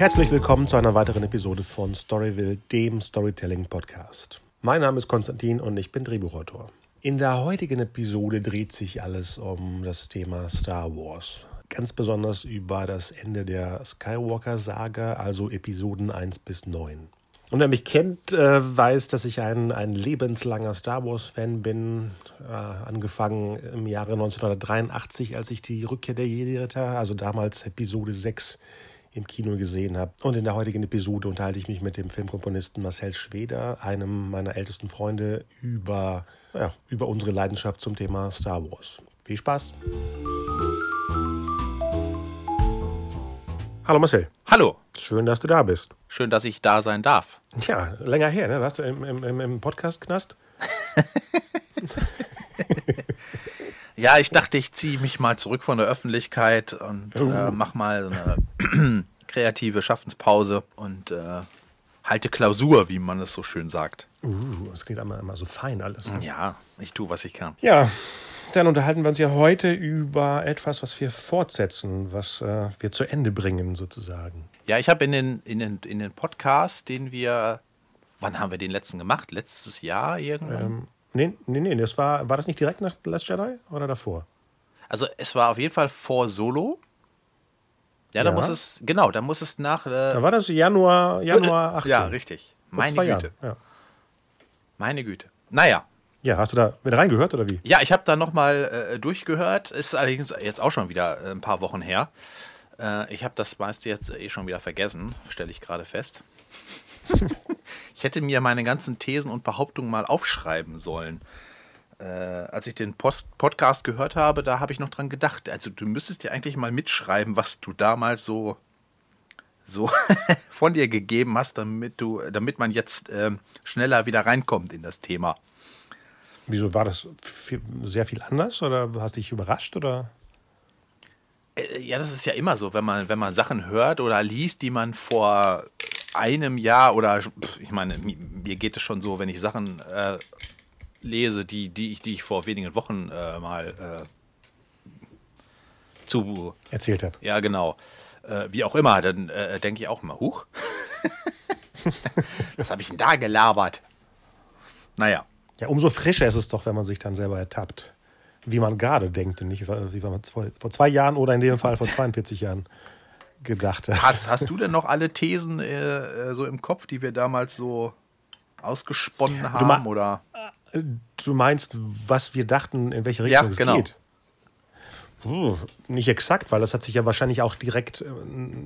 Herzlich willkommen zu einer weiteren Episode von Storyville, dem Storytelling Podcast. Mein Name ist Konstantin und ich bin Drehbuchautor. In der heutigen Episode dreht sich alles um das Thema Star Wars. Ganz besonders über das Ende der Skywalker-Saga, also Episoden 1 bis 9. Und wer mich kennt, äh, weiß, dass ich ein, ein lebenslanger Star Wars-Fan bin. Äh, angefangen im Jahre 1983, als ich die Rückkehr der Jedi-Ritter, also damals Episode 6, im Kino gesehen habe. Und in der heutigen Episode unterhalte ich mich mit dem Filmkomponisten Marcel Schweder, einem meiner ältesten Freunde, über, ja, über unsere Leidenschaft zum Thema Star Wars. Viel Spaß! Hallo Marcel. Hallo. Schön, dass du da bist. Schön, dass ich da sein darf. Ja, länger her, ne? Warst du im, im, im Podcast-Knast? ja, ich dachte, ich ziehe mich mal zurück von der Öffentlichkeit und äh, mach mal so eine kreative Schaffenspause und äh, halte Klausur, wie man es so schön sagt. Uh, das klingt immer, immer so fein alles. Ne? Ja, ich tue, was ich kann. Ja, dann unterhalten wir uns ja heute über etwas, was wir fortsetzen, was äh, wir zu Ende bringen, sozusagen. Ja, ich habe in den, in, den, in den Podcast, den wir, wann haben wir den letzten gemacht? Letztes Jahr irgendwann? Ähm, nee, nee, nee, das war, war das nicht direkt nach Last Jedi oder davor? Also es war auf jeden Fall vor Solo. Ja, da ja. muss es, genau, da muss es nach. Äh, da war das Januar, Januar 18. Ja, richtig. Meine Güte. Ja. Meine Güte. Naja, ja, hast du da wieder reingehört oder wie? Ja, ich habe da nochmal äh, durchgehört. Ist allerdings jetzt auch schon wieder äh, ein paar Wochen her. Äh, ich habe das meiste jetzt eh schon wieder vergessen, stelle ich gerade fest. ich hätte mir meine ganzen Thesen und Behauptungen mal aufschreiben sollen. Äh, als ich den Post Podcast gehört habe, da habe ich noch dran gedacht. Also du müsstest dir eigentlich mal mitschreiben, was du damals so so von dir gegeben hast, damit du, damit man jetzt ähm, schneller wieder reinkommt in das Thema. Wieso war das viel, sehr viel anders oder hast dich überrascht oder? Äh, ja, das ist ja immer so, wenn man, wenn man Sachen hört oder liest, die man vor einem Jahr oder ich meine, mir geht es schon so, wenn ich Sachen äh, lese, die, die, ich, die ich vor wenigen Wochen äh, mal äh, zu erzählt habe. Ja, genau. Äh, wie auch immer, dann äh, denke ich auch immer, huch. Was habe ich denn da gelabert? Naja. Ja, umso frischer ist es doch, wenn man sich dann selber ertappt. Wie man gerade denkt und nicht, wie man vor, vor zwei Jahren oder in dem Fall vor 42 Jahren gedacht hat. Hast, hast du denn noch alle Thesen äh, äh so im Kopf, die wir damals so ausgesponnen haben? Du, oder? du meinst, was wir dachten, in welche Richtung ja, genau. es geht? Nicht exakt, weil das hat sich ja wahrscheinlich auch direkt, äh,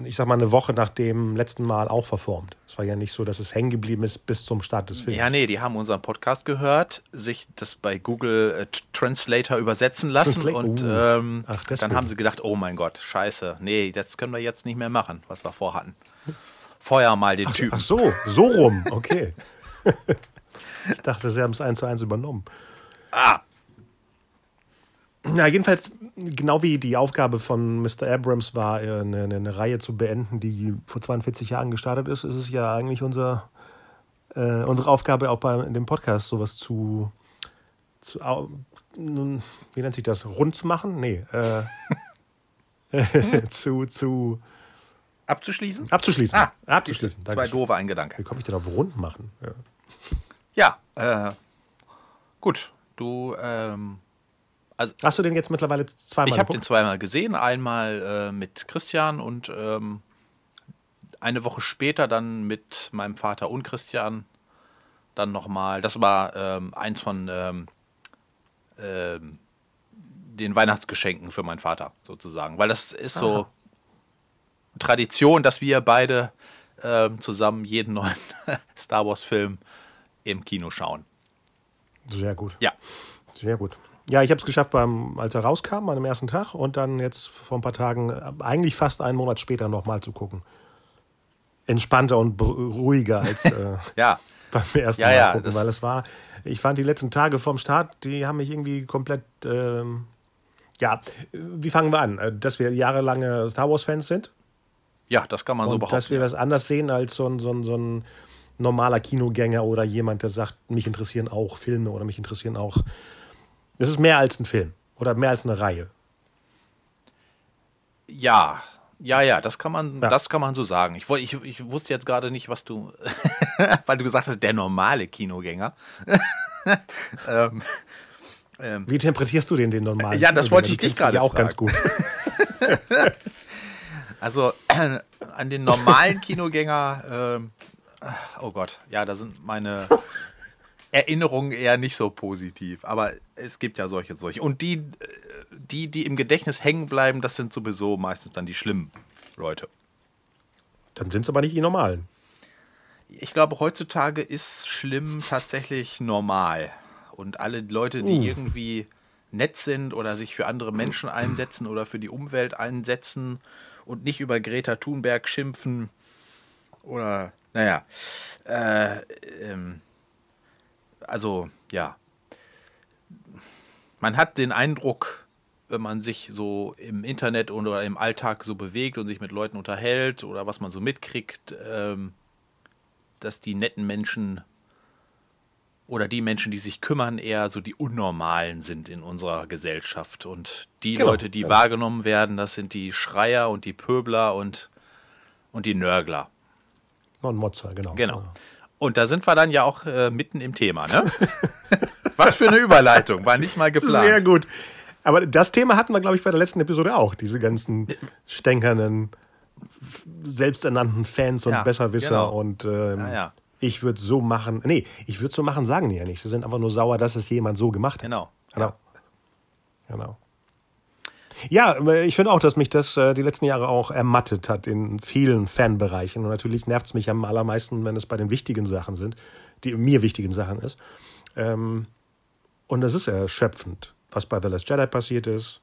ich sag mal, eine Woche nach dem letzten Mal auch verformt. Es war ja nicht so, dass es hängen geblieben ist bis zum Start des Films. Ja, nee, die haben unseren Podcast gehört, sich das bei Google äh, Translator übersetzen lassen Transla und uh. ähm, Ach, dann haben sie gedacht, oh mein Gott, scheiße, nee, das können wir jetzt nicht mehr machen, was wir vorhatten. Feuer mal den ach, Typen. Ach so, so rum, okay. ich dachte, sie haben es eins zu eins übernommen. Ah, ja, jedenfalls, genau wie die Aufgabe von Mr. Abrams war, äh, eine, eine, Reihe zu beenden, die vor 42 Jahren gestartet ist, ist es ja eigentlich unser, äh, unsere Aufgabe, auch bei dem Podcast sowas zu, zu wie nennt sich das, rund zu machen? Nee, äh, zu, zu abzuschließen? Abzuschließen. Ah, abzuschließen. Zwei doofe ein Gedanke. Wie komme ich denn auf rund machen? Ja, ja äh, gut. Du ähm, also, Hast du den jetzt mittlerweile zweimal Ich habe den zweimal gesehen. Einmal äh, mit Christian und ähm, eine Woche später dann mit meinem Vater und Christian. Dann nochmal. Das war ähm, eins von ähm, ähm, den Weihnachtsgeschenken für meinen Vater sozusagen. Weil das ist so Aha. Tradition, dass wir beide ähm, zusammen jeden neuen Star Wars-Film im Kino schauen. Sehr gut. Ja. Sehr gut. Ja, ich habe es geschafft, beim, als er rauskam, an dem ersten Tag und dann jetzt vor ein paar Tagen, äh, eigentlich fast einen Monat später nochmal zu gucken. Entspannter und ruhiger als äh, ja. beim ersten ja, Mal ja, gucken, weil es war, ich fand die letzten Tage vorm Start, die haben mich irgendwie komplett, ähm, ja, wie fangen wir an? Äh, dass wir jahrelange Star Wars-Fans sind? Ja, das kann man und so behaupten. Dass wir das anders sehen als so ein, so ein, so ein normaler Kinogänger oder jemand, der sagt, mich interessieren auch Filme oder mich interessieren auch es ist mehr als ein Film oder mehr als eine Reihe. Ja, Ja, ja, das kann man, Ja. das kann man so sagen. Ich, ich, ich wusste jetzt gerade nicht, was du, weil du gesagt hast, der normale Kinogänger. ähm, ähm, Wie interpretierst du den, den normalen? Ja, das wollte ich dich gerade ja auch ganz fragen. gut. also an den normalen Kinogänger, ähm, oh Gott, ja, da sind meine Erinnerungen eher nicht so positiv. Aber es gibt ja solche, solche. Und die, äh, die, die im Gedächtnis hängen bleiben, das sind sowieso meistens dann die schlimmen Leute. Dann sind es aber nicht die normalen. Ich glaube, heutzutage ist schlimm tatsächlich normal. Und alle Leute, die Uh. irgendwie nett sind oder sich für andere Menschen einsetzen oder für die Umwelt einsetzen und nicht über Greta Thunberg schimpfen oder, naja, äh, ähm, also, ja. Man hat den Eindruck, wenn man sich so im Internet oder im Alltag so bewegt und sich mit Leuten unterhält oder was man so mitkriegt, ähm, dass die netten Menschen oder die Menschen, die sich kümmern, eher so die Unnormalen sind in unserer Gesellschaft. Und die Genau, Leute, die ja. wahrgenommen werden, das sind die Schreier und die Pöbler und, und die Nörgler. Und Mozza, genau. Genau. Und da sind wir dann ja auch äh, mitten im Thema, ne? Was für eine Überleitung, war nicht mal geplant. Sehr gut. Aber das Thema hatten wir, glaube ich, bei der letzten Episode auch. Diese ganzen stänkernen, f- selbsternannten Fans und Ja, Besserwisser. genau. Und ähm, Ja, ja. ich würde so machen. Nee, ich würde so machen, sagen die ja nicht. Sie sind einfach nur sauer, dass es jemand so gemacht hat. Genau. Genau. Genau. Ja, ich finde auch, dass mich das äh, die letzten Jahre auch ermattet hat in vielen Fanbereichen. Und natürlich nervt es mich am allermeisten, wenn es bei den wichtigen Sachen sind, die mir wichtigen Sachen ist. Ähm, und das ist erschöpfend, was bei The Last Jedi passiert ist.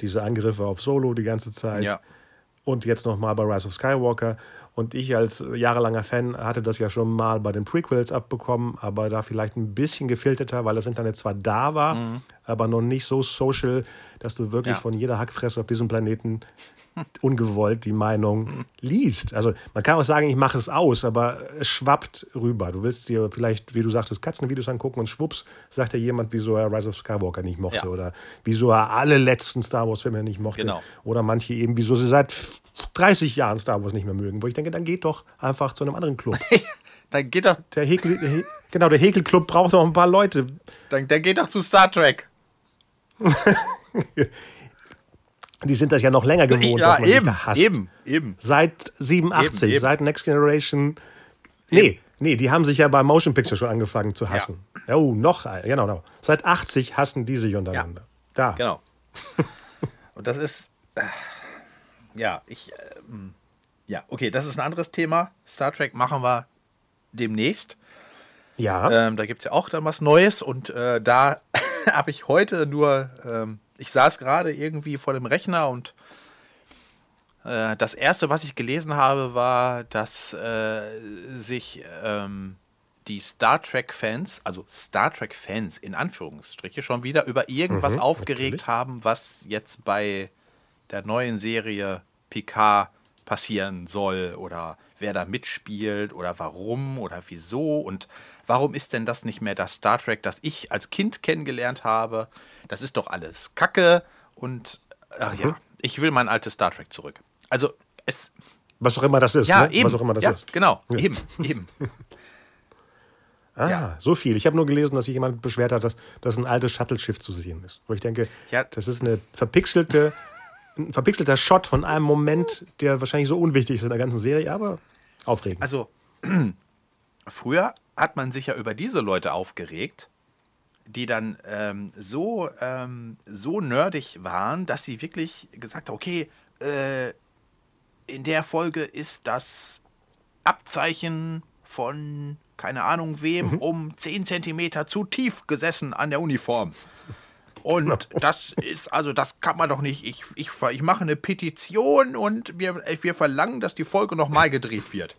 Diese Angriffe auf Solo die ganze Zeit. Ja. Und jetzt nochmal bei Rise of Skywalker. Und ich als jahrelanger Fan hatte das ja schon mal bei den Prequels abbekommen, aber da vielleicht ein bisschen gefilterter, weil das Internet zwar da war, aber noch nicht so social, dass du wirklich Mhm. Ja. von jeder Hackfresse auf diesem Planeten ungewollt die Meinung liest. Also man kann auch sagen, ich mache es aus, aber es schwappt rüber. Du willst dir vielleicht, wie du sagtest, Katzenvideos angucken und schwupps sagt dir jemand, wieso er Rise of Skywalker nicht mochte Ja. oder wieso er alle letzten Star Wars Filme nicht mochte. Genau. Oder manche eben, wieso sie seit 30 Jahren Star Wars nicht mehr mögen. Wo ich denke, dann geht doch einfach zu einem anderen Club. Dann geht doch, Der Häkel, der He- genau, der Häkelclub braucht noch ein paar Leute. dann, dann geht doch zu Star Trek. Die sind das ja noch länger gewohnt, ja, dass man eben, da hasst. eben, eben. Seit 87, Eben, eben. seit Next Generation. Nee, nee, die haben sich ja bei Motion Picture schon angefangen zu hassen. Oh, noch, genau, genau. Seit 80 hassen die sich untereinander. Da. Genau. Und das ist, äh, ja, ich, ähm, ja, okay, das ist ein anderes Thema. Star Trek machen wir demnächst. Ja. Ähm, da gibt es ja auch dann was Neues und äh, da habe ich heute nur, ähm, ich saß gerade irgendwie vor dem Rechner und äh, das erste, was ich gelesen habe, war, dass äh, sich ähm, die Star Trek-Fans, also Star Trek-Fans in Anführungsstriche, schon wieder über irgendwas Mhm, aufgeregt natürlich. haben, was jetzt bei der neuen Serie Picard passieren soll oder wer da mitspielt oder warum oder wieso und warum ist denn das nicht mehr das Star Trek, das ich als Kind kennengelernt habe? Das ist doch alles Kacke und ach Mhm. ja, ich will mein altes Star Trek zurück. Also es, Was auch immer das ist. ja ne? eben, Was auch immer das ja, ist. genau, eben, eben. Ah, Ja. so viel. Ich habe nur gelesen, dass sich jemand beschwert hat, dass, dass ein altes Shuttle-Schiff zu sehen ist. Wo ich denke, Ja. das ist eine verpixelte, ein verpixelter Shot von einem Moment, der wahrscheinlich so unwichtig ist in der ganzen Serie, aber aufregend. Also, früher hat man sich ja über diese Leute aufgeregt, die dann ähm, so, ähm, so nerdig waren, dass sie wirklich gesagt haben, okay, äh, in der Folge ist das Abzeichen von keine Ahnung wem um 10 Zentimeter zu tief gesessen an der Uniform. Und das ist, also das kann man doch nicht. Ich, ich, ich mache eine Petition und wir, wir verlangen, dass die Folge nochmal gedreht wird.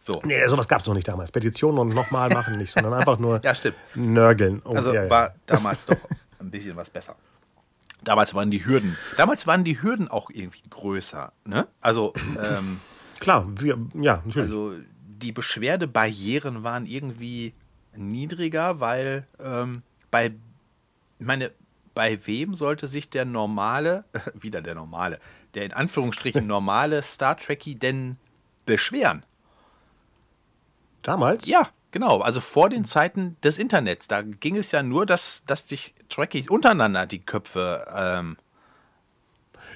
So. nee, sowas gab es noch nicht damals. Petitionen und nochmal machen nicht, sondern einfach nur Ja, stimmt. nörgeln. Oh, Also ja, ja. war damals doch ein bisschen was besser. Damals waren die Hürden. Damals waren die Hürden auch irgendwie größer. Ne? Also, ähm, Klar, wir, ja, natürlich. also die Beschwerdebarrieren waren irgendwie niedriger, weil ähm, bei, meine, bei wem sollte sich der normale, wieder der normale, der in Anführungsstrichen normale Star Trekkie denn beschweren? Damals? Ja, genau. Also vor den Zeiten des Internets. Da ging es ja nur, dass, dass sich Trekkies untereinander die Köpfe ähm,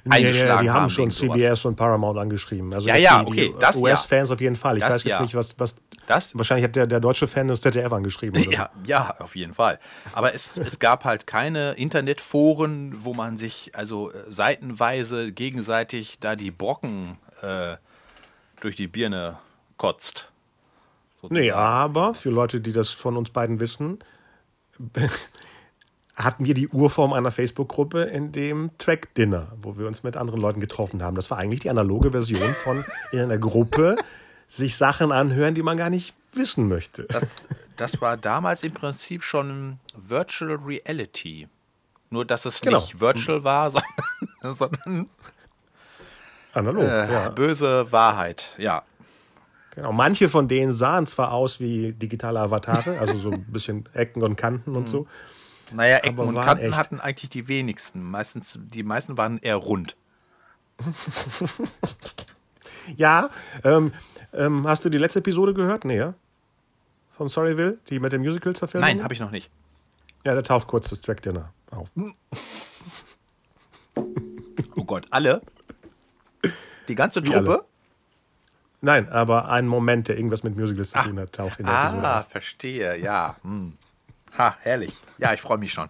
Nee, nee, eingeschlagen die haben haben schon. CBS und Paramount angeschrieben. Also Ja, ja, die, okay, die das ja. US-Fans auf jeden Fall. Ich Das weiß jetzt ja. nicht, was, was. Das- Wahrscheinlich hat der, der deutsche Fan das ZDF angeschrieben. Oder Ja, ja, auf jeden Fall. Aber es, es gab halt keine Internetforen, wo man sich also äh, seitenweise gegenseitig da die Brocken äh, durch die Birne kotzt. so. Nee, aber für Leute, die das von uns beiden wissen, hatten wir die Urform einer Facebook-Gruppe in dem Track-Dinner, wo wir uns mit anderen Leuten getroffen haben. Das war eigentlich die analoge Version von in einer Gruppe sich Sachen anhören, die man gar nicht wissen möchte. Das, das war damals im Prinzip schon Virtual Reality. Nur, dass es Genau. nicht Virtual war, sondern, sondern Analog, äh, ja. böse Wahrheit. Ja. Genau. Manche von denen sahen zwar aus wie digitale Avatare, also so ein bisschen Ecken und Kanten und so. Naja, Ecken und Kanten echt. hatten eigentlich die wenigsten. Meistens, die meisten waren eher rund. Ja, ähm, ähm, hast du die letzte Episode gehört? Nee, ja? Von Sorryville, die mit dem Musical verfilmt Nein, habe ich noch nicht. Ja, da taucht kurz das Track Dinner auf. Oh Gott, alle? Die ganze? Truppe? Nein, aber ein Moment, der irgendwas mit Musicals zu tun hat, taucht in der Episode Ah, verstehe, ja. Hm. Ha, herrlich. Ja, ich freue mich schon.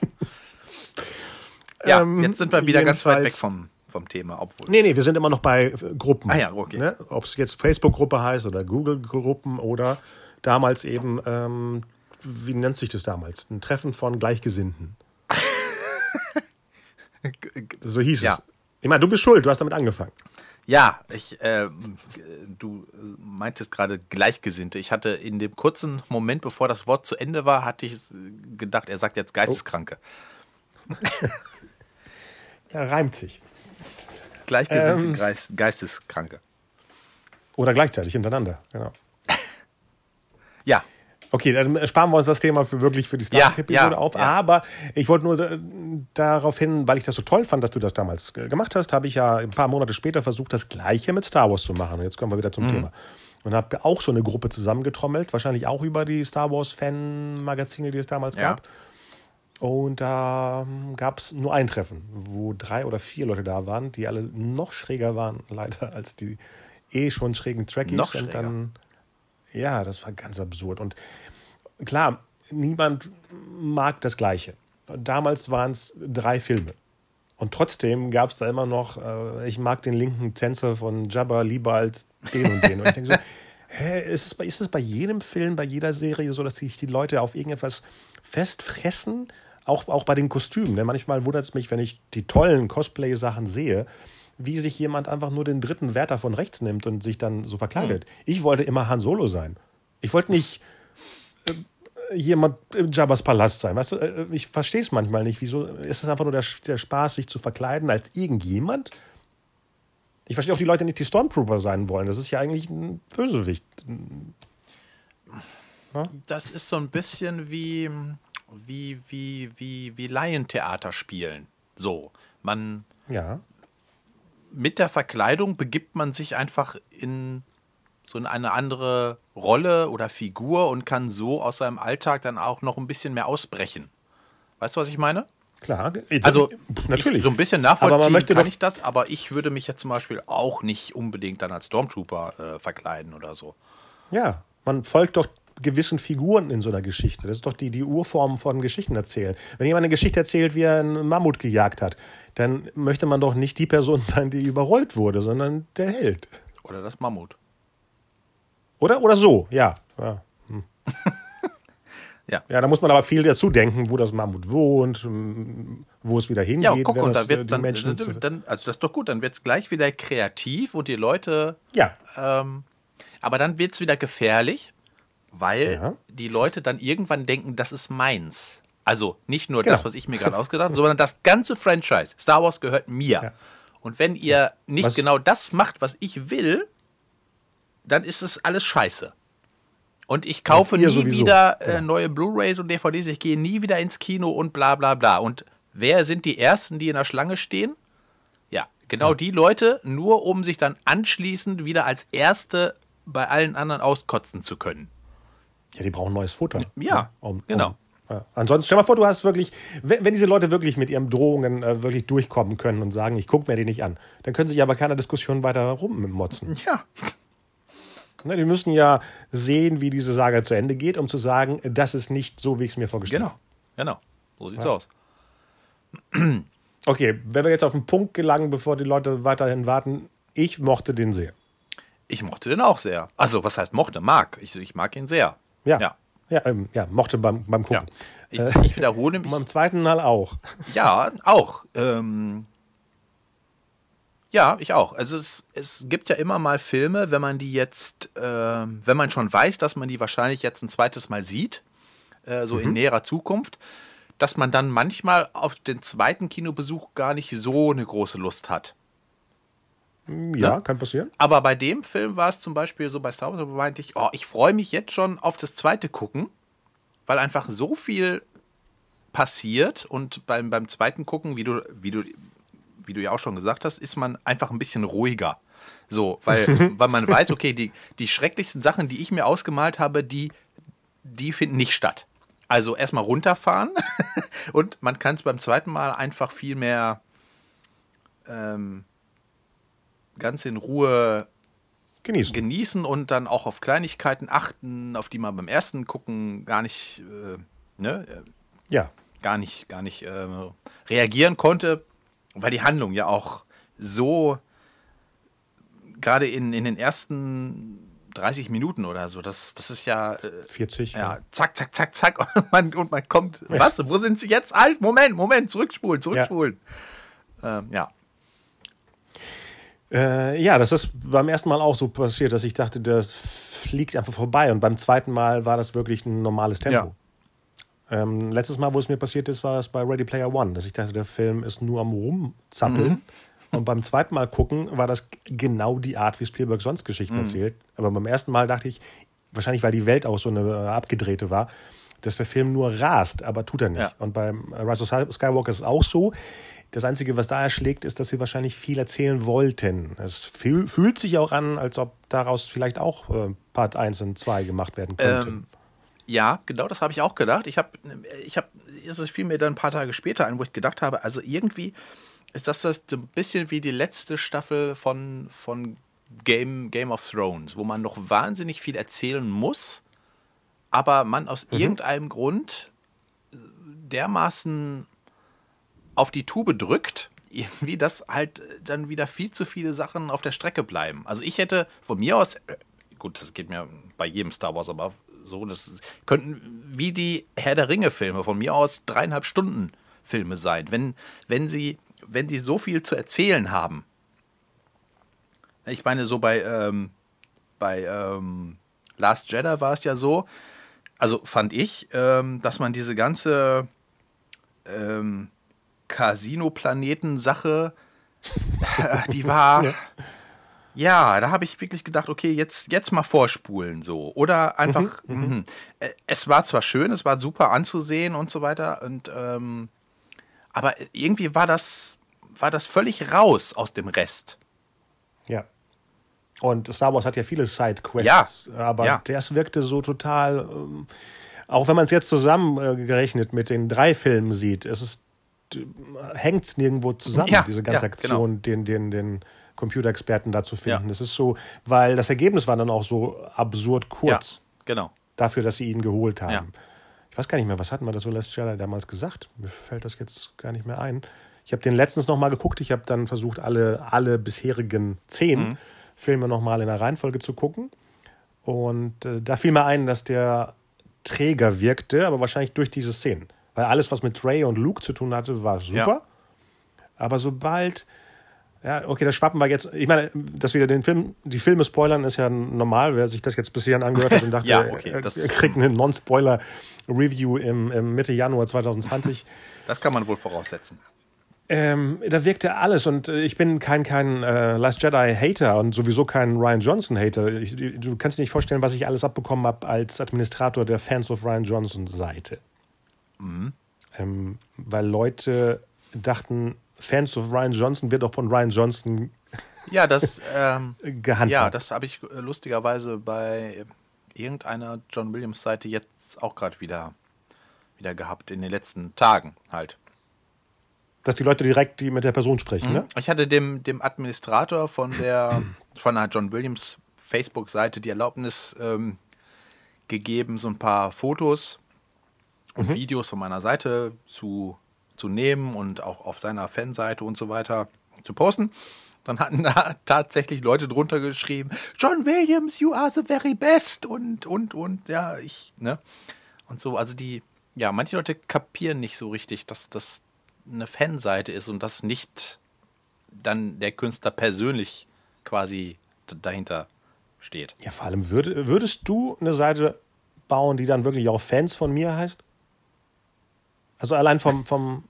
Ja, Ähm, jetzt sind wir wieder ganz weit weg vom, vom Thema, obwohl. Nee, nee, wir sind immer noch bei äh, Gruppen. Ah ja, okay. Ne? Ob es jetzt Facebook-Gruppe heißt oder Google-Gruppen oder damals eben, ähm, wie nennt sich das damals? Ein Treffen von Gleichgesinnten. So hieß Ja. es. Ich meine, du bist schuld, du hast damit angefangen. Ja, ich, äh, du meintest gerade Gleichgesinnte. Ich hatte in dem kurzen Moment, bevor das Wort zu Ende war, hatte ich gedacht, er sagt jetzt Geisteskranke. Ja, reimt sich. Gleichgesinnte Ähm. Geist, Geisteskranke. Oder gleichzeitig hintereinander, genau. Ja, Okay, dann sparen wir uns das Thema für wirklich für die Ja, Star-Episode ja, auf. ja. Aber ich wollte nur äh, darauf hin, weil ich das so toll fand, dass du das damals äh, gemacht hast, habe ich ja ein paar Monate später versucht, das Gleiche mit Star Wars zu machen. Und jetzt kommen wir wieder Mhm. zum Thema. Und habe auch so eine Gruppe zusammengetrommelt, wahrscheinlich auch über die Star Wars-Fan-Magazine, die es damals Ja. gab. Und da gab es nur ein Treffen, wo drei oder vier Leute da waren, die alle noch schräger waren, leider, als die eh schon schrägen Trekkies. Noch und schräger. dann, ja, das war ganz absurd. Und klar, niemand mag das Gleiche. Damals waren es drei Filme. Und trotzdem gab es da immer noch, äh, ich mag den linken Tänzer von Jabba lieber als den und den. Und ich denke so, hä, ist es, bei, ist es bei jedem Film, bei jeder Serie so, dass sich die Leute auf irgendetwas festfressen? Auch, auch bei den Kostümen. Ne? Manchmal wundert es mich, wenn ich die tollen Cosplay-Sachen sehe, wie sich jemand einfach nur den dritten Wärter von rechts nimmt und sich dann so verkleidet. Ich wollte immer Han Solo sein. Ich wollte nicht jemand im Jabba's Palast sein. Weißt du, äh, ich verstehe es manchmal nicht. Wieso ist es einfach nur der, der Spaß, sich zu verkleiden als irgendjemand? Ich verstehe auch die Leute nicht, die Stormtrooper sein wollen. Das ist ja eigentlich ein Bösewicht. das ist so ein bisschen wie, wie, wie, wie, wie Laientheater spielen. So, man Ja. Mit der Verkleidung begibt man sich einfach in so in eine andere Rolle oder Figur und kann so aus seinem Alltag dann auch noch ein bisschen mehr ausbrechen. Weißt du, was ich meine? Klar. Also natürlich. Ich, so ein bisschen nachvollziehen möchte kann doch- ich das, aber ich würde mich jetzt zum Beispiel auch nicht unbedingt dann als Stormtrooper äh, verkleiden oder so. Ja, man folgt doch gewissen Figuren in so einer Geschichte. Das ist doch die, die Urform von Geschichten erzählen. Wenn jemand eine Geschichte erzählt, wie er einen Mammut gejagt hat, dann möchte man doch nicht die Person sein, die überrollt wurde, sondern der Held. Oder das Mammut. Oder? Oder so, ja. Ja, hm. Ja. ja da muss man aber viel dazu denken, wo das Mammut wohnt, m, wo es wieder hingeht. Ja, guck, wenn und das, da wird's äh, dann, Menschen dann, also das ist doch gut, dann wird es gleich wieder kreativ und die Leute, ja, ähm, aber dann wird es wieder gefährlich, weil Ja. die Leute dann irgendwann denken, das ist meins. Also nicht nur Genau. das, was ich mir gerade ausgedacht habe, sondern das ganze Franchise. Star Wars gehört mir. Ja. Und wenn ihr nicht Was- genau das macht, was ich will, dann ist es alles scheiße. Und ich kaufe ihr nie sowieso. wieder äh, neue Blu-rays und DVDs, ich gehe nie wieder ins Kino und bla bla bla. Und wer sind die Ersten, die in der Schlange stehen? Ja, genau ja. die Leute, nur um sich dann anschließend wieder als Erste bei allen anderen auskotzen zu können. Ja, die brauchen neues Futter. Ja, um, genau. Um, ja. Ansonsten, stell mal vor, du hast wirklich, wenn, wenn diese Leute wirklich mit ihren Drohungen äh, wirklich durchkommen können und sagen, ich gucke mir die nicht an, dann können sie sich aber keiner Diskussion weiter rummotzen. Ja. Ne, die müssen ja sehen, wie diese Saga zu Ende geht, um zu sagen, das ist nicht so, wie ich es mir vorgestellt habe. Genau, genau. So sieht's ja. aus. Okay, wenn wir jetzt auf den Punkt gelangen, bevor die Leute weiterhin warten, ich mochte den sehr. Ich mochte den auch sehr. Also, was heißt mochte? Mag. Ich, ich mag ihn sehr. Ja. Ja, ja, ähm, ja mochte beim, beim Gucken. Ja. Ich, ich, wiederhole mich. Beim zweiten Mal auch. Ja, auch. Ähm, ja, ich auch. Also es, es gibt ja immer mal Filme, wenn man die jetzt, äh, wenn man schon weiß, dass man die wahrscheinlich jetzt ein zweites Mal sieht, äh, so mhm. in näherer Zukunft, dass man dann manchmal auf den zweiten Kinobesuch gar nicht so eine große Lust hat. Ja, ne? kann passieren. Aber bei dem Film war es zum Beispiel so bei Star Wars, meinte ich, oh, ich freue mich jetzt schon auf das zweite gucken, weil einfach so viel passiert und beim, beim zweiten gucken, wie du, wie du wie du ja auch schon gesagt hast, ist man einfach ein bisschen ruhiger. So, weil, weil man weiß, okay, die, die schrecklichsten Sachen, die ich mir ausgemalt habe, die, die finden nicht statt. Also erstmal runterfahren und man kann es beim zweiten Mal einfach viel mehr ähm, ganz in Ruhe genießen. genießen und dann auch auf Kleinigkeiten achten, auf die man beim ersten gucken gar nicht, äh, ne, ja. gar nicht, gar nicht äh, reagieren konnte weil die Handlung ja auch so gerade in, in den ersten 30 Minuten oder so, das, das ist ja. Äh, 40. Ja, ja, zack, zack, zack, zack. Und man, und man kommt. Ja. Was? Wo sind sie jetzt? Alt, Moment, Moment, zurückspulen, zurückspulen. Ja. Ähm, ja. Äh, ja, das ist beim ersten Mal auch so passiert, dass ich dachte, das fliegt einfach vorbei. Und beim zweiten Mal war das wirklich ein normales Tempo. Ähm, letztes Mal, wo es mir passiert ist, war es bei Ready Player One, dass ich dachte, der Film ist nur am Rumzappeln. Mhm. Und beim zweiten Mal gucken war das genau die Art, wie Spielberg sonst Geschichten mhm. erzählt. Aber beim ersten Mal dachte ich, wahrscheinlich weil die Welt auch so eine abgedrehte war, dass der Film nur rast, aber tut er nicht. Ja. Und beim Rise of Skywalker ist es auch so. Das Einzige, was da erschlägt, ist, dass sie wahrscheinlich viel erzählen wollten. Es fühlt sich auch an, als ob daraus vielleicht auch äh, Part 1 und 2 gemacht werden könnte. Ähm, ja, genau, das habe ich auch gedacht. Ich habe, ich habe, es fiel mir dann ein paar Tage später ein, wo ich gedacht habe, also irgendwie ist das, das ein bisschen wie die letzte Staffel von, von Game, Game of Thrones, wo man noch wahnsinnig viel erzählen muss, aber man aus mhm. irgendeinem Grund dermaßen auf die Tube drückt, irgendwie, dass halt dann wieder viel zu viele Sachen auf der Strecke bleiben. Also ich hätte von mir aus, äh, gut, das geht mir bei jedem Star Wars, aber so, das könnten wie die Herr der Ringe-Filme von mir aus dreieinhalb Stunden Filme sein. Wenn, wenn, sie, wenn sie so viel zu erzählen haben. Ich meine, so bei, ähm, bei ähm, Last Jedi war es ja so, also fand ich, ähm, dass man diese ganze ähm, Casino-Planeten-Sache, die war. Ja ja, da habe ich wirklich gedacht, okay, jetzt, jetzt mal vorspulen so. Oder einfach, mhm, mhm. Äh, es war zwar schön, es war super anzusehen und so weiter, und, ähm, aber irgendwie war das, war das völlig raus aus dem Rest. Ja. Und Star Wars hat ja viele Sidequests, ja, aber ja. das wirkte so total, ähm, auch wenn man es jetzt zusammengerechnet mit den drei Filmen sieht, es ist hängt es nirgendwo zusammen, ja, diese ganze Aktion, genau. den, den, den Computerexperten da zu finden. Ja. Es ist so, weil das Ergebnis war dann auch so absurd kurz. Ja, genau. Dafür, dass sie ihn geholt haben. Ja. Ich weiß gar nicht mehr, was hatten wir da so Last Jedi damals gesagt? Mir fällt das jetzt gar nicht mehr ein. Ich habe den letztens noch mal geguckt. Ich habe dann versucht, alle, alle bisherigen zehn mhm. Filme noch mal in der Reihenfolge zu gucken. Und äh, da fiel mir ein, dass der träger wirkte, aber wahrscheinlich durch diese Szenen. Weil alles, was mit Ray und Luke zu tun hatte, war super. Ja. Aber sobald ja, okay, das schwappen wir jetzt. Ich meine, dass wir den Film, die Filme spoilern, ist ja normal. Wer sich das jetzt bisher angehört hat und dachte, ja, okay, er, er kriegt eine Non-Spoiler-Review im, im, Mitte Januar 2020. Das kann man wohl voraussetzen. Ähm, da wirkte alles und äh, ich bin kein, kein äh, Last Jedi-Hater und sowieso kein Ryan Johnson-Hater. Du kannst dir nicht vorstellen, was ich alles abbekommen habe als Administrator der Fans of Ryan Johnson-Seite. Mhm. Ähm, weil Leute dachten, Fans of Ryan Johnson wird auch von Ryan Johnson Ja, das, ähm, gehandhabt. ja, das habe ich äh, lustigerweise bei irgendeiner John Williams Seite jetzt auch gerade wieder, wieder gehabt, in den letzten Tagen halt. Dass die Leute direkt die mit der Person sprechen, ne? Ich hatte dem, dem Administrator von der von der John Williams Facebook-Seite die Erlaubnis ähm, gegeben, so ein paar Fotos und Videos von meiner Seite zu, zu nehmen und auch auf seiner Fanseite und so weiter zu posten. Dann hatten da tatsächlich Leute drunter geschrieben, John Williams, you are the very best und, und, und, ja, ich, ne? Und so, also die, ja, manche Leute kapieren nicht so richtig, dass das eine Fanseite ist und dass nicht dann der Künstler persönlich quasi dahinter steht. Ja, vor allem, würd, würdest du eine Seite bauen, die dann wirklich auch Fans von mir heißt? Also allein vom, vom,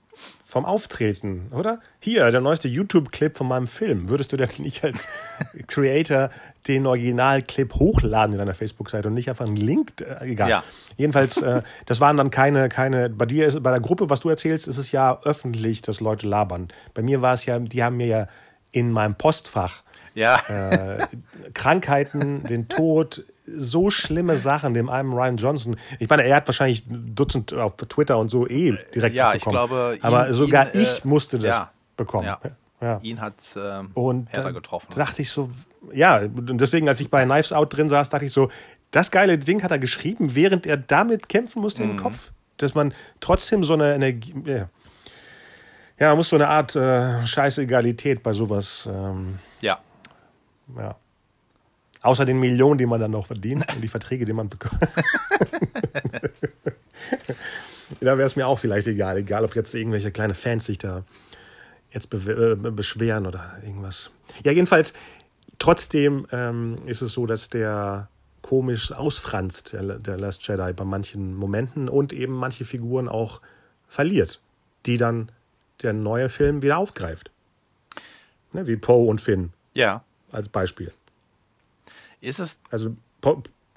vom Auftreten, oder? Hier, der neueste YouTube-Clip von meinem Film. Würdest du denn nicht als Creator den Originalclip hochladen in deiner Facebook-Seite und nicht einfach einen Link? Äh, egal. Ja. Jedenfalls, äh, das waren dann keine, keine, bei dir ist, bei der Gruppe, was du erzählst, ist es ja öffentlich, dass Leute labern. Bei mir war es ja, die haben mir ja in meinem Postfach Ja, äh, Krankheiten, den Tod, so schlimme Sachen, dem einen Ryan Johnson. Ich meine, er hat wahrscheinlich ein Dutzend auf Twitter und so eh direkt ja ich bekommen. glaube, ihn- Aber sogar ihn, ich äh, musste das ja, bekommen. Ja. Ja. Ihn hat ähm, Und härter getroffen. dachte ich so, ja, und deswegen, als ich bei Knives Out drin saß, dachte ich so, das geile Ding hat er geschrieben, während er damit kämpfen musste Mhm. im Kopf. Dass man trotzdem so eine Energie, ja, ja man muss so eine Art äh, Scheißegalität bei sowas ähm, Ja, Ja. Außer den Millionen, die man dann noch verdient und die Verträge, die man bekommt. da wäre es mir auch vielleicht egal. Egal, ob jetzt irgendwelche kleine Fans sich da jetzt be äh, beschweren oder irgendwas. Ja, jedenfalls, trotzdem ähm, ist es so, dass der komisch ausfranst, der, der Last Jedi, bei manchen Momenten und eben manche Figuren auch verliert, die dann der neue Film wieder aufgreift. Ne, wie Poe und Finn ja. als Beispiel. Ist es, Also,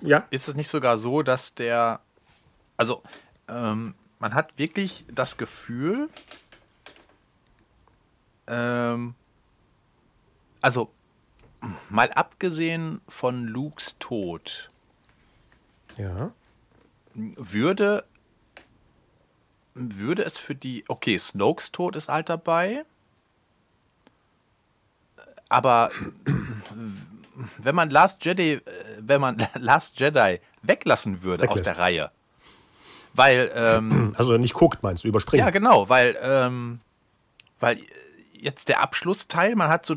ja, ist es nicht sogar so, dass der, also ähm, man hat wirklich das Gefühl, ähm, also mal abgesehen von Lukes Tod, ja. würde, würde es für die, okay, Snokes Tod ist halt dabei, aber wenn man Last Jedi, äh, wenn man Last Jedi weglassen würde aus Weglässt. der Reihe, weil, ähm, Also nicht guckt, meinst du, überspringen. ja genau, weil, ähm, weil jetzt der Abschlussteil, man hat so,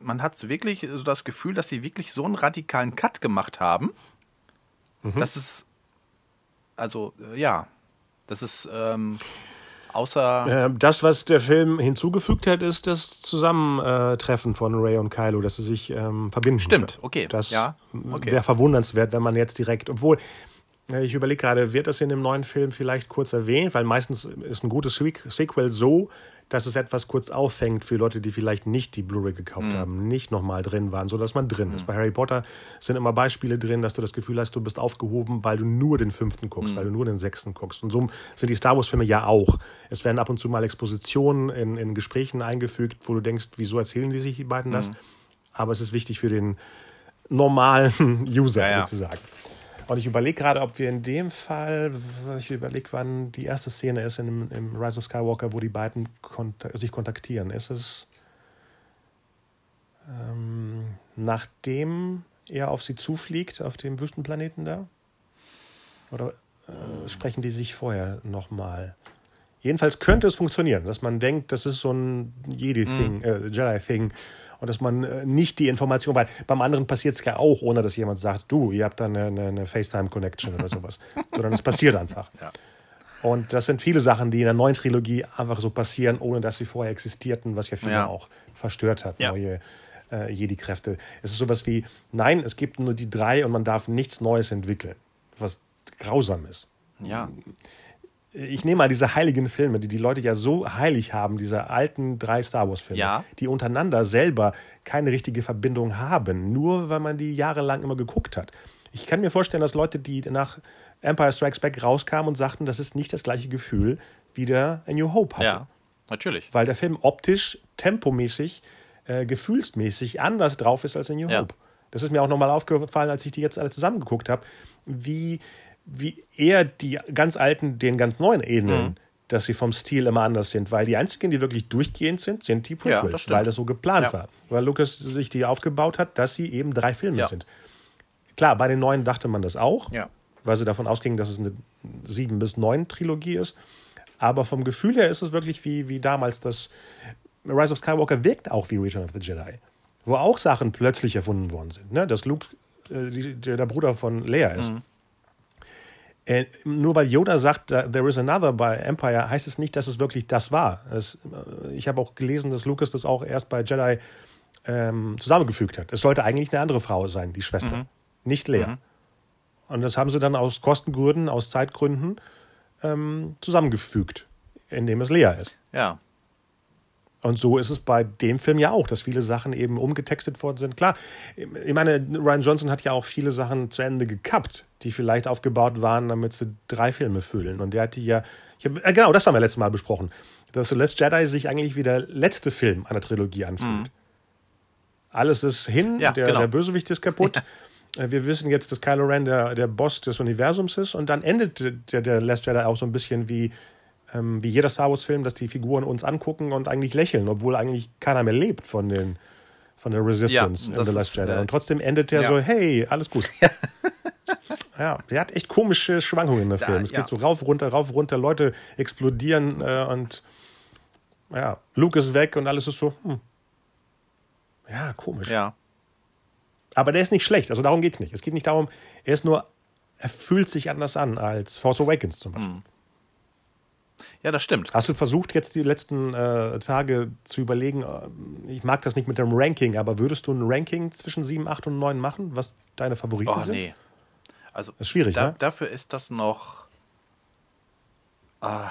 man hat so wirklich so das Gefühl, dass sie wirklich so einen radikalen Cut gemacht haben, dass es, also äh, ja, das ist ähm, außer Äh, Das, was der Film hinzugefügt hat, ist das Zusammentreffen von Ray und Kylo, dass sie sich ähm, verbinden. Stimmt, okay, Das ja, okay. wäre verwundernswert, wenn man jetzt direkt, obwohl, äh, ich überlege gerade, wird das in dem neuen Film vielleicht kurz erwähnt, weil meistens ist ein gutes Sequ- Sequel so, dass es etwas kurz auffängt für Leute, die vielleicht nicht die Blu-ray gekauft Mhm. haben, nicht nochmal drin waren, sodass man drin ist. Bei Harry Potter sind immer Beispiele drin, dass du das Gefühl hast, du bist aufgehoben, weil du nur den fünften Mhm. guckst, weil du nur den sechsten guckst. Und so sind die Star Wars-Filme ja auch. Es werden ab und zu mal Expositionen in, in Gesprächen eingefügt, wo du denkst, wieso erzählen die sich die beiden Mhm. das? Aber es ist wichtig für den normalen User Ja, ja. sozusagen. Und ich überlege gerade, ob wir in dem Fall, ich überlege, wann die erste Szene ist in im Rise of Skywalker, wo die beiden konta sich kontaktieren. Ist es ähm, nachdem er auf sie zufliegt, auf dem Wüstenplaneten da? Oder äh, sprechen die sich vorher nochmal? Jedenfalls könnte es funktionieren, dass man denkt, das ist so ein Jedi-Thing, äh, Jedi-Thing. Und dass man äh, nicht die Information, weil beim anderen passiert es ja auch, ohne dass jemand sagt, du, ihr habt da eine, eine, eine FaceTime-Connection oder sowas. Sondern es passiert einfach. Ja. Und das sind viele Sachen, die in der neuen Trilogie einfach so passieren, ohne dass sie vorher existierten, was ja viele Ja. auch verstört hat, Ja. neue äh, Jedi-Kräfte. Es ist sowas wie, nein, es gibt nur die drei und man darf nichts Neues entwickeln, was grausam ist. ja, Ich nehme mal diese heiligen Filme, die die Leute ja so heilig haben, diese alten drei Star Wars-Filme, Ja. die untereinander selber keine richtige Verbindung haben, nur weil man die jahrelang immer geguckt hat. Ich kann mir vorstellen, dass Leute, die nach Empire Strikes Back rauskamen und sagten, das ist nicht das gleiche Gefühl, wie der A New Hope hatte. Ja. Natürlich. Weil der Film optisch, tempomäßig, äh, gefühlsmäßig anders drauf ist als in New Ja. Hope. Das ist mir auch nochmal aufgefallen, als ich die jetzt alle zusammengeguckt habe, wie, wie eher die ganz alten den ganz neuen ähneln, Mhm. dass sie vom Stil immer anders sind. Weil die einzigen, die wirklich durchgehend sind, sind die Ja, Prequels, stimmt. weil das so geplant Ja. war. Weil Lucas sich die aufgebaut hat, dass sie eben drei Filme Ja. sind. Klar, bei den neuen dachte man das auch, Ja. weil sie davon ausgingen, dass es eine sieben bis neun Trilogie ist. Aber vom Gefühl her ist es wirklich wie, wie damals das Rise of Skywalker wirkt auch wie Return of the Jedi. Wo auch Sachen plötzlich erfunden worden sind. Ne? Dass Luke äh, die, der, der Bruder von Leia ist. Äh, nur weil Yoda sagt, there is another bei Empire, heißt es nicht, dass es wirklich das war. Es, äh, ich habe auch gelesen, dass Lucas das auch erst bei Jedi ähm, zusammengefügt hat. Es sollte eigentlich eine andere Frau sein, die Schwester, nicht Leia. Und das haben sie dann aus Kostengründen, aus Zeitgründen ähm, zusammengefügt, indem es Leia ist. Ja. Und so ist es bei dem Film ja auch, dass viele Sachen eben umgetextet worden sind. Klar, ich meine, Ryan Johnson hat ja auch viele Sachen zu Ende gekappt, die vielleicht aufgebaut waren, damit sie drei Filme füllen. Und der hat die ja, hab, äh, genau, das haben wir letztes Mal besprochen, dass The Last Jedi sich eigentlich wie der letzte Film einer Trilogie anfühlt. Alles ist hin, Mhm. Ja, der, genau. der Bösewicht ist kaputt. Äh, Wir wissen jetzt, dass Kylo Ren der, der Boss des Universums ist und dann endet der, der Last Jedi auch so ein bisschen wie, ähm, wie jeder Star Wars-Film, dass die Figuren uns angucken und eigentlich lächeln, obwohl eigentlich keiner mehr lebt von, den, von der Resistance Ja, in The Last Jedi. äh, und trotzdem endet der ja. so, hey, alles gut. ja, der hat echt komische Schwankungen in der Da, Film. Es geht so rauf, runter, rauf, runter, Leute explodieren äh, und ja, Luke ist weg und alles ist so, hm. Ja, komisch. Ja. Aber der ist nicht schlecht, also darum geht es nicht. Es geht nicht darum, er ist nur, er fühlt sich anders an als Force Awakens zum Beispiel. Ja, das stimmt. Hast du versucht, jetzt die letzten äh, Tage zu überlegen, äh, ich mag das nicht mit dem Ranking, aber würdest du ein Ranking zwischen 7, 8 und 9 machen, was deine Favoriten Oh, sind? nee. Also, Das ist schwierig, da, ne? dafür ist das noch. Ah,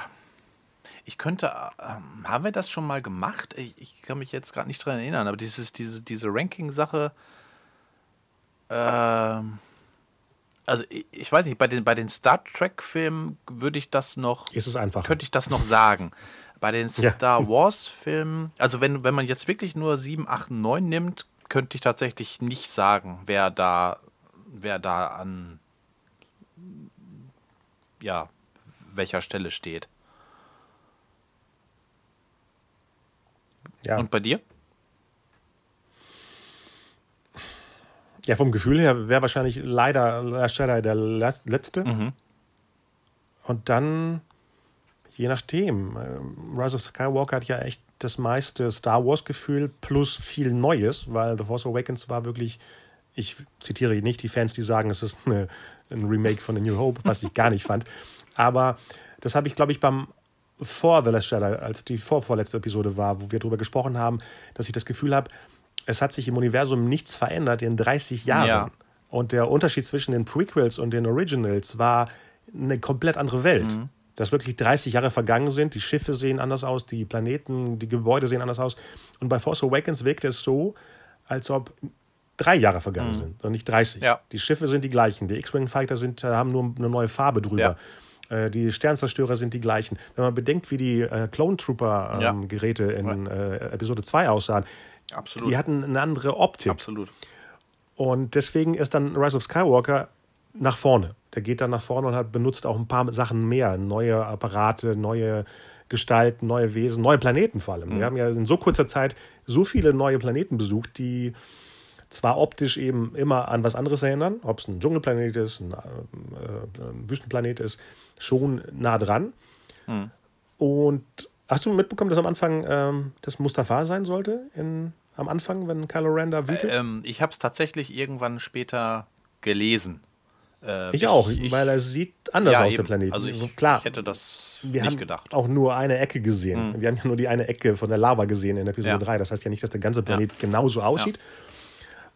ich könnte. Ähm, haben wir das schon mal gemacht? Ich, ich kann mich jetzt gerade nicht dran erinnern, aber dieses, diese, diese Ranking-Sache. Ähm, also, ich, weiß nicht, bei den, bei den Star Trek-Filmen würde ich das noch. Ist es einfach. könnte ich das noch sagen. Bei den Ja. Star Wars-Filmen, also wenn, wenn man jetzt wirklich nur 7, 8, 9 nimmt, könnte ich tatsächlich nicht sagen, wer da, wer da an ja, welcher Stelle steht. Ja. Und bei dir? Ja, vom Gefühl her wäre wahrscheinlich leider Last Jedi der letzte. Mhm. Und dann, je nachdem, ähm, Rise of Skywalker hat ja echt das meiste Star Wars-Gefühl plus viel Neues, weil The Force Awakens war wirklich, ich zitiere nicht die Fans, die sagen, es ist eine, ein Remake von The New Hope, was ich gar nicht fand. Aber das habe ich, glaube ich, beim vor The Last Jedi, als die vorvorletzte Episode war, wo wir darüber gesprochen haben, dass ich das Gefühl habe, es hat sich im Universum nichts verändert in 30 Jahren. Ja. Und der Unterschied zwischen den Prequels und den Originals war eine komplett andere Welt. Mhm. Dass wirklich 30 Jahre vergangen sind, die Schiffe sehen anders aus, die Planeten, die Gebäude sehen anders aus. Und bei Force Awakens wirkt es so, als ob drei Jahre vergangen sind und nicht 30. Mhm. Ja. Die Schiffe sind die gleichen, die X-Wing Fighter sind, äh, haben nur eine neue Farbe drüber. Äh, Die Sternzerstörer sind die gleichen. Wenn man bedenkt, wie die äh, Clone Trooper Ja. ähm, Geräte in äh, Episode 2 aussahen, Absolut. die hatten eine andere Optik. Absolut. Und deswegen ist dann Rise of Skywalker nach vorne. Der geht dann nach vorne und hat benutzt auch ein paar Sachen mehr. Neue Apparate, neue Gestalten, neue Wesen, neue Planeten vor allem. Wir haben ja in so kurzer Zeit so viele neue Planeten besucht, die zwar optisch eben immer an was anderes erinnern, ob es ein Dschungelplanet ist, ein, äh, ein Wüstenplanet ist, schon nah dran. Und hast du mitbekommen, dass am Anfang ähm, das Mustafa sein sollte? In, am Anfang, wenn Kylo Ren da wütet? Ähm, ich habe es tatsächlich irgendwann später gelesen. Äh, Ich auch, ich- weil er sieht anders ja, aus, der eben. Planet. Also ich, Klar, ich hätte das wir nicht haben gedacht. auch nur eine Ecke gesehen. Wir haben ja nur die eine Ecke von der Lava gesehen in Episode Ja. 3. Das heißt ja nicht, dass der ganze Planet genauso aussieht.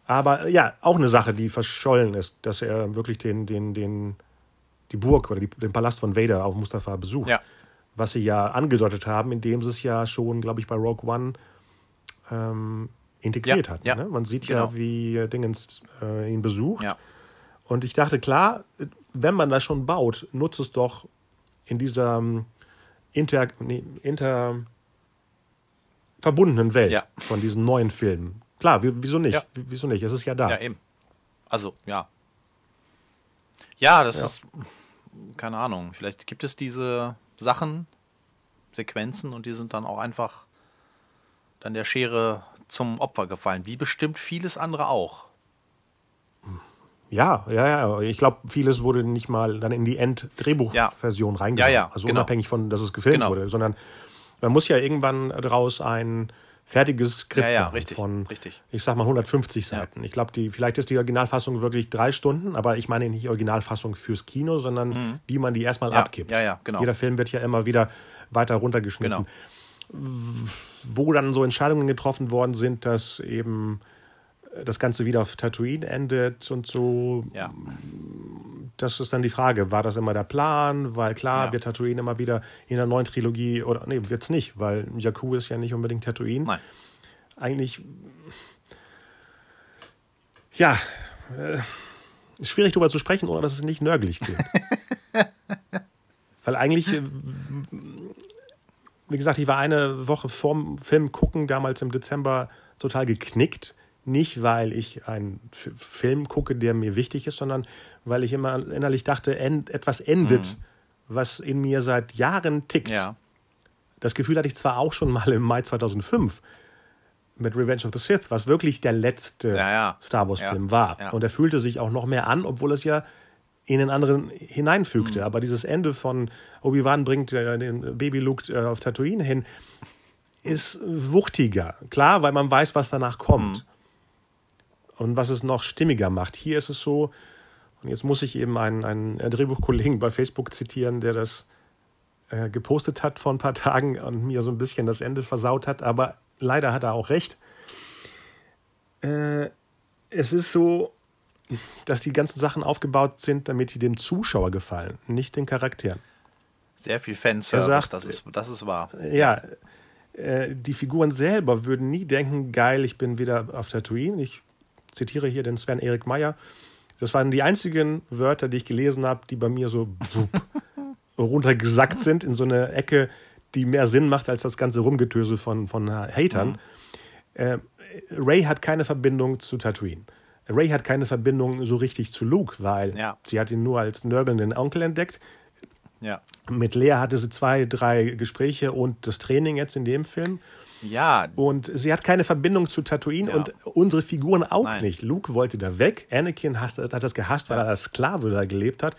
Aber äh, ja, auch eine Sache, die verschollen ist, dass er wirklich den, den, den, die Burg oder die, den Palast von Vader auf Mustafa besucht. Ja. Was sie ja angedeutet haben, indem sie es ja schon, glaube ich, bei Rogue One ähm, integriert Ja, hat. ja, Ne? Man sieht genau. ja, wie äh, Dingens äh, ihn besucht. Ja. Und ich dachte, klar, wenn man das schon baut, nutzt es doch in dieser ähm, Inter, nee, Inter verbundenen Welt von diesen neuen Filmen. Klar, wie- wieso nicht? Wieso nicht? Es ist ja da. Ja, eben. Also, ja. Ja, das ist, keine Ahnung, vielleicht gibt es diese Sachen, Sequenzen und die sind dann auch einfach dann der Schere zum Opfer gefallen, wie bestimmt vieles andere auch. Ja, ja, ja. Ich glaube, vieles wurde nicht mal dann in die End-Drehbuchversion reingenommen. Ja, ja, also genau. unabhängig von, dass es gefilmt Genau. wurde, sondern man muss ja irgendwann daraus ein fertiges Skript Ja, ja, richtig, von, richtig. ich sag mal 150 Seiten. Ich glaube, die vielleicht ist die Originalfassung wirklich drei Stunden, aber ich meine nicht die Originalfassung fürs Kino, sondern wie man die erstmal Mhm. Ja, abgibt. ja, ja, genau. Jeder Film wird ja immer wieder weiter runtergeschnitten. Genau. Wo dann so Entscheidungen getroffen worden sind, dass eben das Ganze wieder auf Tatooine endet und so Ja. Das ist dann die Frage, war das immer der Plan? Weil klar, Ja. wird Tatooine immer wieder in der neuen Trilogie oder nee, wird's nicht, weil Jakku ist ja nicht unbedingt Tatooine. Nein. Eigentlich ja, äh, ist schwierig darüber zu sprechen, ohne dass es nicht nörgelig klingt. weil eigentlich äh, wie gesagt, ich war eine Woche vorm Film gucken, damals im Dezember, total geknickt. Nicht, weil ich einen Film gucke, der mir wichtig ist, sondern weil ich immer innerlich dachte, end, etwas endet, was in mir seit Jahren tickt. Mhm. Ja. Das Gefühl hatte ich zwar auch schon mal im Mai 2005 mit Revenge of the Sith, was wirklich der letzte Ja, ja. Star Wars-Film war. Und er fühlte sich auch noch mehr an, obwohl es ja in den anderen hineinfügte. Mhm. Aber dieses Ende von Obi-Wan bringt äh, den Baby Luke äh, auf Tatooine hin, ist wuchtiger. Klar, weil man weiß, was danach kommt. Mhm. Und was es noch stimmiger macht. Hier ist es so, und jetzt muss ich eben einen, einen Drehbuchkollegen bei Facebook zitieren, der das äh, gepostet hat vor ein paar Tagen und mir so ein bisschen das Ende versaut hat, aber leider hat er auch recht. Äh, es ist so, dass die ganzen Sachen aufgebaut sind, damit die dem Zuschauer gefallen, nicht den Charakteren. Sehr viel Fanservice, Er sagt- das, ist, das ist wahr. Ja, äh, die Figuren selber würden nie denken, geil, ich bin wieder auf Tatooine. Ich zitiere hier den Sven Erik Meyer. Das waren die einzigen Wörter, die ich gelesen habe, die bei mir so runtergesackt sind in so eine Ecke, die mehr Sinn macht als das ganze Rumgetöse von, von Hatern. Äh, Ray hat keine Verbindung zu Tatooine. Ray hat keine Verbindung so richtig zu Luke, weil Ja. sie hat ihn nur als nörgelnden Onkel entdeckt. Ja. Mit Lea hatte sie zwei, drei Gespräche und das Training jetzt in dem Film. Ja, Und sie hat keine Verbindung zu Tatooine Ja. und unsere Figuren auch Nein. nicht. Luke wollte da weg. Anakin hasst, hat das gehasst, weil er als Sklave da gelebt hat.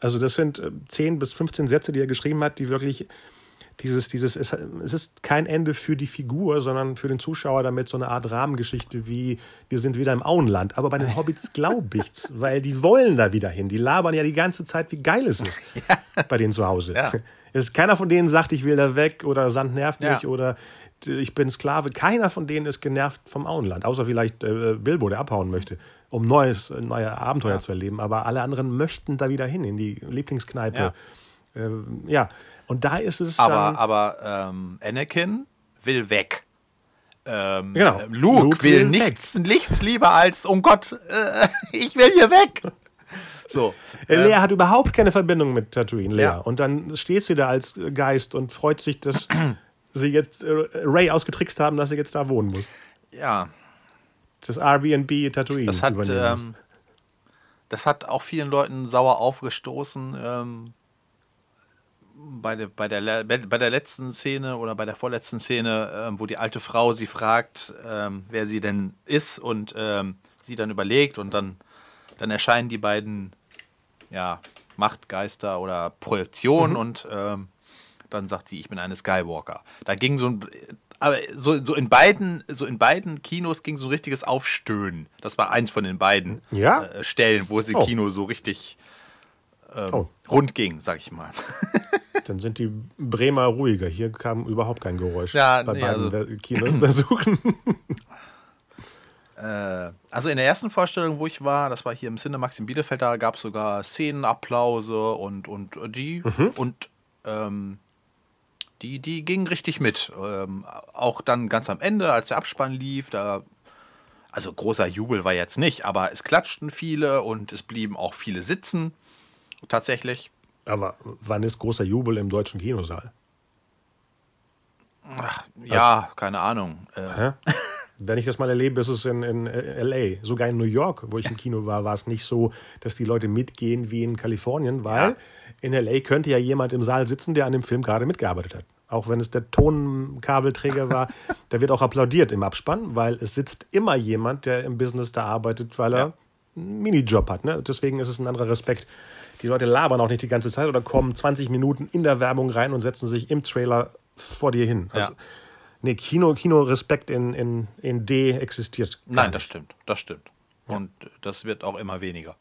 Also das sind äh, 10 bis 15 Sätze, die er geschrieben hat, die wirklich dieses, dieses, es, es ist kein Ende für die Figur, sondern für den Zuschauer damit so eine Art Rahmengeschichte wie wir sind wieder im Auenland. Aber bei den Hobbits glaube ich's, weil die wollen da wieder hin. Die labern ja die ganze Zeit, wie geil es ist bei denen zu Hause. Ja. Es ist keiner von denen sagt, ich will da weg oder Sand nervt mich Ja. oder ich bin Sklave. Keiner von denen ist genervt vom Auenland, außer vielleicht äh, Bilbo, der abhauen möchte, um neues, neue Abenteuer Ja. zu erleben. Aber alle anderen möchten da wieder hin, in die Lieblingskneipe. Ja. Ähm, ja. Und da ist es aber, dann. aber ähm, Anakin will weg. Ähm, Genau. äh, Luke, Luke will, will nichts, nichts lieber als, um Gott, äh, ich will hier weg. So. Äh, Lea hat überhaupt keine Verbindung mit Tatooine, Lea. Ja. Und dann steht sie da als Geist und freut sich, dass sie jetzt äh, Ray ausgetrickst haben, dass sie jetzt da wohnen muss. Ja, Das Airbnb Tatooine das hat, ähm, das hat auch vielen Leuten sauer aufgestoßen. Ähm, bei, der, bei, der, bei der letzten Szene oder bei der vorletzten Szene, ähm, wo die alte Frau sie fragt, ähm, wer sie denn ist und ähm, sie dann überlegt und dann, dann erscheinen die beiden ja, Machtgeister oder Projektionen und ähm, dann sagt sie, ich bin eine Skywalker. Da ging so ein aber so, so in beiden so in beiden Kinos ging so ein richtiges Aufstöhnen. Das war eins von den beiden Ja? äh, Stellen, wo es im Oh. Kino so richtig ähm, Oh. rund ging, sag ich mal. Dann sind die Bremer ruhiger. Hier kam überhaupt kein Geräusch Ja, bei nee, beiden also- Ver- Kinobesuchen. Äh, also in der ersten Vorstellung, wo ich war, das war hier im Cinemax in Bielefeld, da gab es sogar Szenenapplause und, und die und ähm, die, die gingen richtig mit. Ähm, auch dann ganz am Ende, als der Abspann lief, da also großer Jubel war jetzt nicht, aber es klatschten viele und es blieben auch viele sitzen. Tatsächlich. Aber wann ist großer Jubel im deutschen Kinosaal? Ja, keine Ahnung. Äh? Wenn ich das mal erlebe, ist es in, in LA. Sogar in New York, wo ich im Kino war, war es nicht so, dass die Leute mitgehen wie in Kalifornien, weil Ja. In LA könnte ja jemand im Saal sitzen, der an dem Film gerade mitgearbeitet hat. Auch wenn es der Tonkabelträger war, da wird auch applaudiert im Abspann, weil es sitzt immer jemand, der im Business da arbeitet, weil er Ja. einen Minijob hat. Ne? Deswegen ist es ein anderer Respekt. Die Leute labern auch nicht die ganze Zeit oder kommen 20 Minuten in der Werbung rein und setzen sich im Trailer vor dir hin. Also, Ja. Nee, Kino, Kino-Respekt in, in, in D existiert. nein, das stimmt. Das stimmt. Und das wird auch immer weniger.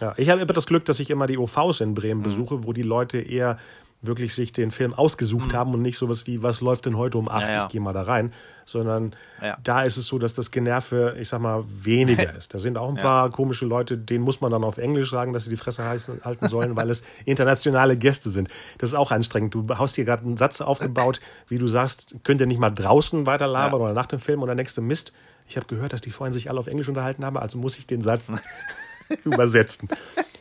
Ja, ich habe immer das Glück, dass ich immer die OVs in Mhm. Bremen besuche, wo die Leute eher wirklich sich den Film ausgesucht haben und nicht sowas wie, was läuft denn heute um 8, Mhm. Ja, ja. ich gehe mal da rein, sondern Ja. da ist es so, dass das Generve, ich sag mal, weniger ist. Da sind auch ein paar komische Leute, denen muss man dann auf Englisch sagen, dass sie die Fresse halten sollen, weil es internationale Gäste sind. Das ist auch anstrengend. Du hast hier gerade einen Satz aufgebaut, wie du sagst, könnt ihr nicht mal draußen weiter labern oder nach dem Film denkst du, Mist, ich habe gehört, dass die vorhin sich alle auf Englisch unterhalten haben, also muss ich den Satz übersetzen.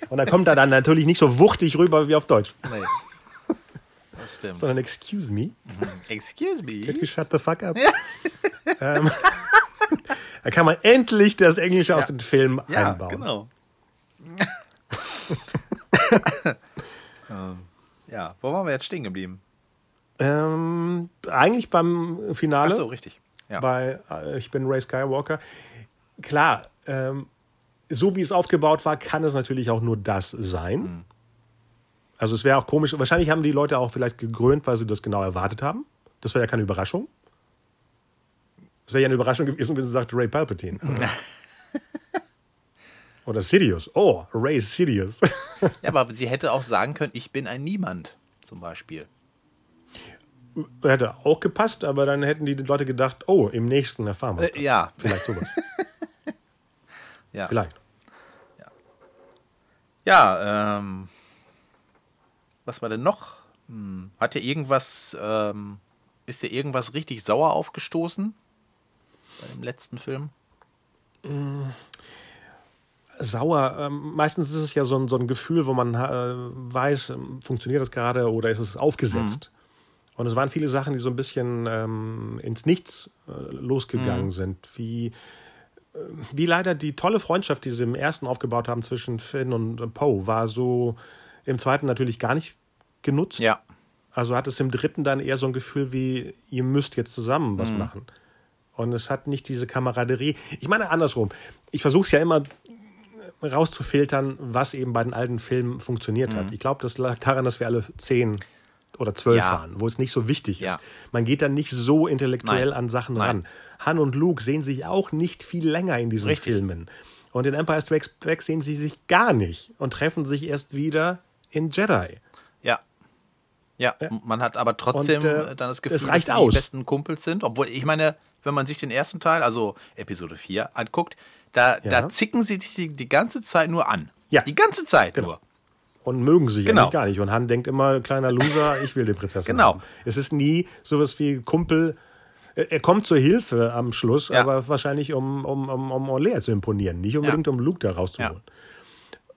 Und dann kommt er dann natürlich nicht so wuchtig rüber wie auf Deutsch, Nee. Das stimmt. sondern excuse me, Excuse me. could you shut the fuck up? ähm, da kann man endlich das Englische aus den Filmen Ja, einbauen. genau. ähm, ja, wo waren wir jetzt stehen geblieben? Ähm, eigentlich beim Finale, Ach so, richtig. Ja. bei äh, Ich bin Ray Skywalker. Klar, ähm, so wie es aufgebaut war, kann es natürlich auch nur das sein. Mhm. Also es wäre auch komisch. Wahrscheinlich haben die Leute auch vielleicht gegrönt, weil sie das genau erwartet haben. Das wäre ja keine Überraschung. Es wäre ja eine Überraschung gewesen, wenn sie sagt Ray Palpatine. Oder Sidious. Oh, Ray Sidious. ja, aber sie hätte auch sagen können, ich bin ein Niemand, zum Beispiel. Hätte auch gepasst, aber dann hätten die Leute gedacht, oh, im nächsten erfahren wir es. Äh, ja. Vielleicht sowas. Ja, Vielleicht. ja ähm, was war denn noch? Hm, hat dir irgendwas, ähm, ist dir irgendwas richtig sauer aufgestoßen? Bei dem letzten Film? sauer. Ähm, meistens ist es ja so ein, so ein Gefühl, wo man äh, weiß, ähm, funktioniert das gerade oder ist es aufgesetzt. Und es waren viele Sachen, die so ein bisschen ähm, ins Nichts äh, losgegangen sind. Wie, wie leider die tolle Freundschaft, die sie im ersten aufgebaut haben zwischen Finn und Poe, war so im zweiten natürlich gar nicht genutzt. Ja. Also hat es im dritten dann eher so ein Gefühl wie, ihr müsst jetzt zusammen was machen. Und es hat nicht diese Kameraderie. Ich meine andersrum. Ich versuche es ja immer rauszufiltern, was eben bei den alten Filmen funktioniert hat. Ich glaube, das lag daran, dass wir alle zehn oder zwölf Ja. waren, wo es nicht so wichtig ist. Ja. Man geht dann nicht so intellektuell Nein. an Sachen Nein. ran. Han und Luke sehen sich auch nicht viel länger in diesen Richtig. Filmen. Und in Empire Strikes Back sehen sie sich gar nicht und treffen sich erst wieder in Jedi. Ja. Ja, man hat aber trotzdem Und, äh, dann das Gefühl, dass die aus. besten Kumpels sind. Obwohl, ich meine, wenn man sich den ersten Teil, also Episode 4, anguckt, da, Ja. da zicken sie sich die, die ganze Zeit nur an. Ja. Die ganze Zeit Genau. nur. Und mögen sich Genau. eigentlich gar nicht. Und Han denkt immer, kleiner Loser, ich will die Prinzessin Genau. haben. Es ist nie sowas wie Kumpel. Er kommt zur Hilfe am Schluss, Ja. aber wahrscheinlich, um, um, um, um Orlea zu imponieren, nicht unbedingt, um Luke da rauszuholen.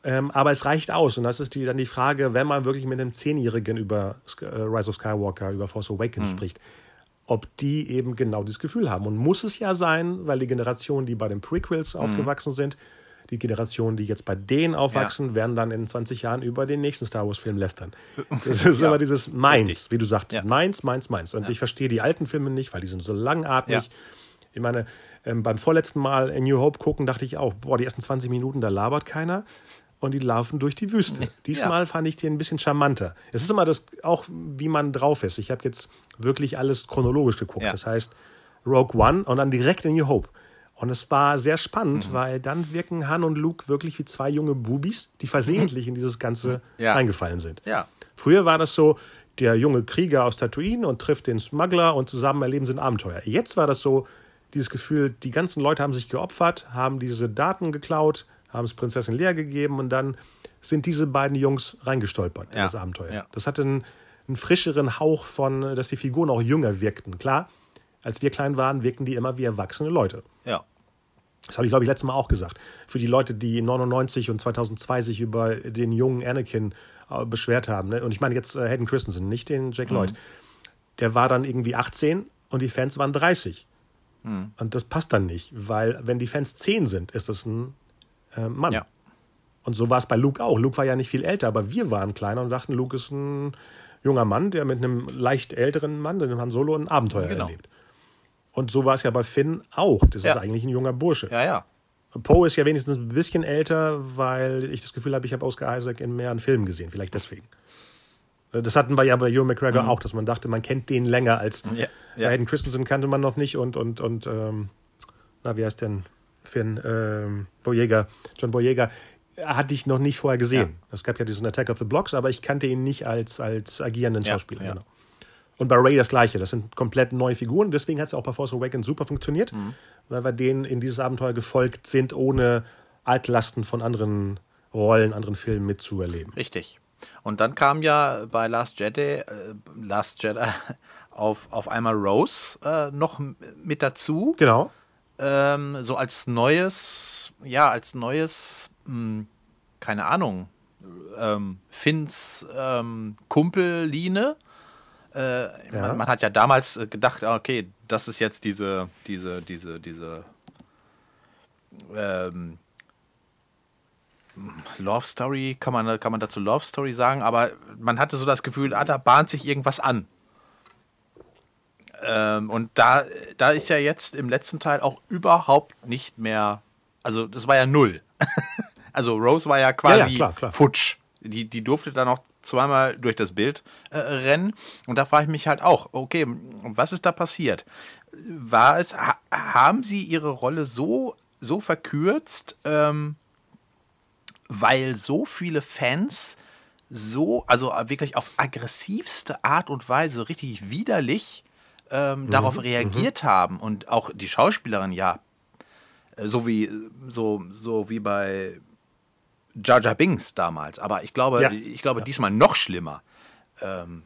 Ähm, aber es reicht aus. Und das ist die, dann die Frage, wenn man wirklich mit einem Zehnjährigen über äh, Rise of Skywalker, über Force Awakens Hm. spricht, ob die eben genau dieses Gefühl haben. Und muss es ja sein, weil die Generation, die bei den Prequels Hm. aufgewachsen sind, die Generation, die jetzt bei denen aufwachsen, werden dann in 20 Jahren über den nächsten Star Wars-Film lästern. Das ist Ja, immer dieses Meins, richtig. wie du sagst. Ja. Meins, meins, meins. Und ich verstehe die alten Filme nicht, weil die sind so langatmig. Ja. Ich meine, ähm, beim vorletzten Mal in New Hope gucken, dachte ich auch, boah, die ersten 20 Minuten, da labert keiner. Und die laufen durch die Wüste. Diesmal fand ich den ein bisschen charmanter. Es ist immer das, auch wie man drauf ist. Ich habe jetzt wirklich alles chronologisch geguckt. Ja. Das heißt, Rogue One und dann direkt in New Hope. Und es war sehr spannend, Mhm. weil dann wirken Han und Luke wirklich wie zwei junge Bubis, die versehentlich in dieses Ganze Ja. reingefallen sind. Ja. Früher war das so, der junge Krieger aus Tatooine und trifft den Smuggler und zusammen erleben sie ein Abenteuer. Jetzt war das so, dieses Gefühl, die ganzen Leute haben sich geopfert, haben diese Daten geklaut, haben es Prinzessin Lea gegeben und dann sind diese beiden Jungs reingestolpert in Ja. das Abenteuer. Ja. Das hatte einen, einen frischeren Hauch von, dass die Figuren auch jünger wirkten. Klar, als wir klein waren, wirkten die immer wie erwachsene Leute. Das habe ich, glaube ich, letztes Mal auch gesagt. Für die Leute, die 99 und 2002 sich über den jungen Anakin äh, beschwert haben. Ne? Und ich meine jetzt äh, Hayden Christensen, nicht den Jack Lloyd. der war dann irgendwie 18 und die Fans waren 30. Hm. Und das passt dann nicht, weil wenn die Fans 10 sind, ist das ein äh, Mann. Ja. Und so war es bei Luke auch. Luke war ja nicht viel älter, aber wir waren kleiner und dachten, Luke ist ein junger Mann, der mit einem leicht älteren Mann, dem Han Solo, ein Abenteuer Genau. erlebt. Und so war es ja bei Finn auch. Das Ja. ist eigentlich ein junger Bursche. Ja, ja. Poe ist ja wenigstens ein bisschen älter, weil ich das Gefühl habe, ich habe Oscar Isaac in mehreren Filmen gesehen. Vielleicht deswegen. Das hatten wir ja bei Ewan McGregor auch, dass man dachte, man kennt den länger als Mhm. Ja, ja. Hayden Christensen kannte man noch nicht und, und, und ähm, na, wie heißt denn Finn? Ähm, Boyega, John Boyega, hatte ich noch nicht vorher gesehen. Es gab ja diesen Attack of the Blocks, aber ich kannte ihn nicht als, als agierenden Ja, Schauspieler. ja. Genau. Und bei Ray das gleiche. Das sind komplett neue Figuren. Deswegen hat es auch bei Force Awakens super funktioniert, Mhm. weil wir denen in dieses Abenteuer gefolgt sind, ohne Altlasten von anderen Rollen, anderen Filmen mitzuerleben. Richtig. Und dann kam ja bei Last Jedi, äh, Last Jedi auf, auf einmal Rose äh, noch mit dazu. Genau. ähm, so als neues, ja, als neues, mh, keine Ahnung, ähm, Finns ähm, Kumpel Line. Äh, Ja. man, man hat ja damals äh, gedacht, ah, okay, das ist jetzt diese, diese, diese, diese ähm, Love Story, kann man, kann man dazu Love Story sagen, aber man hatte so das Gefühl, ah, da bahnt sich irgendwas an. Ähm, und da, da ist ja jetzt im letzten Teil auch überhaupt nicht mehr, also das war ja null. also Rose war ja quasi Ja, ja, klar, klar. futsch. Die, die durfte dann auch zweimal durch das Bild äh, rennen. Und da frage ich mich halt auch, okay, was ist da passiert? War es, ha, haben sie ihre Rolle so, so verkürzt, ähm, weil so viele Fans so, also wirklich auf aggressivste Art und Weise richtig widerlich ähm, darauf reagiert haben und auch die Schauspielerin ja, äh, so wie so so wie bei Jar Jar Binks damals, aber ich glaube, Ja. ich glaube diesmal noch schlimmer. Ähm,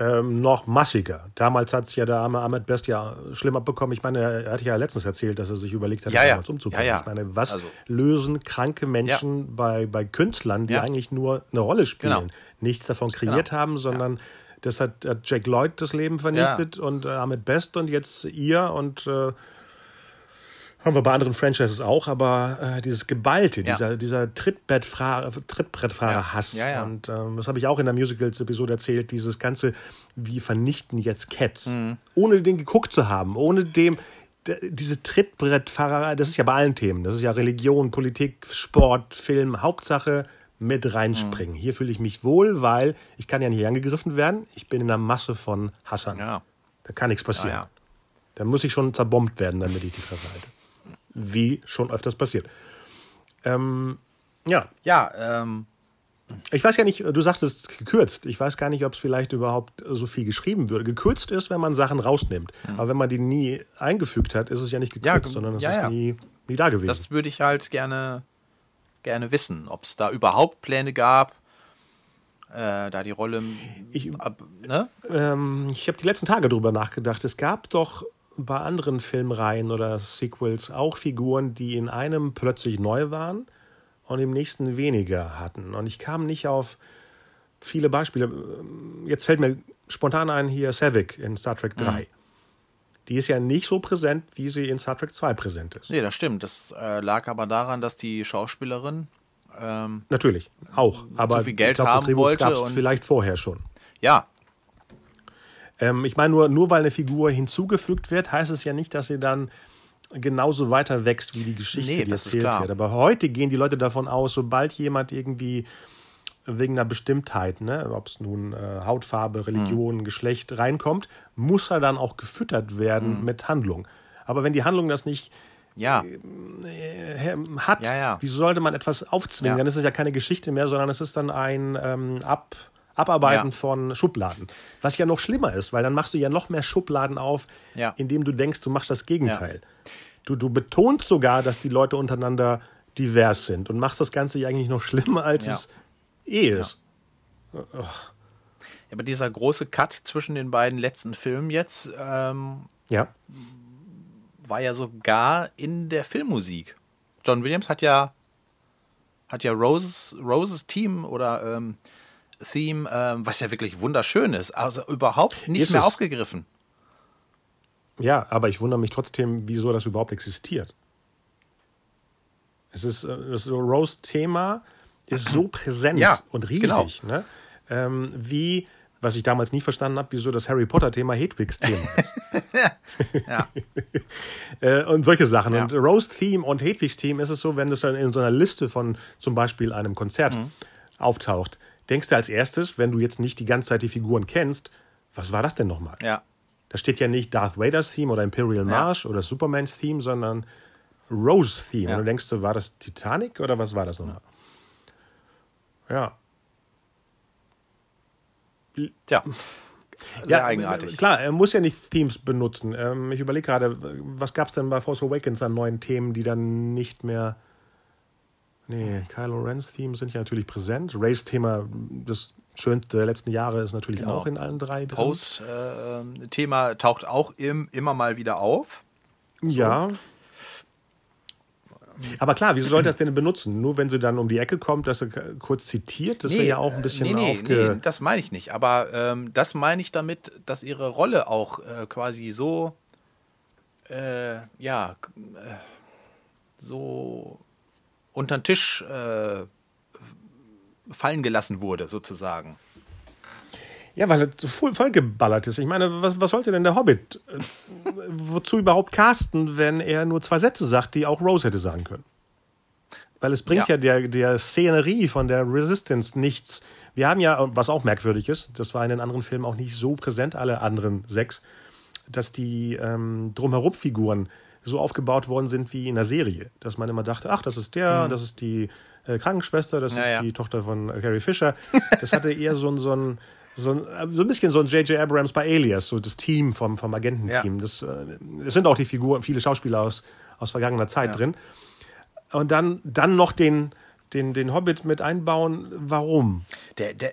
Ähm, noch massiger. Damals hat es ja der arme Ahmed Best ja schlimmer bekommen. Ich meine, er hat ja letztens erzählt, dass er sich überlegt hat, Ja, ja. damals. Ja, ja. Ich meine, was Also- lösen kranke Menschen bei, bei Künstlern, die Ja. eigentlich nur eine Rolle spielen, Genau. nichts davon kreiert Genau. haben, sondern das hat, hat Jack Lloyd das Leben vernichtet und äh, Ahmed Best und jetzt ihr und äh, haben wir bei anderen Franchises auch, aber äh, dieses Geballte, Ja. dieser, dieser Trittbettfahrer, Trittbrettfahrer-Hass. Ja, ja. Und ähm, das habe ich auch in der Musicals-Episode erzählt, dieses ganze, wie vernichten jetzt Cats, Mhm. ohne den geguckt zu haben, ohne dem, diese Trittbrettfahrer, das ist ja bei allen Themen, das ist ja Religion, Politik, Sport, Film, Hauptsache mit reinspringen. Hier fühle ich mich wohl, weil ich kann ja nicht angegriffen werden, ich bin in einer Masse von Hassern. ja. Da kann nichts passieren. Ja, ja. Da muss ich schon zerbombt werden, damit ich die Fresse halte. Wie schon öfters passiert. Ähm, ja, Ja, ähm, ich weiß ja nicht, du sagst es gekürzt. Ich weiß gar nicht, ob es vielleicht überhaupt so viel geschrieben würde. Gekürzt ist, wenn man Sachen rausnimmt. Aber wenn man die nie eingefügt hat, ist es ja nicht gekürzt, Ja, sondern es ja, ist ja. nie, nie da gewesen. das würde ich halt gerne, gerne wissen, ob es da überhaupt Pläne gab, äh, da die Rolle, Ich- ab, ne? Ähm, ich habe die letzten Tage drüber nachgedacht. Es gab doch bei anderen Filmreihen oder Sequels auch Figuren, die in einem plötzlich neu waren und im nächsten weniger hatten. Und ich kam nicht auf viele Beispiele. Jetzt fällt mir spontan ein hier Savick in Star Trek 3. Die ist ja nicht so präsent, wie sie in Star Trek 2 präsent ist. Nee, das stimmt. Das äh, lag aber daran, dass die Schauspielerin, ähm, Natürlich, auch. Aber viel Geld glaub, haben wollte und- vielleicht vorher schon. ja, Ähm, ich meine, nur, nur weil eine Figur hinzugefügt wird, heißt es ja nicht, dass sie dann genauso weiter wächst wie die Geschichte, Nee, die erzählt wird. Aber heute gehen die Leute davon aus, sobald jemand irgendwie wegen einer Bestimmtheit, ne, ob es nun äh, Hautfarbe, Religion, Mhm. Geschlecht reinkommt, muss er dann auch gefüttert werden Mhm. mit Handlung. Aber wenn die Handlung das nicht ja, äh, hat, Ja, ja. wieso sollte man etwas aufzwingen? Dann ist es ja keine Geschichte mehr, sondern es ist dann ein ähm, Ab Abarbeiten Ja. von Schubladen. Was ja noch schlimmer ist, weil dann machst du ja noch mehr Schubladen auf, Ja. indem du denkst, du machst das Gegenteil. Du, du betonst sogar, dass die Leute untereinander divers sind und machst das Ganze ja eigentlich noch schlimmer, als Ja. es eh ist. aber dieser große Cut zwischen den beiden letzten Filmen jetzt ähm, Ja. war ja sogar in der Filmmusik. John Williams hat ja hat ja Roses, Roses Team oder ähm, Theme, ähm, was ja wirklich wunderschön ist, also überhaupt nicht Ist mehr es. aufgegriffen. Ja, aber ich wundere mich trotzdem, wieso das überhaupt existiert. Es ist, äh, das Rose-Thema ist so präsent Ja, und riesig, ne? ähm, wie, was ich damals nie verstanden habe, wieso das Harry Potter-Thema Hedwigs Thema ist. Ja. äh, und solche Sachen. Ja. Und Rose-Theme und Hedwigs Theme ist es so, wenn das dann in so einer Liste von zum Beispiel einem Konzert Mhm. auftaucht, denkst du als erstes, wenn du jetzt nicht die ganze Zeit die Figuren kennst, was war das denn nochmal? ja. Da steht ja nicht Darth Vader's Theme oder Imperial March oder Supermans Theme, sondern Rose Theme. Ja. Und du denkst, du, war das Titanic oder was war das nochmal? Ja. Tja. Sehr ja, eigenartig. Klar, er muss ja nicht Themes benutzen. Ähm, ich überlege gerade, was gab es denn bei Force Awakens an neuen Themen, die dann nicht mehr. Nee, Kylo Ren's Themes sind ja natürlich präsent. Rays Thema, das schönste der letzten Jahre, ist natürlich Genau. auch in allen drei drin. Post-Thema taucht auch im, immer mal wieder auf. Ja. Aber klar, wieso sollte das denn benutzen? Nur wenn sie dann um die Ecke kommt, dass sie kurz zitiert, das wäre ja auch ein bisschen äh, nee, nee, aufge. nee, das meine ich nicht. Aber ähm, das meine ich damit, dass ihre Rolle auch äh, quasi so, äh, ja, äh, so unter den Tisch äh, fallen gelassen wurde, sozusagen. Ja, weil es so voll, voll geballert ist. Ich meine, was, was sollte denn der Hobbit? äh, Wozu überhaupt casten, wenn er nur zwei Sätze sagt, die auch Rose hätte sagen können? Weil es bringt ja, Ja. der, der Szenerie von der Resistance nichts. Wir haben ja, was auch merkwürdig ist, das war in den anderen Filmen auch nicht so präsent, alle anderen sechs, dass die ähm, Drumherum-Figuren so aufgebaut worden sind wie in der Serie. Dass man immer dachte, ach, das ist der, das ist die äh, Krankenschwester, das Mhm. Ja, ist ja. die Tochter von äh, Carrie Fisher. Das hatte eher so ein, so ein, so ein, äh, so ein bisschen so ein J.J. Abrams bei Alias, so das Team vom, vom Agententeam. Ja. Das, äh, es sind auch die Figuren, viele Schauspieler aus, aus vergangener Zeit drin. Und dann, dann noch den, den, den Hobbit mit einbauen. Warum? Der, der,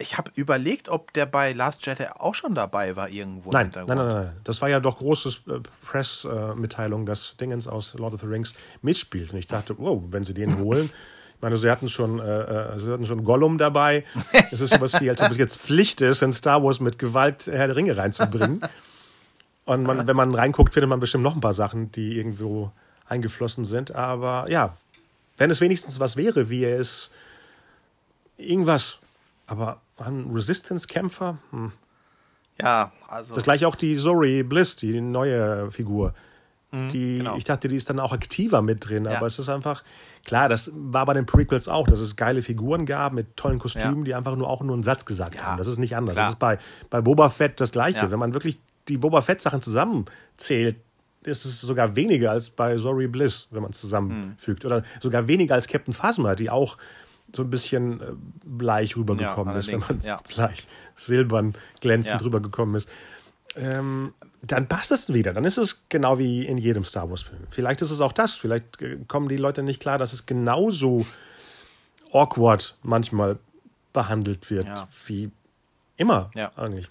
ich habe überlegt, ob der bei Last Jedi auch schon dabei war irgendwo Nein, nein, nein, nein. Das war ja doch großes äh, Press-Mitteilung, dass Dingens aus Lord of the Rings mitspielt. Und ich dachte, wow, wenn sie den holen. Ich meine, sie hatten schon, äh, äh, sie hatten schon Gollum dabei. Es ist sowas wie, als ob es jetzt Pflicht ist, in Star Wars mit Gewalt Herr der Ringe reinzubringen. Und man, wenn man reinguckt, findet man bestimmt noch ein paar Sachen, die irgendwo eingeflossen sind. Aber ja, wenn es wenigstens was wäre, wie er ist, irgendwas. Aber ein Resistance-Kämpfer, hm. Ja, also. Das gleiche auch die Zori Bliss, die neue Figur. Die, genau. Ich dachte, die ist dann auch aktiver mit drin, Ja. aber es ist einfach, klar, das war bei den Prequels auch, dass es geile Figuren gab mit tollen Kostümen, Ja. die einfach nur auch nur einen Satz gesagt Ja, haben. Das ist nicht anders. klar. Das ist bei, bei Boba Fett das Gleiche. Ja. Wenn man wirklich die Boba Fett-Sachen zusammenzählt, ist es sogar weniger als bei Zori Bliss, wenn man es zusammenfügt. Oder sogar weniger als Captain Phasma, die auch so ein bisschen äh, bleich rübergekommen Ja, ist, wenn man ja. gleich silbern glänzend Ja. rübergekommen ist. Ähm, dann passt es wieder. Dann ist es genau wie in jedem Star Wars-Film. Vielleicht ist es auch das. Vielleicht äh, kommen die Leute nicht klar, dass es genauso awkward manchmal behandelt wird Ja. wie immer Ja. eigentlich.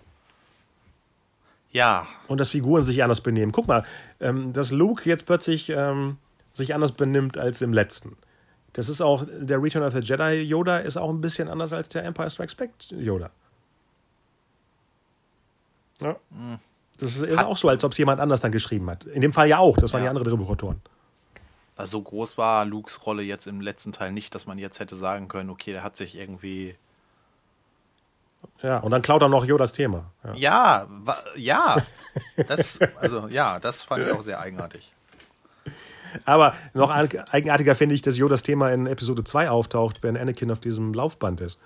ja, Und dass Figuren sich anders benehmen. Guck mal, ähm, dass Luke jetzt plötzlich ähm, sich anders benimmt als im letzten. Das ist auch, der Return of the Jedi Yoda ist auch ein bisschen anders als der Empire Strikes Back Yoda. Ja. Das ist Hat- auch so, als ob es jemand anders dann geschrieben hat. In dem Fall ja auch, das waren Ja. die anderen Drehbuchautoren. also so groß war Lukes Rolle jetzt im letzten Teil nicht, dass man jetzt hätte sagen können, okay, der hat sich irgendwie. Ja, und dann klaut er noch Yodas Thema. Ja. Ja, ja. Das, also ja, das fand ich auch sehr eigenartig. Aber noch eigenartiger finde ich, dass Yodas Thema in Episode 2 auftaucht, wenn Anakin auf diesem Laufband ist.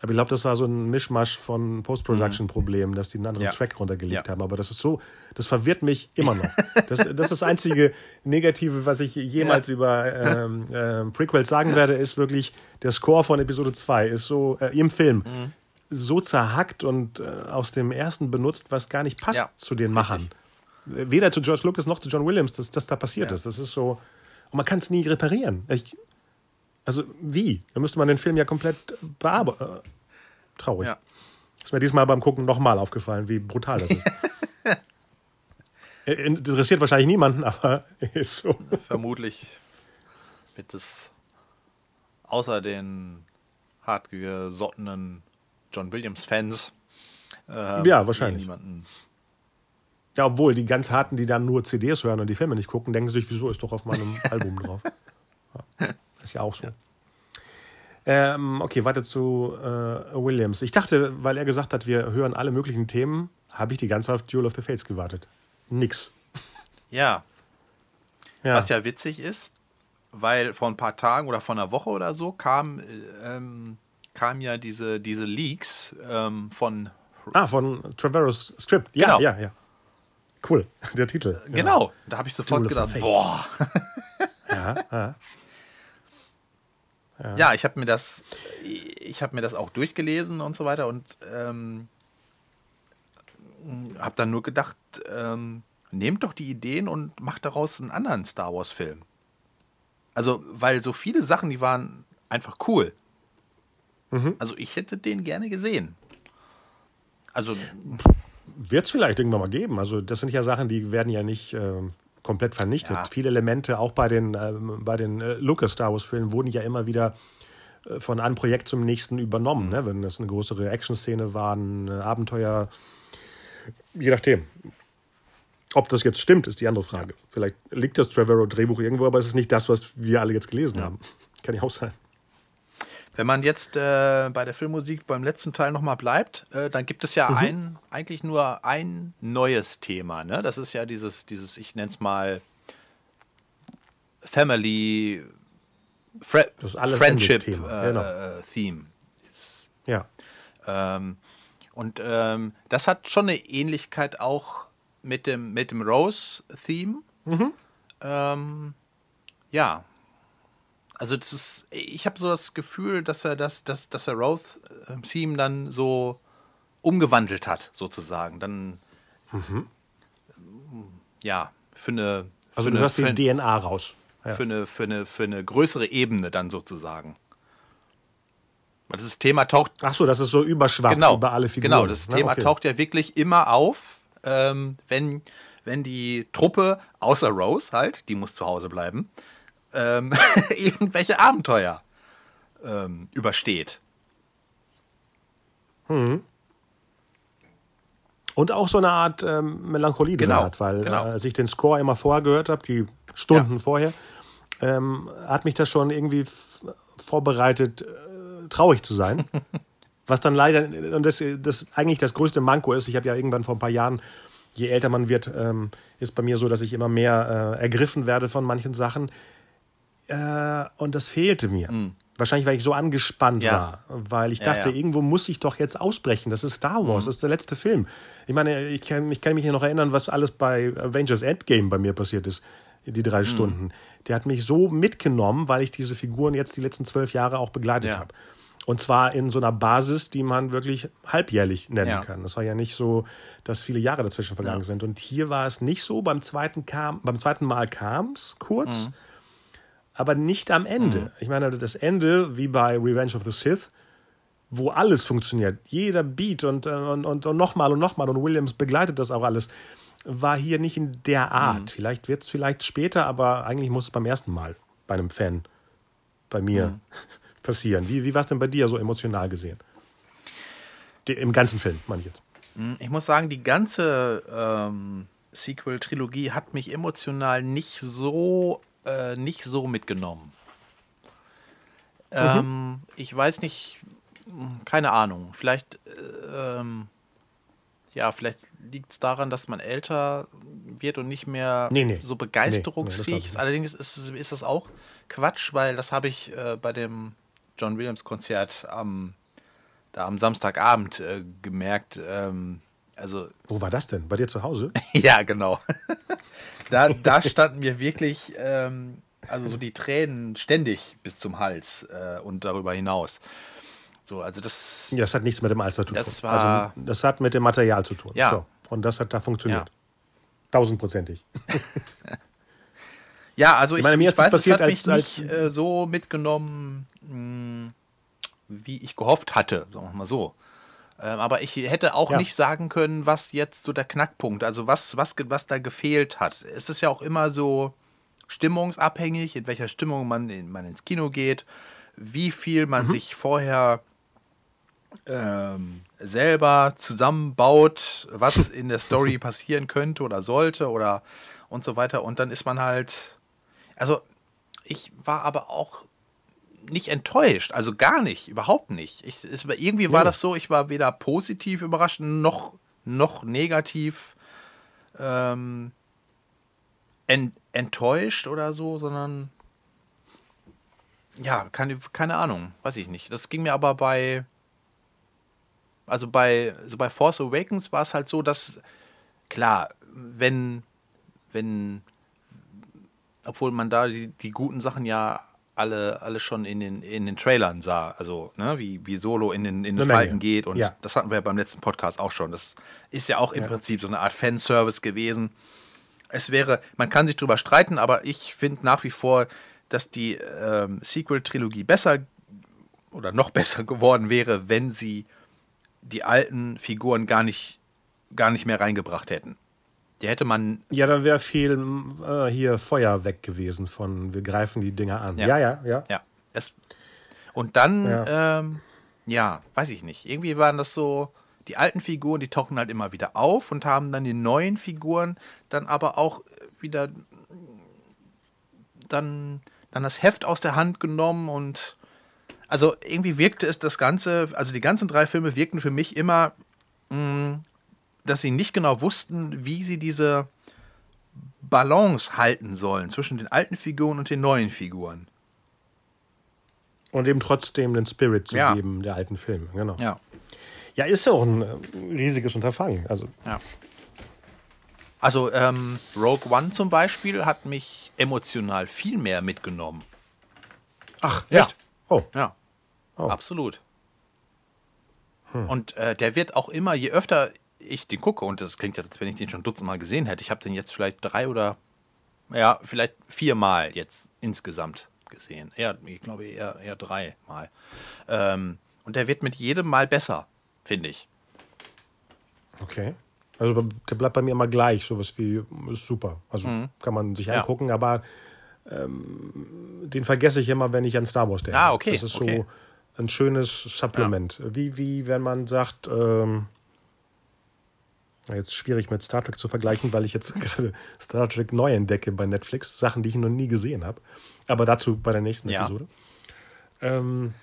Aber ich glaube, das war so ein Mischmasch von Post-Production-Problemen, dass die einen anderen Ja. Track runtergelegt Ja. haben. Aber das ist so, das verwirrt mich immer noch. Das, das ist das einzige Negative, was ich jemals über ähm, ähm, Prequels sagen werde, ist wirklich, der Score von Episode 2 ist so, äh, im Film, Mhm. so zerhackt und äh, aus dem ersten benutzt, was gar nicht passt Ja, zu den richtig. Weder zu George Lucas noch zu John Williams, dass das da passiert Ja. ist. Das ist so, und man kann es nie reparieren. Ich, also wie? Da müsste man den Film ja komplett bearbeiten. Äh, traurig. Ja. Ist mir diesmal beim Gucken nochmal aufgefallen, wie brutal das ist. Äh, Interessiert wahrscheinlich niemanden, aber ist so. Vermutlich wird es außer den hartgesottenen John Williams-Fans. Ähm, ja, wahrscheinlich. Ja, obwohl die ganz harten, die dann nur CDs hören und die Filme nicht gucken, denken sich, wieso ist doch auf meinem Album drauf. Ja, ist ja auch so. Ähm, okay, weiter zu äh, Williams. Ich dachte, weil er gesagt hat, wir hören alle möglichen Themen, habe ich die ganze Zeit auf Duel of the Fates gewartet. Nix. Ja. ja. Was ja witzig ist, weil vor ein paar Tagen oder vor einer Woche oder so kam, ähm, kam ja diese, diese Leaks ähm, von. Ah, von Trevorrow's Script. Ja, genau. ja, ja. Cool, der Titel. Genau, genau. da habe ich sofort gedacht, boah. ja, ja. Ja, ja ich habe mir das, ich habe mir das auch durchgelesen und so weiter und ähm, habe dann nur gedacht, ähm, nehmt doch die Ideen und macht daraus einen anderen Star Wars Film. Also, weil so viele Sachen, die waren einfach cool. Mhm. Also, ich hätte den gerne gesehen. Also. Wird es vielleicht irgendwann mal geben. Also, das sind ja Sachen, die werden ja nicht äh, komplett vernichtet. Ja. Viele Elemente, auch bei den, äh, bei den äh, Lucas Star Wars-Filmen, wurden ja immer wieder äh, von einem Projekt zum nächsten übernommen. Ne? Wenn das eine größere Action-Szene war, ein Abenteuer, je nachdem. Ob das jetzt stimmt, ist die andere Frage. Vielleicht liegt das Trevorrow-Drehbuch irgendwo, aber es ist nicht das, was wir alle jetzt gelesen ja. haben. Kann ja auch sein. Wenn man jetzt äh, bei der Filmmusik beim letzten Teil nochmal bleibt, äh, dann gibt es ja mhm. ein, eigentlich nur ein neues Thema. Ne? Das ist ja dieses, dieses ich nenne es mal Family Fre Friendship Thema. Äh, genau. Theme. Ja. Ähm, und ähm, das hat schon eine Ähnlichkeit auch mit dem, mit dem Rose-Theme. Mhm. Ähm, ja, also das ist, ich habe so das Gefühl, dass er das, dass, dass er Roth äh, dann so umgewandelt hat, sozusagen. Dann mhm. ja, für eine. Also für du hörst die DNA raus. Ja. Für, eine, für, eine, für eine größere Ebene dann sozusagen. Weil das Thema taucht. Ach so, das ist so überschwappt genau, über alle Figuren. Genau, das Thema okay. taucht ja wirklich immer auf, ähm, wenn, wenn die Truppe, außer Rose halt, die muss zu Hause bleiben, ähm, irgendwelche Abenteuer ähm, übersteht. Hm. Und auch so eine Art ähm, Melancholie genau, drin hat, weil genau. äh, als ich den Score immer vorher gehört habe, die Stunden ja. vorher, ähm, hat mich das schon irgendwie vorbereitet, äh, traurig zu sein. Was dann leider, und das, das eigentlich das größte Manko ist, ich habe ja irgendwann vor ein paar Jahren, je älter man wird, ähm, ist bei mir so, dass ich immer mehr äh, ergriffen werde von manchen Sachen. Äh, und das fehlte mir. Mhm. Wahrscheinlich, weil ich so angespannt ja. war. Weil ich dachte, ja, ja. irgendwo muss ich doch jetzt ausbrechen. Das ist Star Wars, mhm. das ist der letzte Film. Ich meine, ich kann, ich kann mich noch erinnern, was alles bei Avengers Endgame bei mir passiert ist. Die drei mhm. Stunden. Der hat mich so mitgenommen, weil ich diese Figuren jetzt die letzten zwölf Jahre auch begleitet habe. Und zwar in so einer Basis, die man wirklich halbjährlich nennen kann. Das war ja nicht so, dass viele Jahre dazwischen vergangen sind. Und hier war es nicht so. Beim zweiten, kam, beim zweiten Mal kam es kurz. Mhm aber nicht am Ende. Mhm. Ich meine, das Ende, wie bei Revenge of the Sith, wo alles funktioniert, jeder Beat und, äh, und, und, und nochmal und nochmal und Williams begleitet das auch alles, war hier nicht in der Art. Mhm. Vielleicht wird es vielleicht später, aber eigentlich muss es beim ersten Mal bei einem Fan, bei mir, mhm. passieren. Wie, wie war es denn bei dir so emotional gesehen? Die, Im ganzen Film, meine ich jetzt. Mhm. Ich muss sagen, die ganze ähm, Sequel-Trilogie hat mich emotional nicht so äh, nicht so mitgenommen. Mhm. Ähm, ich weiß nicht, keine Ahnung. Vielleicht, äh, ähm, ja, vielleicht liegt es daran, dass man älter wird und nicht mehr nee, nee. so begeisterungsfähig nee, ist. Allerdings ist, ist das auch Quatsch, weil das habe ich äh, bei dem John Williams Konzert am, da am Samstagabend äh, gemerkt. Ähm, also, Wo war das denn? Bei dir zu Hause? ja, genau. da, da standen mir wirklich, ähm, also so die Tränen ständig bis zum Hals äh, und darüber hinaus. So, also das. Ja, das hat nichts mit dem Alter zu tun. Das, war, also, das hat mit dem Material zu tun. Ja. So. Und das hat da funktioniert. Ja. Tausendprozentig. ja, also ich, ich, meine, mir ich ist weiß, passiert, es hat als, mich nicht äh, so mitgenommen, mh, hm, wie ich gehofft hatte, sagen wir mal so. Ähm, aber ich hätte auch ja. nicht sagen können, was jetzt so der Knackpunkt, also was, was, was da gefehlt hat. Es ist ja auch immer so stimmungsabhängig, in welcher Stimmung man, in, man ins Kino geht, wie viel man mhm. sich vorher ähm, selber zusammenbaut, was in der Story passieren könnte oder sollte oder und so weiter. Und dann ist man halt, also ich war aber auch nicht enttäuscht, also gar nicht, überhaupt nicht. Ich, es, irgendwie war ja. das so, ich war weder positiv überrascht noch, noch negativ ähm, ent, enttäuscht oder so, sondern ja, keine, keine Ahnung, weiß ich nicht. Das ging mir aber bei, also bei, so bei Force Awakens war es halt so, dass, klar, wenn, wenn, obwohl man da die, die guten Sachen ja alle, alle schon in den, in den Trailern sah, also ne, wie, wie Solo in den, in den Falten geht und ja. das hatten wir ja beim letzten Podcast auch schon. Das ist ja auch im ja. Prinzip so eine Art Fanservice gewesen. Es wäre, man kann sich drüber streiten, aber ich finde nach wie vor, dass die ähm, Sequel-Trilogie besser oder noch besser geworden wäre, wenn sie die alten Figuren gar nicht, gar nicht mehr reingebracht hätten. Die hätte man. Ja, dann wäre viel äh, hier Feuer weg gewesen von wir greifen die Dinger an. Ja, ja, ja. Ja. ja. Es, und dann, ja. Ähm, ja, weiß ich nicht. Irgendwie waren das so, die alten Figuren, die tauchen halt immer wieder auf und haben dann die neuen Figuren dann aber auch wieder dann, dann das Heft aus der Hand genommen und also irgendwie wirkte es das Ganze, also die ganzen drei Filme wirkten für mich immer, mh, mm, dass sie nicht genau wussten, wie sie diese Balance halten sollen zwischen den alten Figuren und den neuen Figuren. Und eben trotzdem den Spirit zu ja. geben der alten Filme, genau. Ja. Ja, ist ja auch ein äh, riesiges Unterfangen. Also. Ja. Also ähm, Rogue One zum Beispiel hat mich emotional viel mehr mitgenommen. Ach, echt? Ja. Oh. Ja. Oh. Absolut. Hm. Und äh, der wird auch immer, je öfter ich den gucke, und das klingt ja, als wenn ich den schon dutzendmal gesehen hätte, ich habe den jetzt vielleicht drei oder, ja, vielleicht viermal jetzt insgesamt gesehen. Eher, ich glaube eher, eher dreimal. Ähm, und der wird mit jedem Mal besser, finde ich. Okay. Also der bleibt bei mir immer gleich, sowas wie, ist super. Also mhm. kann man sich ja. angucken, aber ähm, den vergesse ich immer, wenn ich an Star Wars denke. Ah, okay. Das ist okay. so ein schönes Supplement. Ja. Wie, wie wenn man sagt, ähm, jetzt schwierig mit Star Trek zu vergleichen, weil ich jetzt gerade Star Trek neu entdecke bei Netflix. Sachen, die ich noch nie gesehen habe. Aber dazu bei der nächsten ja. Episode. Ähm,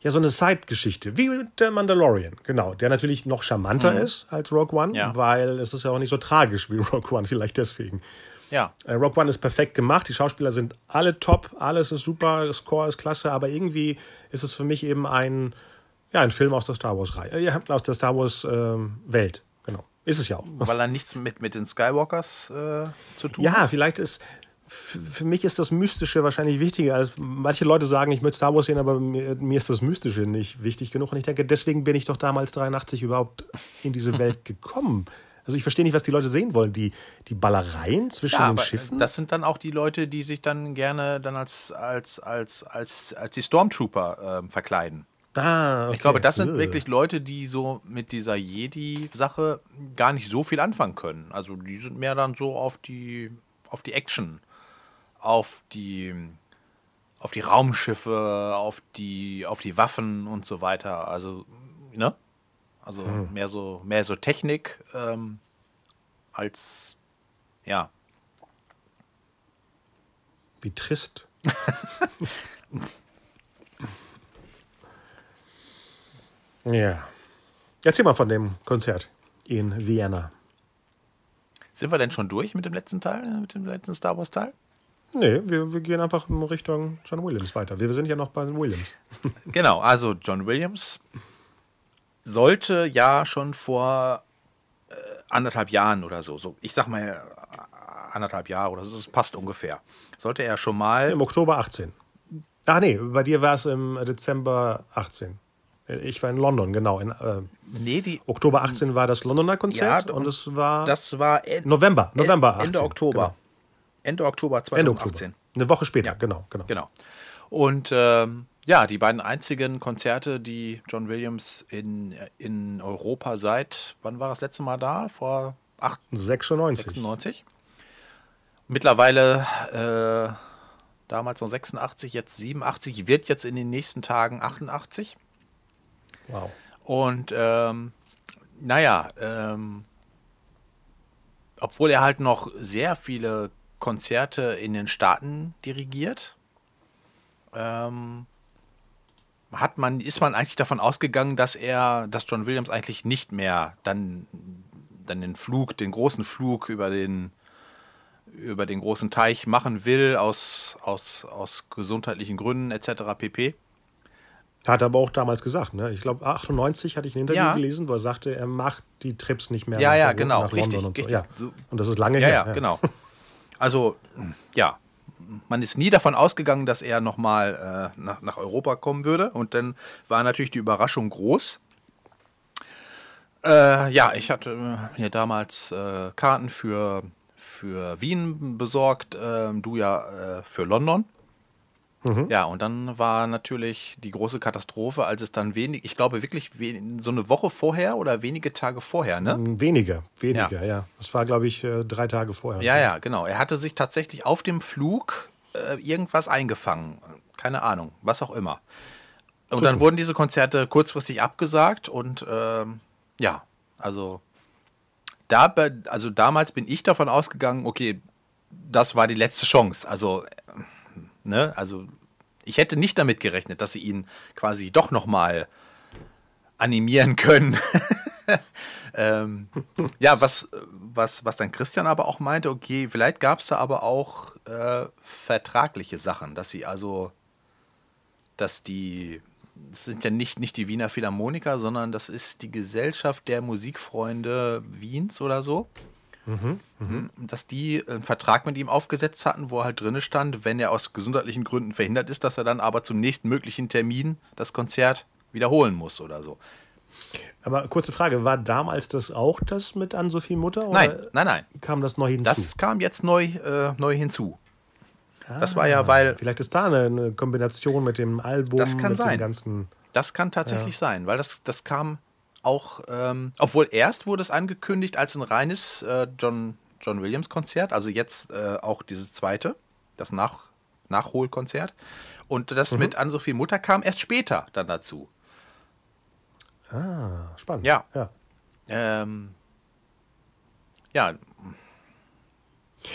ja, so eine Side-Geschichte, wie der Mandalorian, genau, der natürlich noch charmanter mhm. ist als Rogue One, ja. weil es ist ja auch nicht so tragisch wie Rogue One, vielleicht deswegen. Ja. Äh, Rock One ist perfekt gemacht, die Schauspieler sind alle top, alles ist super, das Score ist klasse, aber irgendwie ist es für mich eben ein, ja, ein Film aus der Star Wars-Reihe, äh, aus der Star Wars-Welt. Ähm, genau. Ist es ja auch. Weil er nichts mit, mit den Skywalkers äh, zu tun ja, hat? Ja, vielleicht ist, für mich ist das Mystische wahrscheinlich wichtiger. Als manche Leute sagen, ich möchte Star Wars sehen, aber mir, mir, ist das Mystische nicht wichtig genug. Und ich denke, deswegen bin ich doch damals 83 überhaupt in diese Welt gekommen. Also ich verstehe nicht, was die Leute sehen wollen. Die, die Ballereien zwischen ja, den Schiffen? Das sind dann auch die Leute, die sich dann gerne dann als, als, als, als, als die Stormtrooper äh, verkleiden. Ah, okay. Ich glaube, das sind wirklich Leute, die so mit dieser Jedi-Sache gar nicht so viel anfangen können. Also die sind mehr dann so auf die, auf die Action, auf die, auf die Raumschiffe, auf die, auf die Waffen und so weiter. Also, ne? Also hm. mehr so mehr so Technik ähm, als ja. Wie trist. ja. Erzähl mal von dem Konzert in Vienna. Sind wir denn schon durch mit dem letzten Teil, mit dem letzten Star Wars Teil? Nee, wir, wir gehen einfach in Richtung John Williams weiter. Wir sind ja noch bei Williams. genau, also John Williams sollte ja schon vor äh, anderthalb Jahren oder so, so, ich sag mal äh, anderthalb Jahre oder so, das passt ungefähr, sollte er schon mal. Im Oktober 18. Ach nee, bei dir war es im Dezember 18. Ich war in London, genau. In, äh, nee, die, Oktober 18 war das Londoner Konzert ja, und es war. Das war November, November 18. Ende Oktober. Genau. Ende Oktober 2018. Ende Oktober. Eine Woche später, ja. genau, genau. Genau. Und ähm, ja, die beiden einzigen Konzerte, die John Williams in, in Europa seit, wann war das letzte Mal da? Vor 8, 96. 96. Mittlerweile, äh, damals noch 86, jetzt 87, wird jetzt in den nächsten Tagen 88. Wow. Und ähm, naja, ähm, obwohl er halt noch sehr viele Konzerte in den Staaten dirigiert, ähm, hat man, ist man eigentlich davon ausgegangen, dass er, dass John Williams eigentlich nicht mehr dann, dann den Flug, den großen Flug über den, über den großen Teich machen will, aus, aus, aus gesundheitlichen Gründen etc. pp. Hat er aber auch damals gesagt, ne? Ich glaube, 98 hatte ich ein Interview Ja. gelesen, wo er sagte, er macht die Trips nicht mehr Ja, nach, ja, genau, London richtig, und so. richtig. Ja. Und das ist lange Ja, her. ja, genau. Also, ja, man ist nie davon ausgegangen, dass er nochmal äh, nach, nach Europa kommen würde. Und dann war natürlich die Überraschung groß. Äh, ja, ich hatte äh, mir damals äh, Karten für, für Wien besorgt, ähm, du ja äh, für London. Ja, und dann war natürlich die große Katastrophe, als es dann wenig, ich glaube wirklich so eine Woche vorher oder wenige Tage vorher, ne? Weniger, weniger, ja. Das war, glaube ich, äh, drei Tage vorher. Ja, ja, genau. Er hatte sich tatsächlich auf dem Flug äh, irgendwas eingefangen. Keine Ahnung, was auch immer. Und dann wurden diese Konzerte kurzfristig abgesagt und ähm, ja, also, da, also damals bin ich davon ausgegangen, okay, das war die letzte Chance. Also, äh, ne, also ich hätte nicht damit gerechnet, dass sie ihn quasi doch noch mal animieren können. ähm, ja, was, was, was dann Christian aber auch meinte, okay, vielleicht gab es da aber auch äh, vertragliche Sachen, dass sie also, dass die, das sind ja nicht, nicht die Wiener Philharmoniker, sondern das ist die Gesellschaft der Musikfreunde Wiens oder so. Mhm. Dass die einen Vertrag mit ihm aufgesetzt hatten, wo halt drin stand, wenn er aus gesundheitlichen Gründen verhindert ist, dass er dann aber zum nächsten möglichen Termin das Konzert wiederholen muss oder so. Aber kurze Frage, war damals das auch das mit Ann-Sophie Mutter? Oder Nein, nein, nein. Kam das neu hinzu? Das kam jetzt neu, äh, neu hinzu. das war ja, weil Vielleicht ist da eine, eine Kombination mit dem Album, Das kann sein. dem ganzen. das kann tatsächlich sein, weil das, das kam auch, ähm, obwohl erst wurde es angekündigt als ein reines äh, John, John Williams Konzert, also jetzt äh, auch dieses zweite, das Nach, Nachholkonzert. Und das mit Ann-Sophie Mutter kam erst später dann dazu. Ah, spannend. Ja. ja. Ähm, ja,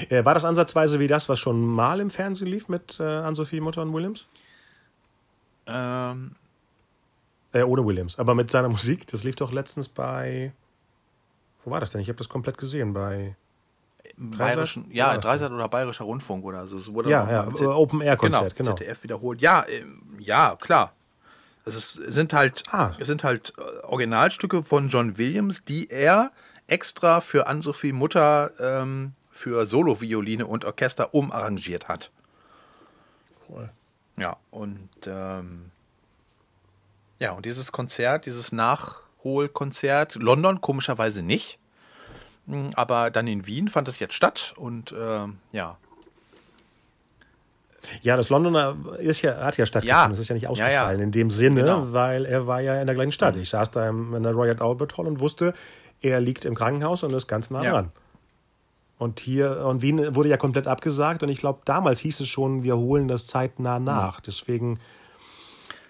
Äh, war das ansatzweise wie das, was schon mal im Fernsehen lief mit äh, Ann-Sophie Mutter und Williams? ähm, Äh, ohne Williams, aber mit seiner Musik. Das lief doch letztens bei. Wo war das denn? Ich habe das komplett gesehen. Bei. bayerischen, War ja, Dreisat oder Bayerischer Rundfunk oder so. Es wurde Ja, ja, Z- Open Air Konzert, genau. ZDF wiederholt. Ja, ähm, ja, klar. Es ist, sind halt, Ah. es sind halt äh, Originalstücke von John Williams, die er extra für Ann-Sophie Mutter ähm, für Solo-Violine und Orchester umarrangiert hat. Cool. Ja, und ähm, ja, und dieses Konzert, dieses Nachholkonzert, London komischerweise nicht. Mm, Aber dann in Wien fand es jetzt statt und ähm, ja, Ja, das Londoner ist ja, hat ja stattgefunden. Ja. Das ist ja nicht Ja, ausgefallen ja. in dem Sinne, Genau. Mhm. weil er war ja in der gleichen Stadt. Ich saß da in der Royal Albert Hall und wusste, er liegt im Krankenhaus und ist ganz nah Ja. dran. Und hier, und Wien wurde ja komplett abgesagt und ich glaube, damals hieß es schon, wir holen das zeitnah nach. Deswegen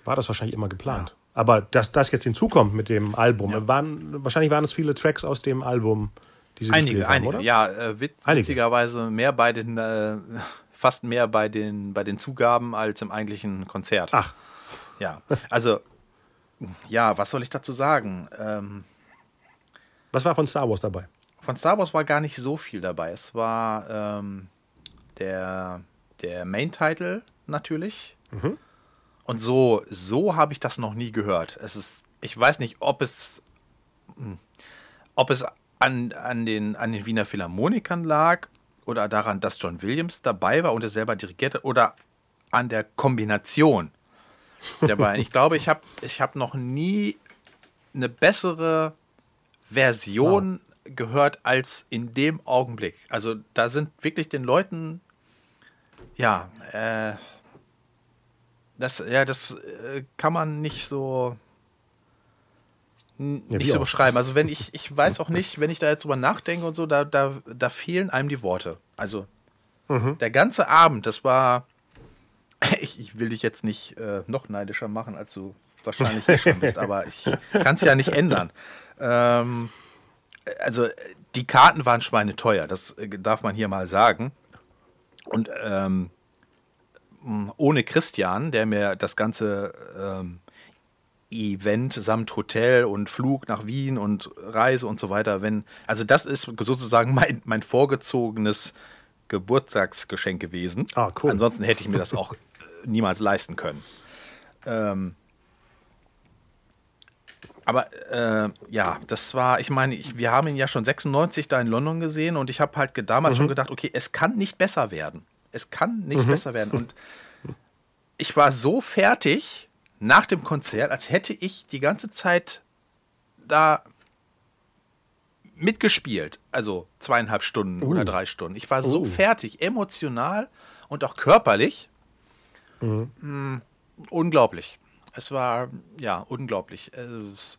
war das wahrscheinlich immer geplant. Aber dass das jetzt hinzukommt mit dem Album, waren, wahrscheinlich waren es viele Tracks aus dem Album, die sie einige, haben, einige. oder? Ja, äh, witz, Einige. witzigerweise mehr bei den, äh, fast mehr bei den, bei den Zugaben als im eigentlichen Konzert. Ach, Ja, also, ja, was soll ich dazu sagen? Ähm, was war von Star Wars dabei? Von Star Wars war gar nicht so viel dabei. Es war ähm, der, der Main-Title natürlich. Und so, so habe ich das noch nie gehört. Es ist, ich weiß nicht, ob es, hm, ob es an, an, den, an den Wiener Philharmonikern lag oder daran, dass John Williams dabei war und er selber dirigiert hat oder an der Kombination der beiden. Ich glaube, ich habe ich hab noch nie eine bessere Version gehört als in dem Augenblick. Also da sind wirklich den Leuten, ja, äh, das, ja, das äh, kann man nicht so Ja, nicht so auch. beschreiben. Also wenn ich, ich weiß auch nicht, wenn ich da jetzt drüber nachdenke und so, da, da, da fehlen einem die Worte. Also der ganze Abend, das war, ich, ich will dich jetzt nicht äh, noch neidischer machen, als du wahrscheinlich eh schon bist, aber ich kann es ja nicht ändern. Ähm, also die Karten waren schweineteuer, das äh, darf man hier mal sagen. Und ähm, ohne Christian, der mir das ganze ähm, Event samt Hotel und Flug nach Wien und Reise und so weiter, wenn, also das ist sozusagen mein, mein vorgezogenes Geburtstagsgeschenk gewesen. Ah, cool. Ansonsten hätte ich mir das auch niemals leisten können. Ähm, aber äh, ja, das war, ich meine, ich, wir haben ihn ja schon 96 da in London gesehen und ich habe halt damals mhm. schon gedacht, okay, es kann nicht besser werden. Es kann nicht mhm. besser werden. Und ich war so fertig nach dem Konzert, als hätte ich die ganze Zeit da mitgespielt. Also zweieinhalb Stunden uh. oder drei Stunden. Ich war so uh. fertig, emotional und auch körperlich. Mhm. Mm, unglaublich. Es war, ja, unglaublich. Es,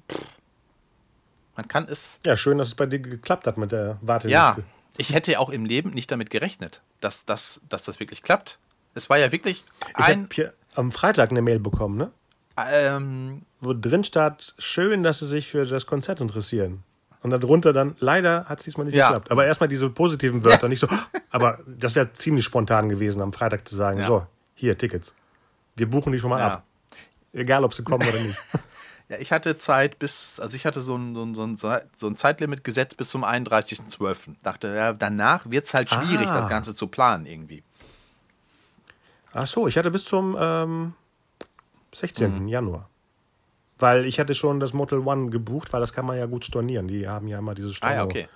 man kann es. Ja, schön, dass es bei dir geklappt hat mit der Warteliste. Ja, ich hätte auch im Leben nicht damit gerechnet, dass, dass, dass das wirklich klappt. Es war ja wirklich ein. Ich habe am Freitag eine Mail bekommen, ne? Ähm, Wo drin stand, schön, dass sie sich für das Konzert interessieren. Und darunter dann, leider hat es diesmal nicht ja. geklappt. Aber erstmal diese positiven Wörter, ja. nicht so, aber das wäre ziemlich spontan gewesen, am Freitag zu sagen, ja. so, hier, Tickets. Wir buchen die schon mal ab. Egal, ob sie kommen oder nicht. Ja, ich hatte Zeit bis, also ich hatte so ein, so ein, so ein Zeitlimit gesetzt bis zum 31.12. Dachte, ja, danach wird es halt schwierig, ah. das Ganze zu planen irgendwie. Ach so, ich hatte bis zum ähm, 16. Mhm. Januar. Weil ich hatte schon das Motel One gebucht, weil das kann man ja gut stornieren. Die haben ja immer diese Storno. Ah, ja, okay.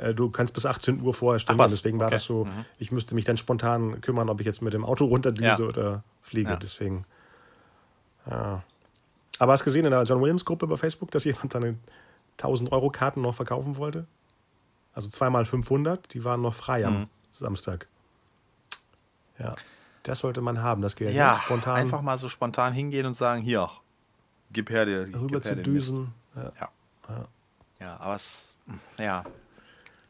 Äh, du kannst bis 18 Uhr vorher stornieren, deswegen okay. war das so, mhm. ich müsste mich dann spontan kümmern, ob ich jetzt mit dem Auto runterdüse ja. oder fliege. Ja. Deswegen. Ja. Aber hast du gesehen in der John Williams Gruppe bei Facebook, dass jemand seine 1000 Euro Karten noch verkaufen wollte? Also zweimal 500, die waren noch frei am mhm. Samstag. Ja, das sollte man haben, das Geld. Ja, spontan. einfach mal so spontan hingehen und sagen, hier, gib her dir. Rüber zu düsen. Ja. Ja. ja. ja. aber es, ja,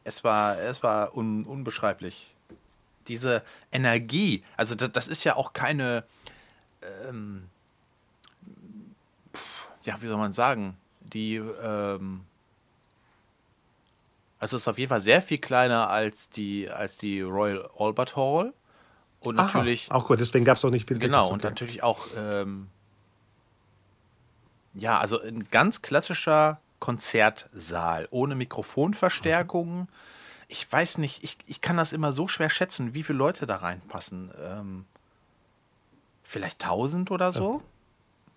es war, es war un, unbeschreiblich. Diese Energie, also das, das ist ja auch keine, ähm, ja, wie soll man sagen, die, ähm, also es ist auf jeden Fall sehr viel kleiner als die, als die Royal Albert Hall. Und Aha, natürlich. Auch gut, deswegen gab es auch nicht viel Genau, und natürlich auch, ähm, ja, also ein ganz klassischer Konzertsaal ohne Mikrofonverstärkungen. Ich weiß nicht, ich, ich kann das immer so schwer schätzen, wie viele Leute da reinpassen. Ähm, vielleicht 1000 oder so?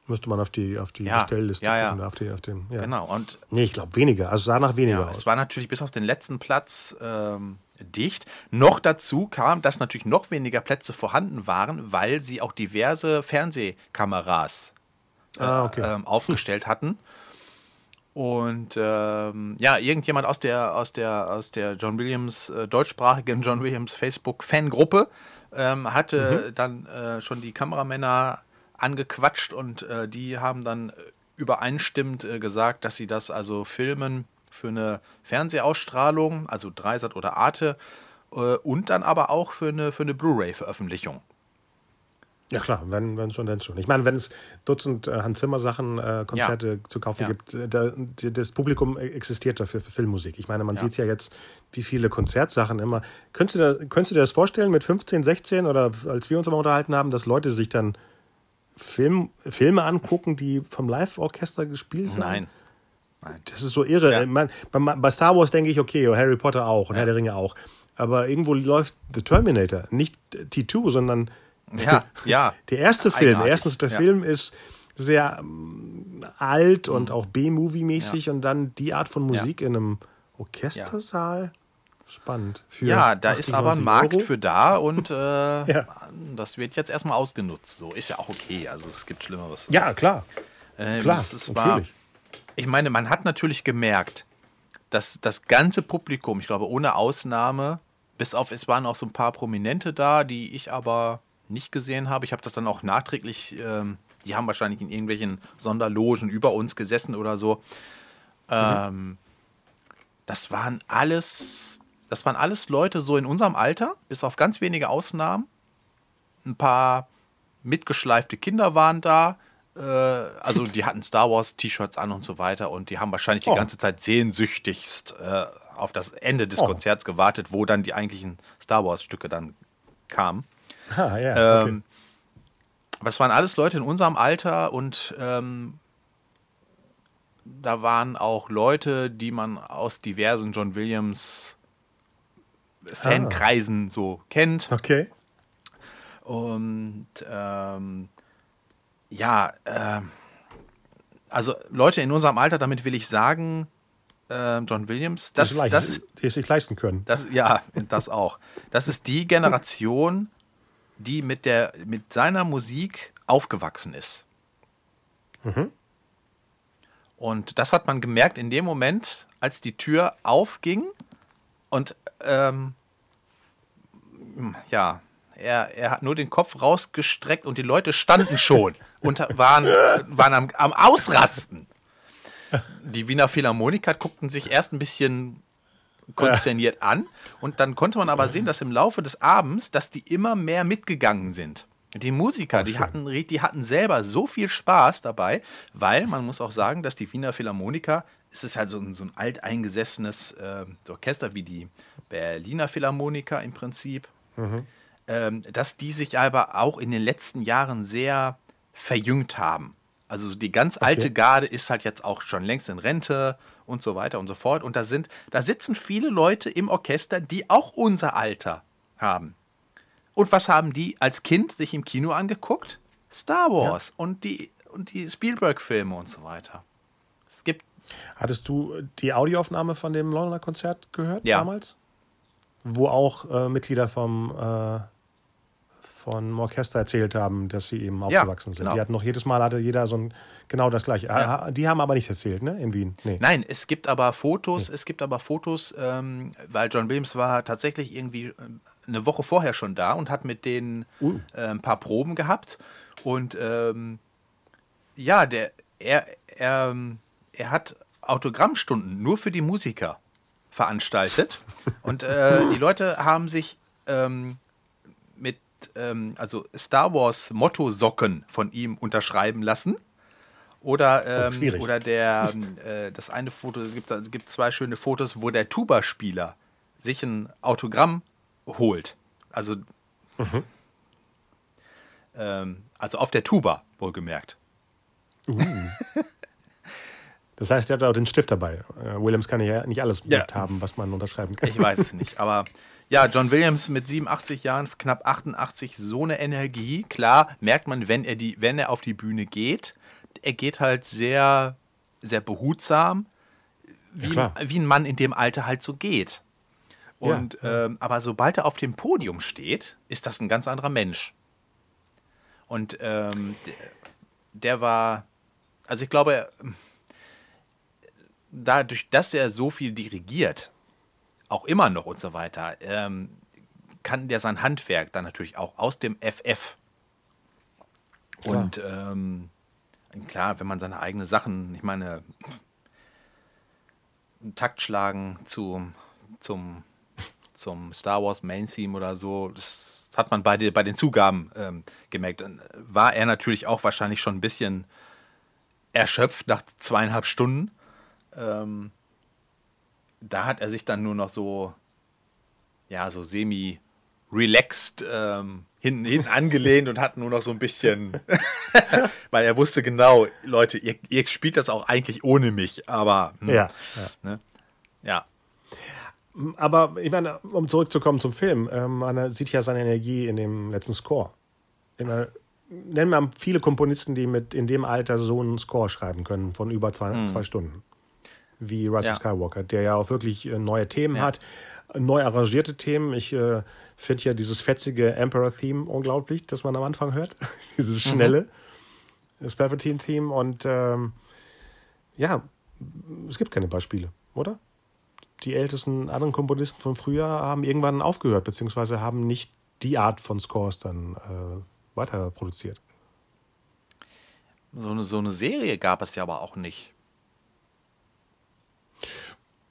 Müsste man auf die, auf die ja, Bestellliste ja, gucken. Ja. Auf die, auf den, ja. Genau. Und nee, ich glaube weniger. Also sah nach weniger aus. Es war natürlich bis auf den letzten Platz ähm, dicht. Noch dazu kam, dass natürlich noch weniger Plätze vorhanden waren, weil sie auch diverse Fernsehkameras äh, ah, okay. ähm, aufgestellt hatten. Und ähm, ja, irgendjemand aus der, aus der, aus der John Williams, äh, deutschsprachigen John Williams Facebook-Fangruppe ähm, hatte mhm. dann äh, schon die Kameramänner angequatscht und äh, die haben dann übereinstimmend äh, gesagt, dass sie das also filmen für eine Fernsehausstrahlung, also Dreisat oder Arte, äh, und dann aber auch für eine, für eine Blu-ray-Veröffentlichung. Ja klar, wenn, wenn schon, dann schon. Ich meine, wenn es Dutzend äh, Hans Zimmer Sachen, äh, Konzerte ja. zu kaufen ja. gibt, äh, da, das Publikum existiert dafür für Filmmusik. Ich meine, man ja. sieht ja jetzt, wie viele Konzertsachen immer. Könntest du, da, könntest du dir das vorstellen mit 15, 16 oder als wir uns immer unterhalten haben, dass Leute sich dann Film, Filme angucken, die vom Live-Orchester gespielt werden? Nein. Nein. Das ist so irre. Ja. Man, bei, bei, Star Wars denke ich, okay, Harry Potter auch und ja. Herr der Ringe auch. Aber irgendwo läuft The Terminator, nicht T2, sondern ja, ja. der erste Film. Erstens, der ja. Film ist sehr ähm, alt mhm. und auch B-Movie-mäßig und dann die Art von Musik in einem Orchestersaal. Spannend. ja, da ist aber ein Markt Euro. für da und äh, ja. das wird jetzt erstmal ausgenutzt. So ist ja auch okay. Also es gibt Schlimmeres. Ja, klar. Ähm, klar, ist, war, ich meine, man hat natürlich gemerkt, dass das ganze Publikum, ich glaube ohne Ausnahme, bis auf es waren auch so ein paar Prominente da, die ich aber nicht gesehen habe. Ich habe das dann auch nachträglich, ähm, die haben wahrscheinlich in irgendwelchen Sonderlogen über uns gesessen oder so. Mhm. Ähm, das waren alles das waren alles Leute so in unserem Alter, bis auf ganz wenige Ausnahmen. Ein paar mitgeschleifte Kinder waren da. äh, also die hatten Star Wars T-Shirts an und so weiter und die haben wahrscheinlich die Oh. ganze Zeit sehnsüchtigst äh, auf das Ende des Oh. Konzerts gewartet, wo dann die eigentlichen Star Wars Stücke dann kamen. Ah, ja, okay. Ähm, aber es waren alles Leute in unserem Alter und ähm, da waren auch Leute, die man aus diversen John Williams Fankreisen so kennt. okay. Und ähm, ja, ähm, also Leute in unserem Alter, damit will ich sagen, äh, John Williams, das, Das, das ist die es sich leisten können. das, ja, das auch. Das ist die Generation, die mit, der, mit seiner Musik aufgewachsen ist. Und das hat man gemerkt in dem Moment, als die Tür aufging und ähm, ja, er, er hat nur den Kopf rausgestreckt und die Leute standen schon und waren, waren am, am Ausrasten. Die Wiener Philharmoniker guckten sich erst ein bisschen konsterniert an und dann konnte man aber sehen, dass im Laufe des Abends, dass die immer mehr mitgegangen sind. Die Musiker, Oh, die hatten, die hatten selber so viel Spaß dabei, weil man muss auch sagen, dass die Wiener Philharmoniker, es ist halt so ein, so ein alteingesessenes äh, Orchester wie die Berliner Philharmoniker im Prinzip, ähm, dass die sich aber auch in den letzten Jahren sehr verjüngt haben. Also die ganz alte Garde ist halt jetzt auch schon längst in Rente und so weiter und so fort. Und da sind, da sitzen viele Leute im Orchester, die auch unser Alter haben. Und was haben die als Kind sich im Kino angeguckt? Star Wars und die, und die Spielberg-Filme und so weiter. Hattest du die Audioaufnahme von dem Londoner Konzert gehört Ja. damals? Wo auch äh, Mitglieder vom, äh, vom Orchester erzählt haben, dass sie eben aufgewachsen sind. genau. Die hatten noch jedes Mal hatte jeder so ein genau das gleiche. Ah, Die haben aber nicht erzählt, ne? In Wien. Nee. Nein, es gibt aber Fotos, es gibt aber Fotos, ähm, weil John Williams war tatsächlich irgendwie ähm, eine Woche vorher schon da und hat mit denen Uh. äh, ein paar Proben gehabt. Und ähm, ja, der, er, er, ähm, er hat Autogrammstunden nur für die Musiker veranstaltet. und äh, die Leute haben sich ähm, mit ähm, also Star Wars Motto-Socken von ihm unterschreiben lassen. Oder, ähm, schwierig. oder der, ähm, äh, das eine Foto, es gibt, es gibt zwei schöne Fotos, wo der Tuba-Spieler sich ein Autogramm holt. Also, ähm, also auf der Tuba, wohlgemerkt. Das heißt, er hat auch den Stift dabei. Äh, Williams kann ja nicht alles Ja. haben, was man unterschreiben kann. Ich weiß es nicht. Aber ja, John Williams mit 87 Jahren, knapp 88, so eine Energie. Klar, merkt man, wenn er, die, wenn er auf die Bühne geht, er geht halt sehr, sehr behutsam, wie, klar. wie ein Mann in dem Alter halt so geht. Ja, Und, Ähm, aber sobald er auf dem Podium steht, ist das ein ganz anderer Mensch. Und ähm, der, der war, also ich glaube, er- dadurch, dass er so viel dirigiert, auch immer noch und so weiter, ähm, kann der sein Handwerk dann natürlich auch aus dem FF. Klar. Und ähm, klar, wenn man seine eigenen Sachen, ich meine, einen Takt schlagen zum, zum, zum Star Wars Main Theme oder so, das hat man bei, den- bei den Zugaben ähm, gemerkt. War er natürlich auch wahrscheinlich schon ein bisschen erschöpft nach zweieinhalb Stunden. Ähm, da hat er sich dann nur noch so, ja, so semi relaxed ähm, hinten, hinten angelehnt und hat nur noch so ein bisschen, weil er wusste genau, Leute, ihr, ihr spielt das auch eigentlich ohne mich, aber hm, Ja, ja. Ne? ja. Aber ich meine, um zurückzukommen zum Film, ähm, man sieht ja seine Energie in dem letzten Score. Meine, nennen wir viele Komponisten, die mit in dem Alter so einen Score schreiben können von über zwei, zwei Stunden. Wie Rise Ja. of Skywalker, der ja auch wirklich äh, neue Themen Ja. hat, neu arrangierte Themen. Ich äh, finde ja dieses fetzige Emperor-Theme unglaublich, das man am Anfang hört. dieses schnelle, das Palpatine-Theme. Und ähm, ja, es gibt keine Beispiele, oder? die ältesten anderen Komponisten von früher haben irgendwann aufgehört, beziehungsweise haben nicht die Art von Scores dann äh, weiter produziert. So eine, so eine Serie gab es ja aber auch nicht.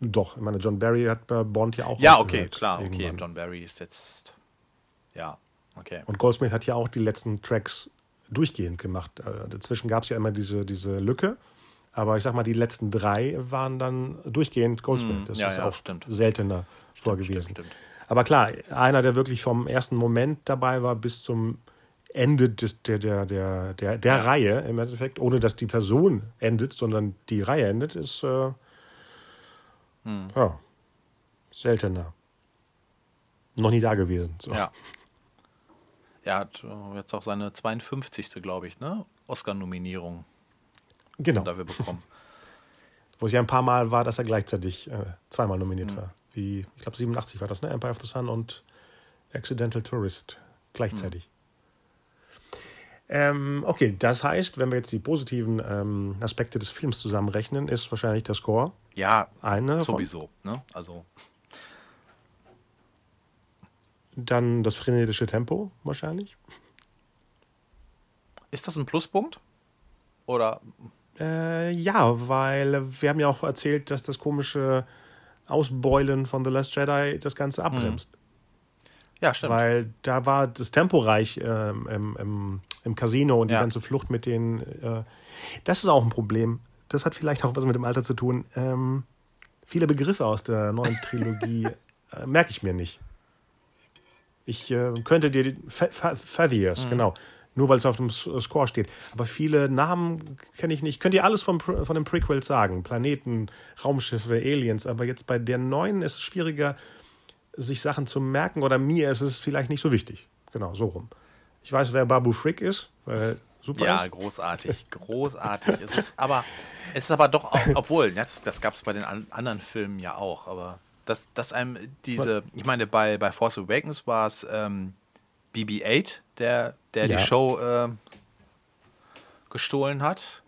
Doch, ich meine, John Barry hat bei Bond ja auch Ja, okay, klar, okay. irgendwann. John Barry ist jetzt, ja, okay. Und Goldsmith hat ja auch die letzten Tracks durchgehend gemacht. Äh, dazwischen gab es ja immer diese, diese Lücke. Aber ich sag mal, die letzten drei waren dann durchgehend Goldsmith. Das ja, ist ja, auch stimmt. seltener vor gewesen. stimmt, stimmt. Aber klar, einer, der wirklich vom ersten Moment dabei war bis zum Ende des, der, der, der, der, der Reihe im Endeffekt, ohne dass die Person endet, sondern die Reihe endet, ist äh, ja, seltener. Noch nie da gewesen. So. Ja. Er hat äh, jetzt auch seine 52. glaube ich, ne? Oscar-Nominierung Genau. dafür bekommen. Wo es ja ein paar Mal war, dass er gleichzeitig äh, zweimal nominiert war. Wie, ich glaube, 87 war das, ne? Empire of the Sun und Accidental Tourist gleichzeitig. Ähm, okay, das heißt, wenn wir jetzt die positiven ähm, Aspekte des Films zusammenrechnen, ist wahrscheinlich der Score Ja, eine sowieso. Ne? Also, Dann das frenetische Tempo wahrscheinlich. ist das ein Pluspunkt? Oder Äh, ja, weil wir haben ja auch erzählt, dass das komische Ausbeulen von The Last Jedi das Ganze abbremst. ja, stimmt. Weil da war das Tempo reich ähm, im, im, im Casino und die Ja. ganze Flucht mit den. Äh, das ist auch ein Problem. Das hat vielleicht auch was mit dem Alter zu tun. Ähm, viele Begriffe aus der neuen Trilogie äh, merke ich mir nicht. Ich äh, könnte dir die Fa Fa Mhm. Fathiers, genau. Nur weil es auf dem S- Score steht. Aber viele Namen kenne ich nicht. Könnt ihr alles vom, von den Prequels sagen? Planeten, Raumschiffe, Aliens. Aber jetzt bei der neuen ist es schwieriger, sich Sachen zu merken. Oder mir ist es vielleicht nicht so wichtig. Genau, so rum. Ich weiß, wer Babu Frick ist, weil er super Ja, ist. großartig, großartig. es ist aber, es ist aber doch, auch, obwohl, das, das gab es bei den an, anderen Filmen ja auch, aber dass, dass einem diese, ich meine, bei, bei Force Awakens war es ähm, BB-8, der, der Ja. die Show ähm, gestohlen hat.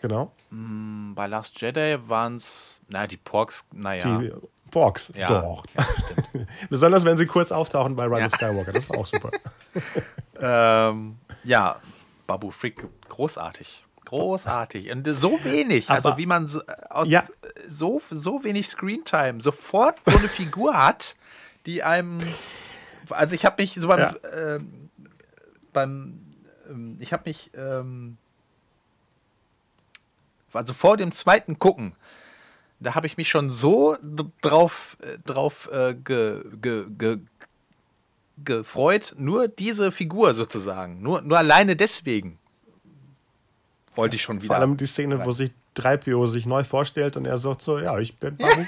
Genau. Bei Last Jedi waren es, naja, die Porks, naja. Die Borgs. Ja, Doch. ja. Besonders wenn sie kurz auftauchen bei Rise Ja. of Skywalker. Das war auch super. ähm, ja, Babu Frick, großartig. Großartig. Und so wenig, also Aber- wie man so, aus Ja. so, so wenig Screentime sofort so eine Figur hat, die einem. Also ich habe mich so beim, Ja. ähm, beim ähm, ich habe mich ähm, also vor dem zweiten Gucken, da habe ich mich schon so drauf, äh, drauf äh, ge, ge, ge, gefreut, nur diese Figur sozusagen, nur, nur alleine deswegen wollte ich schon wieder. Vor allem die Szene, wo sich 3PO sich neu vorstellt und er sagt so, ja, ich bin Babu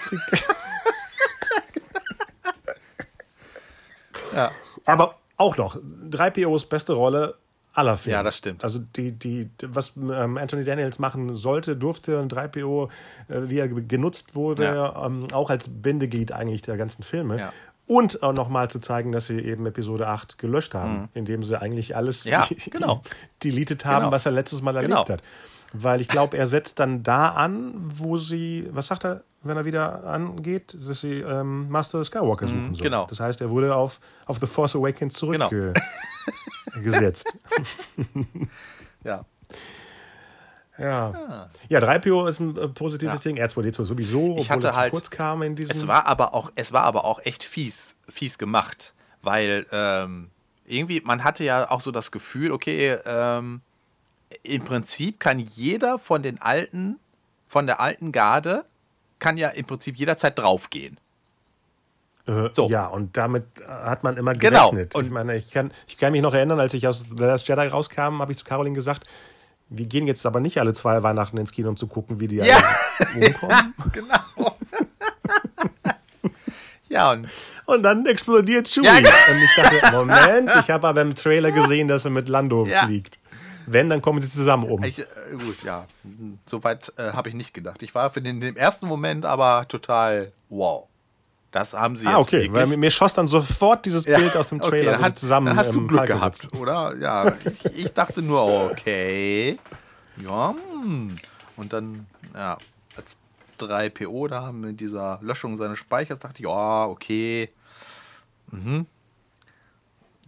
ja. Aber auch noch, 3POs beste Rolle aller Filme. Ja, das stimmt. Also die, die, was ähm, Anthony Daniels machen sollte, durfte und 3PO, äh, wie er ge- genutzt wurde, Ja. ähm, auch als Bindeglied eigentlich der ganzen Filme. Ja. Und auch nochmal zu zeigen, dass sie eben Episode 8 gelöscht haben, indem sie eigentlich alles Mhm. Ja, genau. deleted haben, Genau. was er letztes Mal Genau. erlebt hat. Weil ich glaube, er setzt dann da an, wo sie, was sagt er, wenn er wieder angeht, dass sie ähm, Master Skywalker suchen sollen. genau. Das heißt, er wurde auf, auf The Force Awakens Genau. zurückgesetzt. ja. Ja. ja, 3PO ist ein äh, positives Ja. Ding. R2D2 sowieso, Ich obwohl er zu halt- kurz kam in diesem. Es war aber auch, es war aber auch echt fies, fies gemacht, weil ähm, irgendwie, man hatte ja auch so das Gefühl, okay, ähm, im Prinzip kann jeder von den alten, von der alten Garde, kann ja im Prinzip jederzeit draufgehen. Äh, So. Ja, und damit äh, hat man immer Genau. gerechnet. Und- ich meine, ich kann, ich kann mich noch erinnern, als ich aus The Last Jedi rauskam, habe ich zu Caroline gesagt, wir gehen jetzt aber nicht alle zwei Weihnachten ins Kino, um zu gucken, wie die Ja. alle umkommen. Genau. ja, und Und dann explodiert Chewie. Ja, genau. und ich dachte, Moment, ich habe aber im Trailer gesehen, dass er mit Lando Ja. fliegt. Wenn, dann kommen sie zusammen um. ich, äh, gut, ja, soweit äh, habe ich nicht gedacht. Ich war für den, den ersten Moment aber total wow. Das haben sie ah, jetzt okay, wirklich. weil mir, schoss dann sofort dieses Ja, Bild aus dem okay, Trailer, dann wo sie hat, zusammen dann hast du Glück gehabt, sitzen. oder? Ja, ich, ich dachte nur, okay. Ja, hm. und dann, ja, als 3PO da mit dieser Löschung seines Speichers dachte ich, ja, okay. Mhm.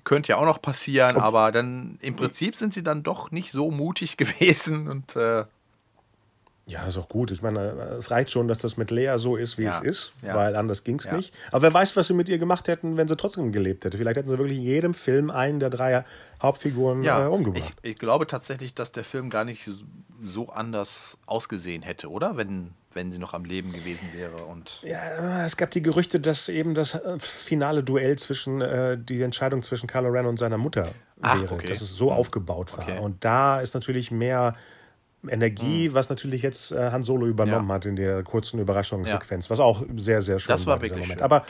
Könnte ja auch noch passieren, aber dann im Prinzip sind sie dann doch nicht so mutig gewesen und äh, Ja, ist auch gut. Ich meine, es reicht schon, dass das mit Lea so ist, wie Ja. es ist, Ja. weil anders ging es Ja. nicht. Aber wer weiß, was sie mit ihr gemacht hätten, wenn sie trotzdem gelebt hätte. Vielleicht hätten sie wirklich in jedem Film einen der drei Hauptfiguren äh, umgebracht. ich, ich glaube tatsächlich, dass der Film gar nicht so anders ausgesehen hätte, oder? Wenn, wenn sie noch am Leben gewesen wäre. Und Ja, es gab die Gerüchte, dass eben das äh, finale Duell zwischen, äh, die Entscheidung zwischen Kylo Ren und seiner Mutter Ach, wäre, okay. dass es so aufgebaut war. Okay. Und da ist natürlich mehr Energie, was natürlich jetzt äh, Han Solo übernommen Ja. hat in der kurzen Überraschungssequenz, was auch sehr, sehr schön Das war wirklich Moment. schön. Aber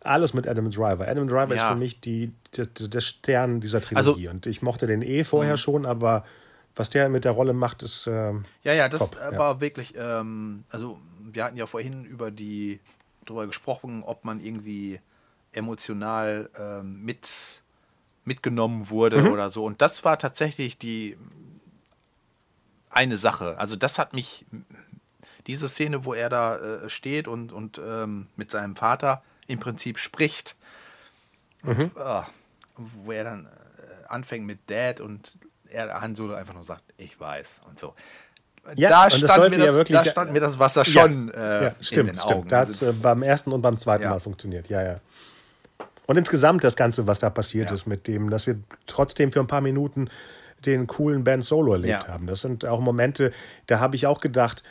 alles mit Adam Driver. Adam Driver ist Ja. für mich die, der, Stern dieser Trilogie. Also- und ich mochte den eh vorher schon, aber was der mit der Rolle macht, ist. Äh, Ja, ja, das Top, äh, ja. war wirklich, ähm, also wir hatten ja vorhin über die, darüber gesprochen, ob man irgendwie emotional ähm, mit, mitgenommen wurde Mhm. oder so. Und das war tatsächlich die eine Sache. Also das hat mich, diese Szene, wo er da äh, steht und, und ähm, mit seinem Vater im Prinzip spricht, Mhm. und, ah, wo er dann äh, anfängt mit Dad und er Han Solo einfach nur sagt, ich weiß und so. Ja, da das stand, sollte mir ja das, wirklich- da stand mir das Wasser schon äh, ja, in stimmt, den stimmt. Augen. Da hat es Das äh, beim ersten und beim zweiten Ja. Mal funktioniert. Ja, ja. Und insgesamt das Ganze, was da passiert Ja. ist mit dem, dass wir trotzdem für ein paar Minuten den coolen Band Solo erlebt Ja. haben. Das sind auch Momente, da habe ich auch gedacht,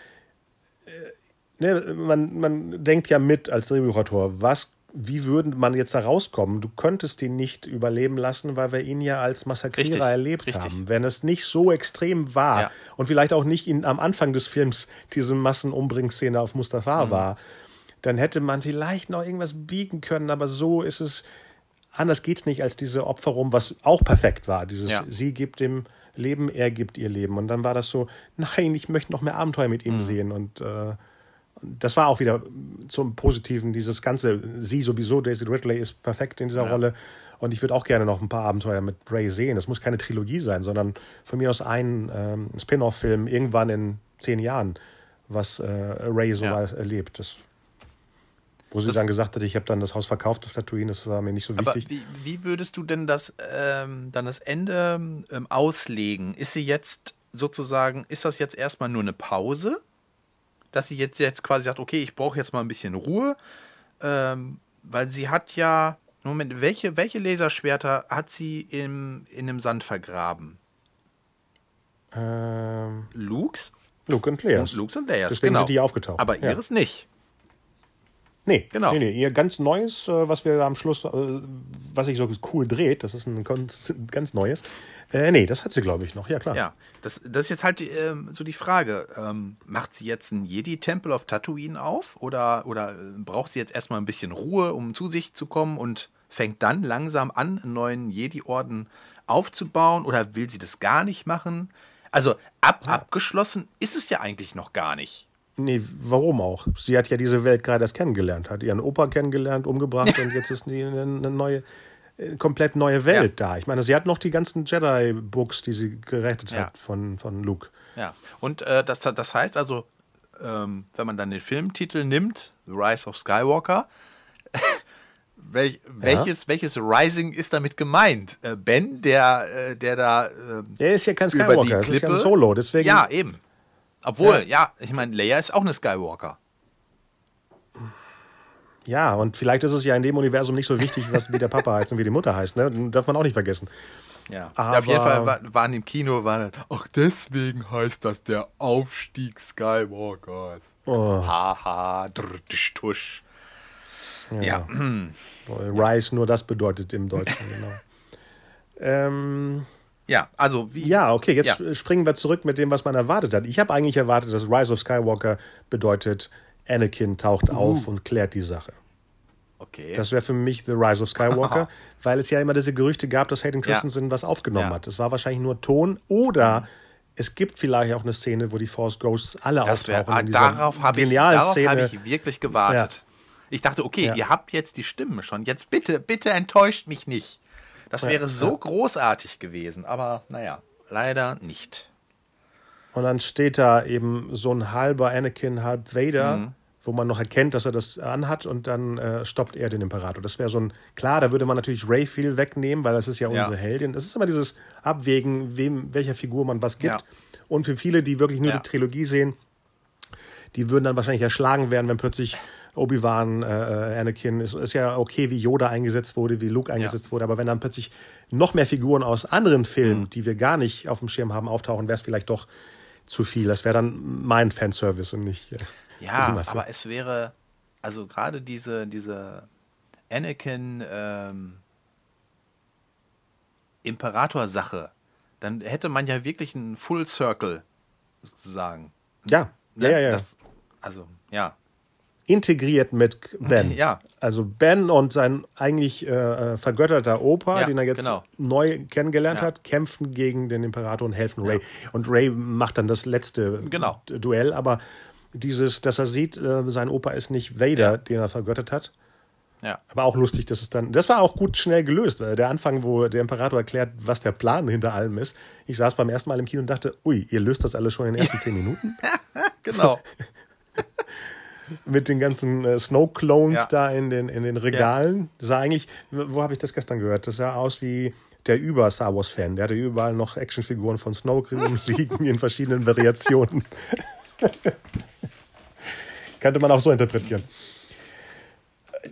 äh, ne, man, man denkt ja mit als Drehbuchautor, was, wie würde man jetzt da rauskommen? Du könntest ihn nicht überleben lassen, weil wir ihn ja als Massakrierer Richtig, erlebt richtig. haben. Wenn es nicht so extrem war Ja. und vielleicht auch nicht in, am Anfang des Films diese Massenumbringszene auf Mustafa Mhm. war, dann hätte man vielleicht noch irgendwas biegen können, aber so ist es, anders geht's nicht als diese Opferung, was auch perfekt war. Dieses, Ja. sie gibt dem Leben, er gibt ihr Leben. Und dann war das so, nein, ich möchte noch mehr Abenteuer mit Mhm. ihm sehen. Und äh, das war auch wieder zum Positiven, dieses Ganze. Sie sowieso, Daisy Ridley ist perfekt in dieser Ja. Rolle. Und ich würde auch gerne noch ein paar Abenteuer mit Ray sehen. Das muss keine Trilogie sein, sondern von mir aus ein ähm, Spin-off-Film irgendwann in zehn Jahren, was äh, Ray so Ja. erlebt. Das, wo sie Das- dann gesagt hat, ich habe dann das Haus verkauft auf Tatooine, das war mir nicht so wichtig. wie, wie würdest du denn das ähm, dann das Ende ähm, auslegen? Ist sie jetzt sozusagen, ist das jetzt erstmal nur eine Pause? Dass sie jetzt, jetzt quasi sagt, okay, ich brauche jetzt mal ein bisschen Ruhe, ähm, weil sie hat ja, Moment, welche, welche Laserschwerter hat sie im, in dem Sand vergraben? Ähm, Lukes? Luke und Leia. Lukes und Leias, Deswegen genau. sind die aufgetaucht. Aber Ja. ihres nicht. Nee, Genau. nee, nee. Ihr ganz neues, äh, was wir da am Schluss, äh, was sich so cool dreht, das ist ein ganz, neues. Äh, nee, das hat sie, glaube ich, noch. Ja, klar. Ja, das, das ist jetzt halt ähm, so die Frage. Ähm, macht sie jetzt einen Jedi-Tempel auf Tatooine auf? Oder, oder äh, braucht sie jetzt erstmal ein bisschen Ruhe, um zu sich zu kommen und fängt dann langsam an, einen neuen Jedi-Orden aufzubauen? Oder will sie das gar nicht machen? Also ab, abgeschlossen ist es ja eigentlich noch gar nicht. Nee, warum auch? Sie hat ja diese Welt gerade erst kennengelernt, hat ihren Opa kennengelernt, umgebracht und jetzt ist eine, eine neue, äh, komplett neue Welt da. Ich meine, sie hat noch die ganzen Jedi-Books, die sie gerettet Ja. hat von, von Luke. Ja, und äh, das, das heißt also, ähm, wenn man dann den Filmtitel nimmt, The Rise of Skywalker, welch, welches, welches Rising ist damit gemeint? Äh, ben, der, äh, der da ähm, Er ist ja kein über die Skywalker, das ist ja ein. Solo, deswegen. Ja, eben. Obwohl, Ja. ja, ich meine, Leia ist auch eine Skywalker. Ja, und vielleicht ist es ja in dem Universum nicht so wichtig, was wie der Papa heißt und wie die Mutter heißt, ne? Darf man auch nicht vergessen. Ja. Aber- auf jeden Fall wa- waren im Kino, waren, ach, deswegen heißt das der Aufstieg Skywalkers. Oh, Haha, drr, tusch, tusch. Ja. Rise, nur das bedeutet im Deutschen, genau. Ähm, ja, also wie. Ja, okay, jetzt Ja. springen wir zurück mit dem, was man erwartet hat. Ich habe eigentlich erwartet, dass Rise of Skywalker bedeutet, Anakin taucht Uh. auf und klärt die Sache. Okay. Das wäre für mich The Rise of Skywalker, weil es ja immer diese Gerüchte gab, dass Hayden Ja. Christensen was aufgenommen Ja. hat. Das war wahrscheinlich nur Ton oder es gibt vielleicht auch eine Szene, wo die Force Ghosts alle Das wär, auftauchen. ah, in dieser darauf habe ich, darauf hab ich wirklich gewartet. Ich dachte, okay, Ja. ihr habt jetzt die Stimmen schon. Jetzt bitte, bitte enttäuscht mich nicht. Das wäre so großartig gewesen, aber naja, leider nicht. Und dann steht da eben so ein halber Anakin, halb Vader, Mhm. wo man noch erkennt, dass er das anhat und dann äh, stoppt er den Imperator. Das wäre so ein, klar, da würde man natürlich Ray viel wegnehmen, weil das ist ja Ja. unsere Heldin. Es ist immer dieses Abwägen, wem, welcher Figur man was gibt. Ja. Und für viele, die wirklich nur Ja. die Trilogie sehen, die würden dann wahrscheinlich erschlagen werden, wenn plötzlich Obi-Wan, äh, Anakin, ist, ist ja okay, wie Yoda eingesetzt wurde, wie Luke eingesetzt ja. wurde, aber wenn dann plötzlich noch mehr Figuren aus anderen Filmen, mhm. die wir gar nicht auf dem Schirm haben, auftauchen, wäre es vielleicht doch zu viel. Das wäre dann mein Fanservice und nicht. Äh, ja, aber es wäre, also gerade diese, diese Anakin ähm, Imperator-Sache, dann hätte man ja wirklich einen Full Circle sozusagen. Ja, ne? ja, ja. ja. Das, also, ja integriert mit Ben. Ja. Also Ben und sein eigentlich äh, äh, vergötterter Opa, ja, den er jetzt genau. neu kennengelernt ja. hat, kämpfen gegen den Imperator und helfen Ray. Und Ray macht dann das letzte genau. Duell, aber dieses, dass er sieht, äh, sein Opa ist nicht Vader, den er vergöttert hat. Ja. Aber auch lustig, dass es dann. Das war auch gut schnell gelöst, weil der Anfang, wo der Imperator erklärt, was der Plan hinter allem ist. Ich saß beim ersten Mal im Kino und dachte, ui, ihr löst das alles schon in den ersten zehn Minuten. genau. mit den ganzen äh, Snow Clones ja. da in den, in den Regalen. Das sah eigentlich, wo habe ich das gestern gehört? Das sah aus wie der über Star Wars Fan. Der hatte überall noch Actionfiguren von Snow liegen in verschiedenen Variationen. Könnte man auch so interpretieren.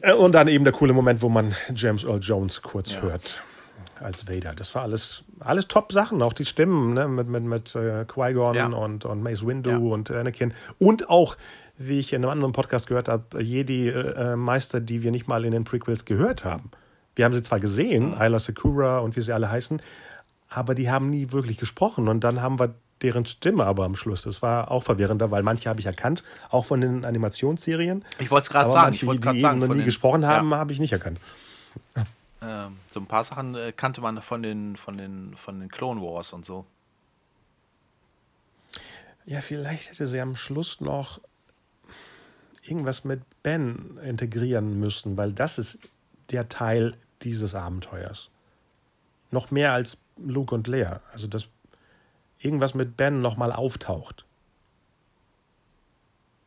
Äh, und dann eben der coole Moment, wo man James Earl Jones kurz ja. hört als Vader. Das war alles, alles Top-Sachen, auch die Stimmen ne? mit, mit, mit äh, Qui-Gon ja. und, und Mace Windu ja. und Anakin. Und auch wie ich in einem anderen Podcast gehört habe, Jedi-Meister, die wir nicht mal in den Prequels gehört haben. Wir haben sie zwar gesehen, mhm. Ayla Sakura und wie sie alle heißen, aber die haben nie wirklich gesprochen. Und dann haben wir deren Stimme aber am Schluss. Das war auch verwirrender, weil manche habe ich erkannt, auch von den Animationsserien. Ich wollte es gerade sagen. Manche, ich die sagen, noch nie den, gesprochen haben, ja. habe ich nicht erkannt. Ähm, so ein paar Sachen äh, kannte man von den, von, den, von den Clone Wars und so. Ja, vielleicht hätte sie am Schluss noch irgendwas mit Ben integrieren müssen, weil das ist der Teil dieses Abenteuers. Noch mehr als Luke und Leia. Also, dass irgendwas mit Ben nochmal auftaucht.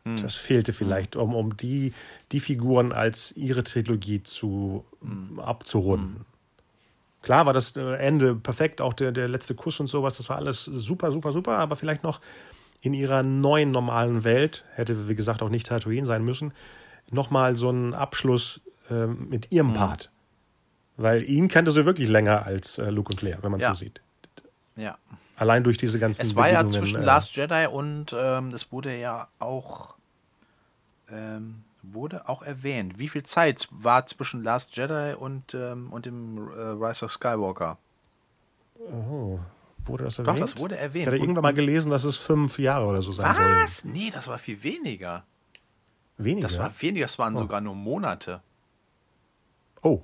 Hm. Das fehlte vielleicht, um, um die, die Figuren als ihre Trilogie zu, hm. abzurunden. Hm. Klar war das äh, Ende perfekt, auch der, der letzte Kuss und sowas, das war alles super, super, super, aber vielleicht noch in ihrer neuen normalen Welt, hätte wie gesagt auch nicht Tatooine sein müssen, nochmal so einen Abschluss äh, mit ihrem mhm. Part. Weil ihn kannte sie wirklich länger als äh, Luke und Leia, wenn man ja. so sieht. Ja. Allein durch diese ganzen Es war ja zwischen äh, Last Jedi und ähm, es wurde ja auch ähm, wurde auch erwähnt. Wie viel Zeit war zwischen Last Jedi und, ähm, und dem äh, Rise of Skywalker? Oh, Wurde das erwähnt? Doch, das wurde erwähnt. Ich hatte irgendwann mal gelesen, dass es fünf Jahre oder so sein soll. Was? Nee, das war viel weniger. Weniger? Das war weniger, das waren oh. sogar nur Monate. Oh.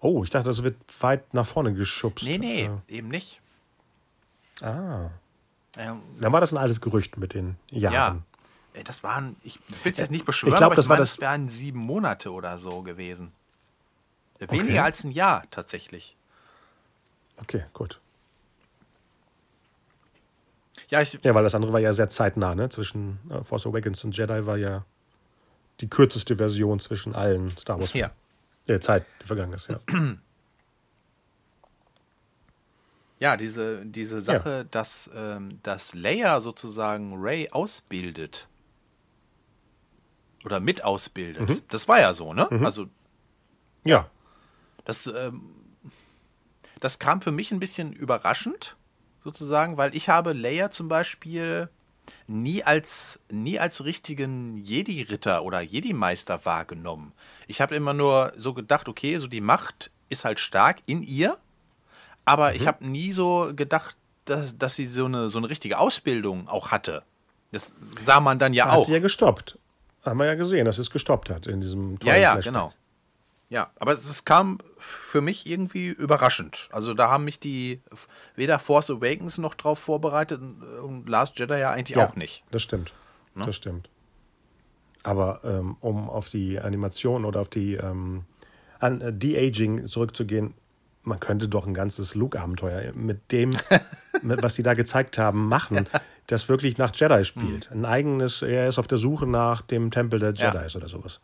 Oh, ich dachte, das wird weit nach vorne geschubst. Nee, nee, ja. eben nicht. Ah. Ähm, Dann war das ein altes Gerücht mit den Jahren. Ja. Das waren, ich will es jetzt nicht beschwören, ich glaub, aber das, ich mein, das wären sieben Monate oder so gewesen. Weniger okay. als ein Jahr tatsächlich. Okay, gut. Ja, ich, ja, weil das andere war ja sehr zeitnah, ne? Zwischen äh, Force Awakens und Jedi war ja die kürzeste Version zwischen allen Star Wars. Ja. Der Zeit, die vergangen ist, ja. Ja, diese, diese Sache, ja. dass, ähm, dass Leia sozusagen Ray ausbildet. Oder mit ausbildet. Mhm. Das war ja so, ne? Mhm. Also. Ja. Das, ähm, das kam für mich ein bisschen überraschend sozusagen, weil ich habe Leia zum Beispiel nie als, nie als richtigen Jedi-Ritter oder Jedi-Meister wahrgenommen. Ich habe immer nur so gedacht, okay, so die Macht ist halt stark in ihr, aber mhm. ich habe nie so gedacht, dass, dass sie so eine, so eine richtige Ausbildung auch hatte. Das sah man dann ja hat auch. Hat sie ja gestoppt. Haben wir ja gesehen, dass sie es gestoppt hat in diesem Ja, ja, Flashback. genau. Ja, aber es, kam für mich irgendwie überraschend. Also da haben mich die weder Force Awakens noch drauf vorbereitet und Last Jedi ja eigentlich ja, auch nicht. Das stimmt. Ne? Das stimmt. Aber ähm, um auf die Animation oder auf die ähm, äh, De-Aging zurückzugehen, man könnte doch ein ganzes Luke-Abenteuer mit dem, mit, was sie da gezeigt haben, machen, das wirklich nach Jedi spielt. Mhm. Ein eigenes, er ist auf der Suche nach dem Tempel der Jedis ja. oder sowas.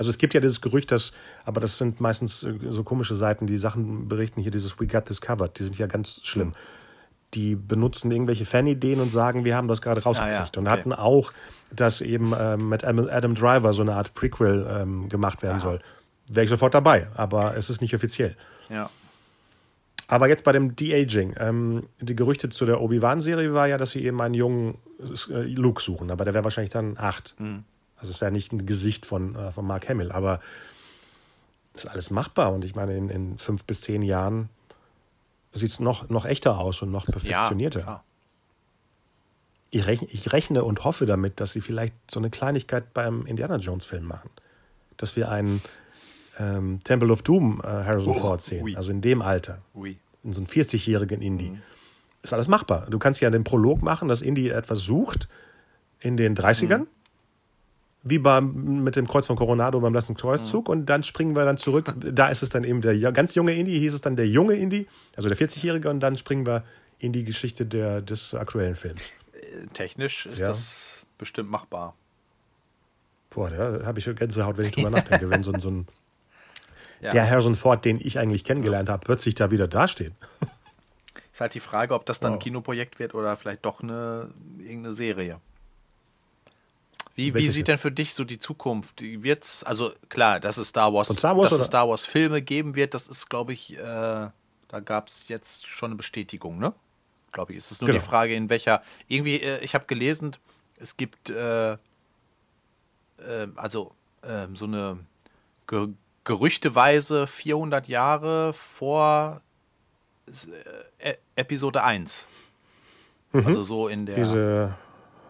Also es gibt ja dieses Gerücht, dass, aber das sind meistens äh, so komische Seiten, die Sachen berichten, hier dieses We Got This Covered, die sind ja ganz schlimm. die benutzen irgendwelche Fanideen und sagen, wir haben das gerade rausgekriegt. Ah, ja, Und okay. hatten auch, dass eben ähm, mit Adam Driver so eine Art Prequel ähm, gemacht werden soll. Wäre ich sofort dabei, aber es ist nicht offiziell. Ja. Aber jetzt bei dem De-Aging. Ähm, die Gerüchte zu der Obi-Wan-Serie war ja, dass sie eben einen jungen äh, Luke suchen, aber der wäre wahrscheinlich dann acht. Also es wäre nicht ein Gesicht von, äh, von Mark Hamill, aber es ist alles machbar. Und ich meine, in, in fünf bis zehn Jahren sieht es noch, noch echter aus und noch perfektionierter. Ja, ich, rechne, ich rechne und hoffe damit, dass sie vielleicht so eine Kleinigkeit beim Indiana Jones-Film machen. Dass wir einen ähm, Temple of Doom äh, Harrison Oh, Ford sehen, ui. also in dem Alter Ui. in so einem 40-jährigen Indie. Ist alles machbar. Du kannst ja den Prolog machen, dass Indie etwas sucht in den 30ern. Wie beim, mit dem Kreuz von Coronado beim letzten Kreuzzug. Und dann springen wir dann zurück. Da ist es dann eben der ganz junge Indie, hieß es dann der junge Indie, also der 40-Jährige. Und dann springen wir in die Geschichte der, des aktuellen Films. Äh, Technisch ist Ja. das bestimmt machbar. Boah, da habe ich schon Gänsehaut, wenn ich drüber nachdenke, wenn so ein, so ein Ja. der Harrison Ford, den ich eigentlich kennengelernt habe, plötzlich da wieder dasteht. Ist halt die Frage, ob das dann ein Wow. Kinoprojekt wird oder vielleicht doch eine irgendeine Serie. Wie, wie sieht denn für dich so die Zukunft? Die Wird's, also klar, dass es Star Wars, Star Wars dass oder? es Star Wars Filme geben wird, das ist, glaube ich, äh, da gab es jetzt schon eine Bestätigung, ne? Glaube ich. Es ist nur Genau. die Frage, in welcher. Irgendwie, äh, ich habe gelesen, es gibt äh, äh, also äh, so eine Ge gerüchteweise 400 Jahre vor äh, Episode 1. Also so in der. Mhm. Diese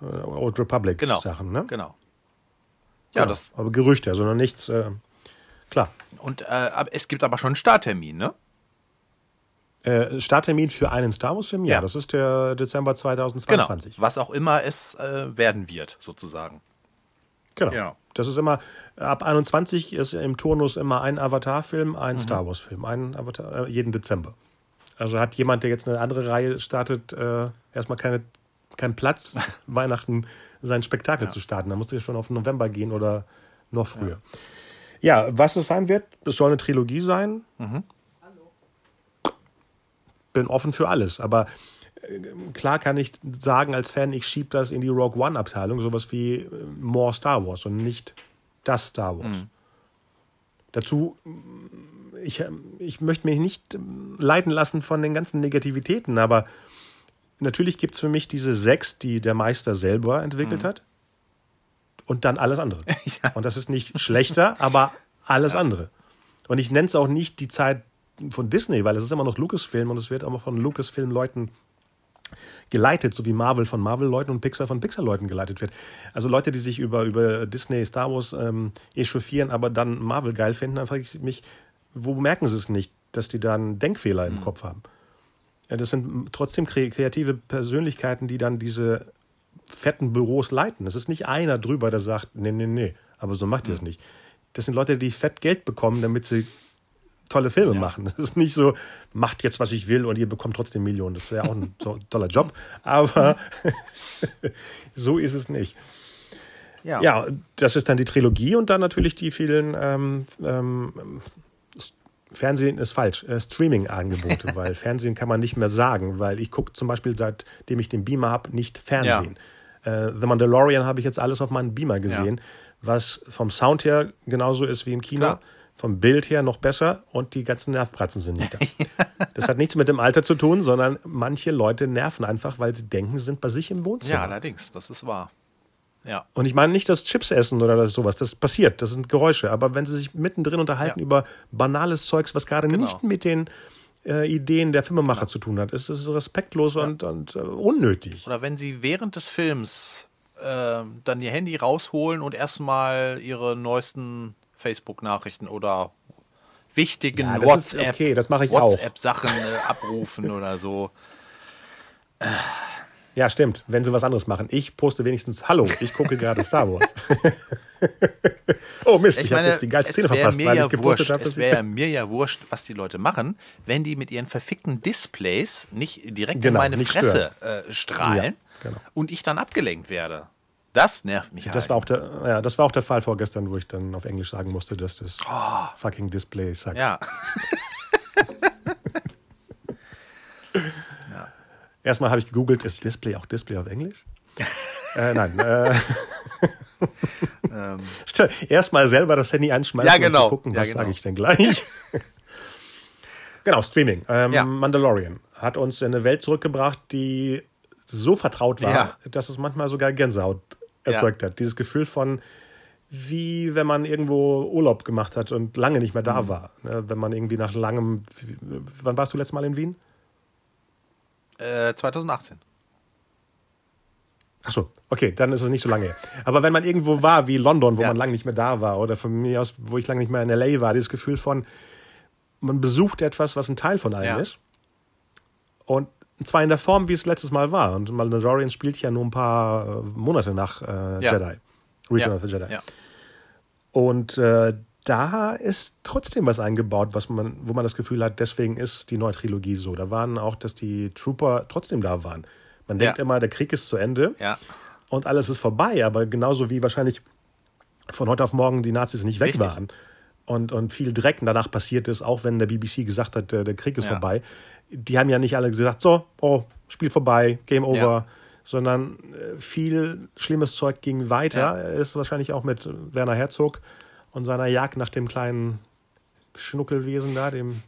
Old Republic genau. Sachen, ne? Genau. Ja, Genau. das. Aber Gerüchte, also noch nichts. Äh, klar. Und äh, es gibt aber schon einen Starttermin, ne? Äh, Starttermin für einen Star Wars-Film? Ja, Ja. das ist der Dezember Genau. 2022. Was auch immer es äh, werden wird, sozusagen. Genau. Ja. Das ist immer, ab 21 ist im Turnus immer ein Avatar-Film, Mhm. ein Star Wars-Film, ein Avatar, äh, jeden Dezember. Also hat jemand, der jetzt eine andere Reihe startet, äh, erstmal keine, keinen Platz, Weihnachten sein Spektakel zu starten. Da musste er schon auf November gehen oder noch früher. Ja, was es sein wird, es soll eine Trilogie sein. Bin offen für alles, aber äh, klar kann ich sagen als Fan, ich schiebe das in die Rogue One-Abteilung, sowas wie äh, More Star Wars und nicht das Star Wars. Dazu, mm, ich, ähm, ich möchte mich nicht leiten lassen von den ganzen Negativitäten, aber natürlich gibt es für mich diese sechs, die der Meister selber entwickelt hat und dann alles andere. Und das ist nicht schlechter, aber alles andere. Und ich nenne es auch nicht die Zeit von Disney, weil es ist immer noch Lucasfilm und es wird immer von Lucasfilm-Leuten geleitet, so wie Marvel von Marvel-Leuten und Pixar von Pixar-Leuten geleitet wird. Also Leute, die sich über, über Disney, Star Wars ähm, echauffieren, aber dann Marvel geil finden, dann frage ich mich, wo merken sie es nicht, dass die da einen Denkfehler im Kopf haben? Ja, das sind trotzdem kre- kreative Persönlichkeiten, die dann diese fetten Büros leiten. Es ist nicht einer drüber, der sagt, nee, nee, nee, aber so macht ihr es nicht. Das sind Leute, die fett Geld bekommen, damit sie tolle Filme machen. Das ist nicht so, macht jetzt, was ich will und ihr bekommt trotzdem Millionen. Das wäre auch ein to toller Job, aber so ist es nicht. Ja, das ist dann die Trilogie und dann natürlich die vielen ähm, ähm, Fernsehen ist falsch, äh, Streaming-Angebote, weil Fernsehen kann man nicht mehr sagen, weil ich gucke zum Beispiel, seitdem ich den Beamer habe, nicht Fernsehen. Äh, The Mandalorian habe ich jetzt alles auf meinem Beamer gesehen, was vom Sound her genauso ist wie im Kino, Klar. vom Bild her noch besser und die ganzen Nervpratzen sind nicht da. das hat nichts mit dem Alter zu tun, sondern manche Leute nerven einfach, weil sie denken, sie sind bei sich im Wohnzimmer. Ja, allerdings, das ist wahr. Ja. Und ich meine nicht das Chips essen oder das sowas, das passiert, das sind Geräusche. Aber wenn sie sich mittendrin unterhalten Ja. über banales Zeugs, was gerade Genau. nicht mit den äh, Ideen der Filmemacher zu tun hat, ist es respektlos und, und äh, unnötig. Oder wenn sie während des Films äh, dann ihr Handy rausholen und erstmal ihre neuesten Facebook-Nachrichten oder wichtigen Ja, WhatsApp, okay. WhatsApp-Sachen äh, abrufen oder so. Ja, stimmt, wenn sie was anderes machen. Ich poste wenigstens Hallo, ich gucke gerade Star Wars. oh Mist, ich, habe jetzt die geilste Szene verpasst, weil ja ich gepostet wurscht, habe. Es wäre mir ja wurscht, was die Leute machen, wenn die mit ihren verfickten Displays nicht direkt Genau, in meine Fresse äh, strahlen Ja, genau. und ich dann abgelenkt werde. Das nervt mich Das halt. war, auch der, ja, das war auch der Fall vorgestern, wo ich dann auf Englisch sagen musste, dass das fucking Display sagt. ja. Ja, Erstmal habe ich gegoogelt, ist Display auch Display auf Englisch? äh, nein. Äh, Ähm, Erstmal selber das Handy anschmeißen Ja, genau. und zu gucken, Ja, was genau. sage ich denn gleich. genau, Streaming. Ähm, Ja. Mandalorian hat uns in eine Welt zurückgebracht, die so vertraut war, Ja. dass es manchmal sogar Gänsehaut erzeugt hat. Dieses Gefühl von, wie wenn man irgendwo Urlaub gemacht hat und lange nicht mehr Mhm. da war. Ne? Wenn man irgendwie nach langem. Wann warst du letztes Mal in Wien? Äh, 2018. Ach so, okay, dann ist es nicht so lange. Aber wenn man irgendwo war, wie London, wo Ja. man lange nicht mehr da war, oder von mir aus, wo ich lange nicht mehr in LA war, dieses Gefühl von, man besucht etwas, was ein Teil von einem Ja. ist. Und zwar in der Form, wie es letztes Mal war. Und Mandalorian spielt ja nur ein paar äh, Monate nach äh, Ja. Jedi. Return of the Jedi. Und äh, da ist trotzdem was eingebaut, was man, wo man das Gefühl hat, deswegen ist die neue Trilogie so. Da waren auch, dass die Trooper trotzdem da waren. Man denkt Ja. immer, der Krieg ist zu Ende ja. und alles ist vorbei, aber genauso wie wahrscheinlich von heute auf morgen die Nazis nicht weg Richtig. waren und, und viel Dreck danach passiert ist, auch wenn der BBC gesagt hat, der, der Krieg ist Ja. vorbei. Die haben ja nicht alle gesagt, so, oh, Spiel vorbei, Game over, sondern äh, viel schlimmes Zeug ging weiter. Ja. Ist wahrscheinlich auch mit Werner Herzog und seiner Jagd nach dem kleinen Schnuckelwesen da, dem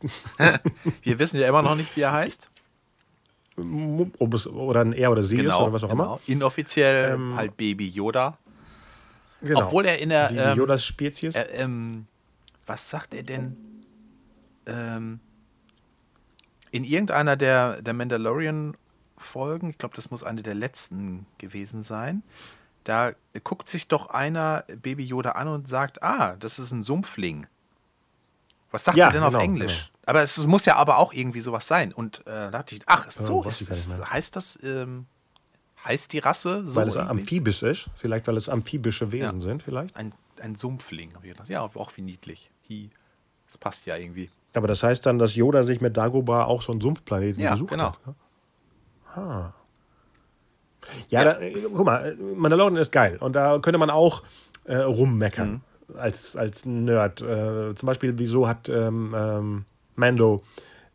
Wir wissen ja immer noch nicht, wie er heißt. ob es oder ein er oder sie ist oder was auch immer. genau. Inoffiziell Ähm, halt Baby Yoda. Genau. Obwohl er in der. die ähm, Yodas Spezies. äh, ähm, was sagt er denn? Ähm, in irgendeiner der, der Mandalorian-Folgen, ich glaube, das muss eine der letzten gewesen sein, da guckt sich doch einer Baby Yoda an und sagt, ah, das ist ein Sumpfling. Was sagt Ja, er denn auf genau, Englisch? Aber es muss ja aber auch irgendwie sowas sein. Und äh, da dachte ich, ach, so weiß ist mehr. Heißt das, ähm, heißt die Rasse so? weil es irgendwie? amphibisch ist. Vielleicht, weil es amphibische Wesen Ja. sind, vielleicht. ein, ein Sumpfling, habe ich gedacht. Ja, auch wie niedlich. Hi. Das passt ja irgendwie. Aber das heißt dann, dass Yoda sich mit Dagobah auch so einen Sumpfplaneten Ja, gesucht genau. hat. ne? Ah. Ja, Da, äh, guck mal, äh, Mandalorian ist geil. Und da könnte man auch äh, rummeckern Mhm. als, als Nerd. Äh, zum Beispiel, wieso hat ähm, ähm, Mando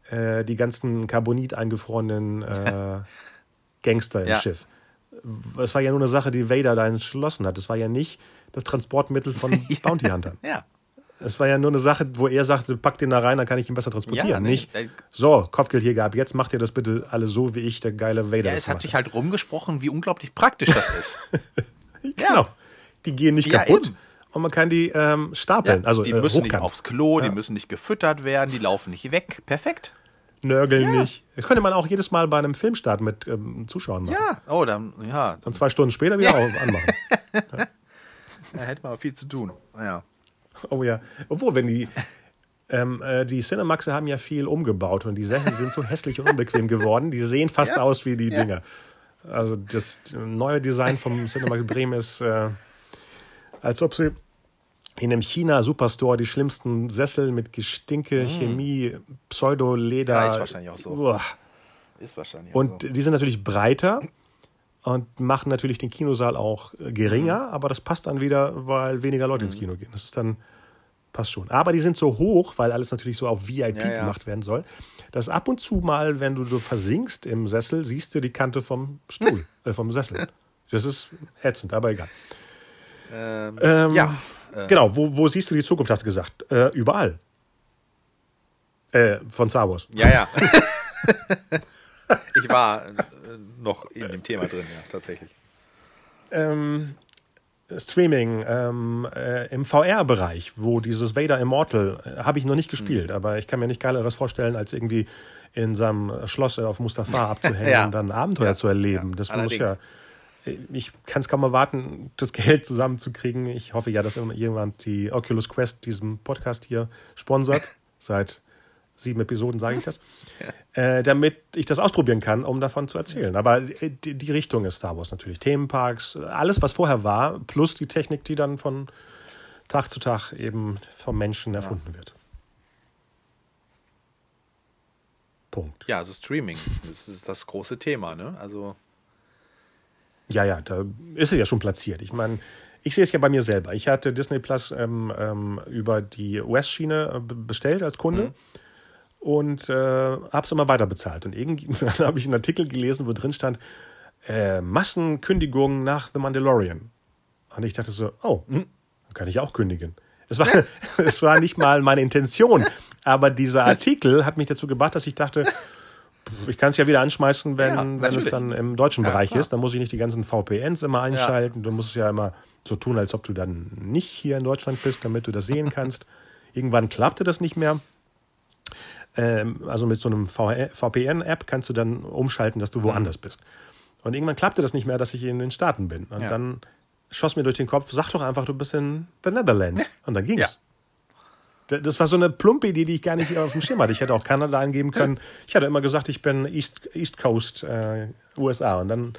äh, die ganzen Carbonit eingefrorenen äh, Gangster im Ja. Schiff? Es war ja nur eine Sache, die Vader da entschlossen hat. Es war ja nicht das Transportmittel von Bounty Huntern. Ja. Es war ja nur eine Sache, wo er sagte, pack den da rein, dann kann ich ihn besser transportieren. Ja, nee, Nicht, so, Kopfgeldjäger ab, jetzt macht ihr das bitte alle so, wie ich, der geile Vader. Ja, das es hat gemacht sich halt rumgesprochen, wie unglaublich praktisch das ist. Genau. Die gehen nicht Ja, kaputt eben. und man kann die ähm, Ja, stapeln. also die äh, müssen nicht hochkant. aufs Klo, die Ja. müssen nicht gefüttert werden, die laufen nicht weg. Perfekt. Nörgeln nicht. Das könnte man auch jedes Mal bei einem Filmstart mit ähm, Zuschauern machen. Ja, oh, dann, ja, Und zwei Stunden später wieder auf- anmachen. da hätte man viel zu tun. Ja. Oh ja. Obwohl, wenn die. Ähm, äh, die Cinemaxe haben ja viel umgebaut und die Sessel sind so hässlich und unbequem geworden. Die sehen fast Ja. aus wie die Ja. Dinger. Also das neue Design vom Cinemax Bremen ist, äh, als ob sie in einem China-Superstore die schlimmsten Sessel mit Gestinke, Chemie, Pseudo-Leder. Mm. Ja, ist wahrscheinlich auch so. Uah. Ist wahrscheinlich Und die sind natürlich breiter und machen natürlich den Kinosaal auch äh, geringer, Mhm. aber das passt dann wieder, weil weniger Leute ins Kino gehen. Das ist dann, passt schon. Aber die sind so hoch, weil alles natürlich so auf VIP Ja, ja. gemacht werden soll, dass ab und zu mal, wenn du so versinkst im Sessel, siehst du die Kante vom Stuhl, äh, vom Sessel. Das ist ätzend, aber egal. Ähm, Ähm, ja. Genau, wo, wo siehst du die Zukunft, hast du gesagt? Äh, überall. Äh, von Star Wars. Ja, ja. ich war äh, noch in dem Thema drin, ja, tatsächlich. ähm, Streaming ähm, äh, im VR-Bereich, wo dieses Vader Immortal äh, habe ich noch nicht gespielt, aber ich kann mir nicht geileres vorstellen, als irgendwie in seinem Schloss auf Mustafa abzuhängen Ja. und dann ein Abenteuer Ja. zu erleben. Ja, Das muss allerdings. ja. Ich kann es kaum erwarten, das Geld zusammenzukriegen. Ich hoffe ja, dass jemand die Oculus Quest diesen Podcast hier sponsert. Seit sieben Episoden sage ich das. Äh, damit ich das ausprobieren kann, um davon zu erzählen. Aber die, die Richtung ist Star Wars natürlich. Themenparks, alles, was vorher war, plus die Technik, die dann von Tag zu Tag eben vom Menschen erfunden wird. Punkt. Ja, also Streaming, das ist das große Thema, ne? Also, Ja, ja, da ist es ja schon platziert. Ich meine, ich sehe es ja bei mir selber. Ich hatte Disney Plus ähm, ähm, über die US-Schiene äh, be- bestellt als Kunde. Und äh, habe es immer weiter bezahlt. Und irgendwann habe ich einen Artikel gelesen, wo drin stand, äh, Massenkündigungen nach The Mandalorian. Und ich dachte so, oh, hm, kann ich auch kündigen. Es war, es war nicht mal meine Intention, aber dieser Artikel hat mich dazu gebracht, dass ich dachte, ich kann es ja wieder anschmeißen, wenn, ja, wenn es dann im deutschen ja, Bereich klar. ist. Dann muss ich nicht die ganzen VPNs immer einschalten. Ja. Du musst es ja immer so tun, als ob du dann nicht hier in Deutschland bist, damit du das sehen kannst. Irgendwann klappte das nicht mehr. Ähm, also mit so einem VPN-App kannst du dann umschalten, dass du mhm. woanders bist. Und irgendwann klappte das nicht mehr, dass ich in den Staaten bin. Und dann schoss mir durch den Kopf, sag doch einfach, du bist in the Netherlands. Und dann ging's. Ja. Das war so eine plumpe Idee, die ich gar nicht auf dem Schirm hatte. Ich hätte auch Kanada angeben können. Ich hatte immer gesagt, ich bin East, East Coast äh, USA. Und dann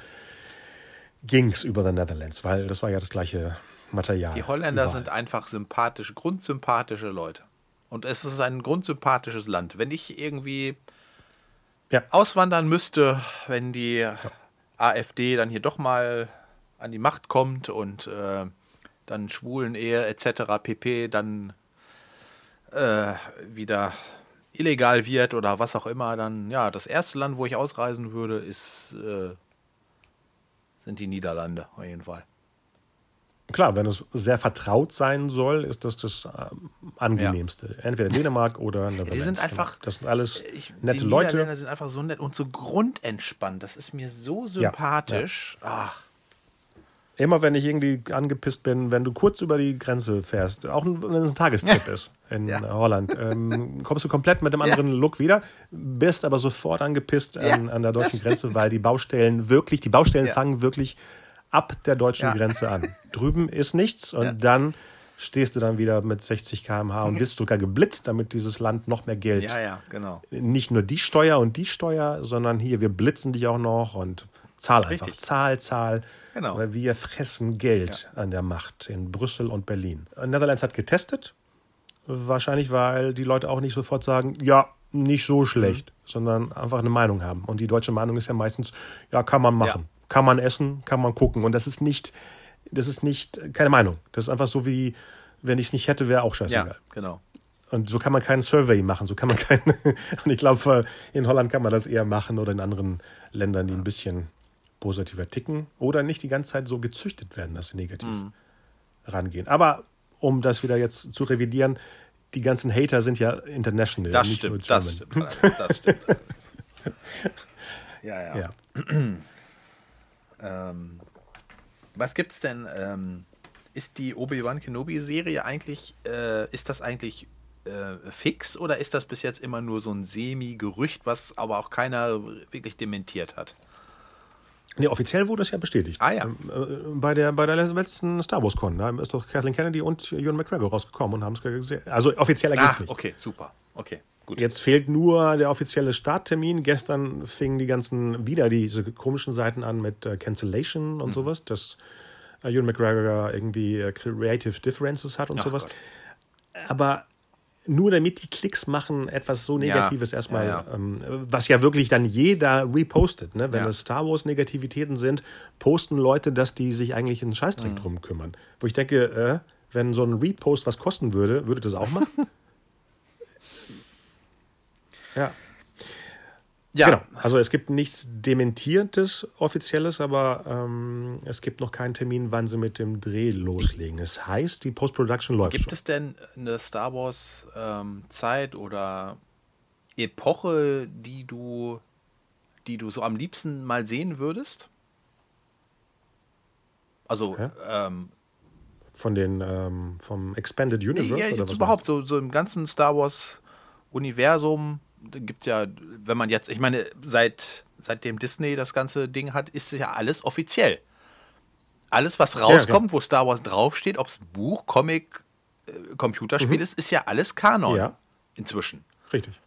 ging's über the Netherlands, weil das war ja das gleiche Material. Die Holländer überall. sind einfach sympathische, grundsympathische Leute. Und es ist ein grundsympathisches Land. Wenn ich irgendwie ja. auswandern müsste, wenn die ja. AfD dann hier doch mal an die Macht kommt und äh, dann Schwulen, Ehe etc. pp. dann äh, wieder illegal wird oder was auch immer, dann ja, das erste Land, wo ich ausreisen würde, ist äh, sind die Niederlande auf jeden Fall. Klar, wenn es sehr vertraut sein soll, ist das das äh, angenehmste. Ja. Entweder Dänemark oder Netherlands. Die sind einfach. Das sind alles ich, nette die Leute. Die sind einfach so nett und so grundentspannt. Das ist mir so sympathisch. Ja, ja. Ach. Immer wenn ich irgendwie angepisst bin, wenn du kurz über die Grenze fährst, auch wenn es ein Tagestrip ist in ja. Holland, ähm, kommst du komplett mit einem anderen. Look wieder, bist aber sofort angepisst an, an der deutschen Grenze, weil die Baustellen wirklich, die Baustellen fangen wirklich ab der deutschen Grenze an. Drüben ist nichts und dann stehst du dann wieder mit 60 km/h und wirst sogar geblitzt, damit dieses Land noch mehr Geld. Ja, ja, genau. Nicht nur die Steuer und die Steuer, sondern hier, wir blitzen dich auch noch und zahl einfach. Richtig. Zahl, zahl. Genau. Weil wir fressen Geld ja. an der Macht in Brüssel und Berlin. Netherlands hat getestet. Wahrscheinlich, weil die Leute auch nicht sofort sagen, ja, nicht so schlecht, mhm. sondern einfach eine Meinung haben. Und die deutsche Meinung ist ja meistens, ja, kann man machen. Kann man essen, kann man gucken. Und das ist nicht, das ist nicht keine Meinung. Das ist einfach so wie, wenn ich es nicht hätte, wäre auch scheißegal. Ja, genau. Und so kann man keinen Survey machen, so kann man keinen. und ich glaube, in Holland kann man das eher machen oder in anderen Ländern, die ein bisschen positiver ticken oder nicht die ganze Zeit so gezüchtet werden, dass sie negativ mhm. rangehen. Aber um das wieder jetzt zu revidieren, die ganzen Hater sind ja international. Das nicht stimmt, nur das stimmt. Das stimmt. ja, ja. ja. ähm, was gibt's denn? Ähm, ist die Obi-Wan Kenobi-Serie eigentlich, äh, ist das eigentlich äh, fix oder ist das bis jetzt immer nur so ein Semi-Gerücht, was aber auch keiner wirklich dementiert hat? Nee, offiziell wurde es ja bestätigt. Ah ja. Ähm, äh, bei der, bei der letzten Star Wars Con, da ist doch Kathleen Kennedy und Ewan McGregor rausgekommen und haben es gesehen. Also es ah, nicht. Okay, super. Okay. Gut. Jetzt fehlt nur der offizielle Starttermin. Gestern fingen die ganzen wieder diese komischen Seiten an mit äh, Cancellation und mhm. sowas, dass äh, Ewan McGregor irgendwie äh, Creative Differences hat und Ach sowas. Gott. Aber nur damit die Klicks machen, etwas so Negatives ja, erstmal, ja, ja. Ähm, was ja wirklich dann jeder repostet. Ne? Wenn es Star Wars Negativitäten sind, posten Leute, dass die sich eigentlich einen Scheißdreck mhm. drum kümmern. Wo ich denke, äh, wenn so ein Repost was kosten würde, würde das auch machen? ja. Ja. Genau. Also es gibt nichts Dementiertes, Offizielles, aber ähm, es gibt noch keinen Termin, wann sie mit dem Dreh loslegen. Es heißt, die Post-Production läuft. Gibt schon. es denn eine Star Wars ähm, Zeit oder Epoche, die du, die du so am liebsten mal sehen würdest? Also ähm, von den ähm, vom Expanded Universe ja, oder was überhaupt so, so im ganzen Star Wars Universum gibt ja, wenn man jetzt, ich meine, seit seitdem Disney das ganze Ding hat, ist ja alles offiziell. Alles, was rauskommt, ja, wo Star Wars draufsteht, ob es Buch, Comic, äh, Computerspiel mhm. ist, ist ja alles Kanon ja. inzwischen. Richtig.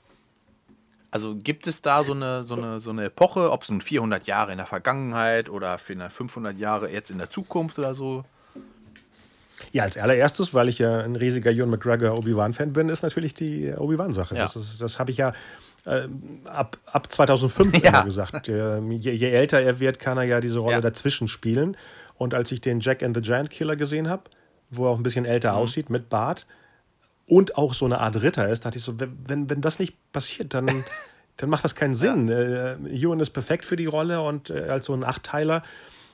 Also gibt es da so eine, so eine, so eine Epoche, ob es nun 400 Jahre in der Vergangenheit oder 500 Jahre jetzt in der Zukunft oder so? Ja, als allererstes, weil ich ja ein riesiger Ewan McGregor Obi-Wan-Fan bin, ist natürlich die Obi-Wan-Sache. Ja. Das, das habe ich ja äh, ab, ab 2005 ja. immer gesagt. Äh, je, je, älter er wird, kann er ja diese Rolle ja. dazwischen spielen. Und als ich den Jack and the Giant Killer gesehen habe, wo er auch ein bisschen älter mhm. aussieht mit Bart, und auch so eine Art Ritter ist, dachte ich so, wenn, wenn das nicht passiert, dann, dann macht das keinen Sinn. Ja. Äh, Ewan ist perfekt für die Rolle und äh, als so ein Achtteiler,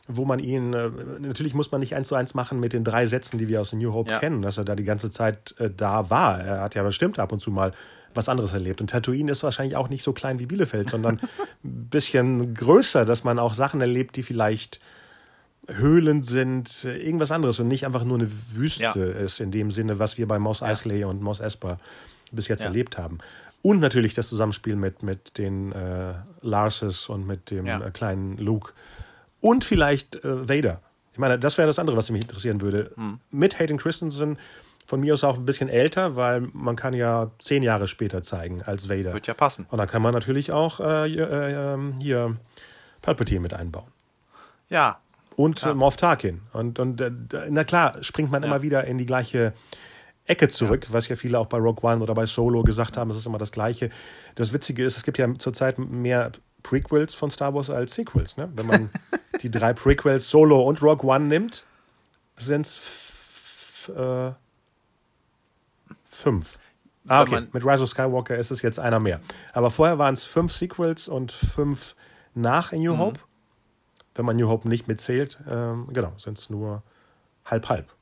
wo man ihn, äh, natürlich muss man nicht eins zu eins machen mit den drei Sätzen, die wir aus New Hope ja. kennen, dass er da die ganze Zeit äh, da war. Er hat ja bestimmt ab und zu mal was anderes erlebt. Und Tatooine ist wahrscheinlich auch nicht so klein wie Bielefeld, sondern ein bisschen größer, dass man auch Sachen erlebt, die vielleicht Höhlen sind, irgendwas anderes und nicht einfach nur eine Wüste ja. ist, in dem Sinne, was wir bei Moss Eisley ja. und Moss Esper bis jetzt ja. erlebt haben. Und natürlich das Zusammenspiel mit, mit den äh, Larses und mit dem äh, kleinen Luke. Und vielleicht äh, Vader. Ich meine, das wäre das andere, was mich interessieren würde. Mhm. Mit Hayden Christensen von mir aus auch ein bisschen älter, weil man kann ja zehn Jahre später zeigen als Vader. Wird ja passen. Und dann kann man natürlich auch äh, äh, ähm, hier Palpatine mit einbauen. Ja, und ja. Moff Tarkin. Und, und äh, na klar, springt man ja. immer wieder in die gleiche Ecke zurück, ja. was ja viele auch bei Rogue One oder bei Solo gesagt haben, es ist immer das Gleiche. Das Witzige ist, es gibt ja zurzeit mehr Prequels von Star Wars als Sequels. Ne? Wenn man die drei Prequels Solo und Rogue One nimmt, sind es äh, fünf. Ah, okay. Mit Rise of Skywalker ist es jetzt einer mehr. Aber vorher waren es fünf Sequels und fünf nach In New mhm. Hope wenn man New Hope nicht mitzählt, ähm, genau, sind es nur halb halb.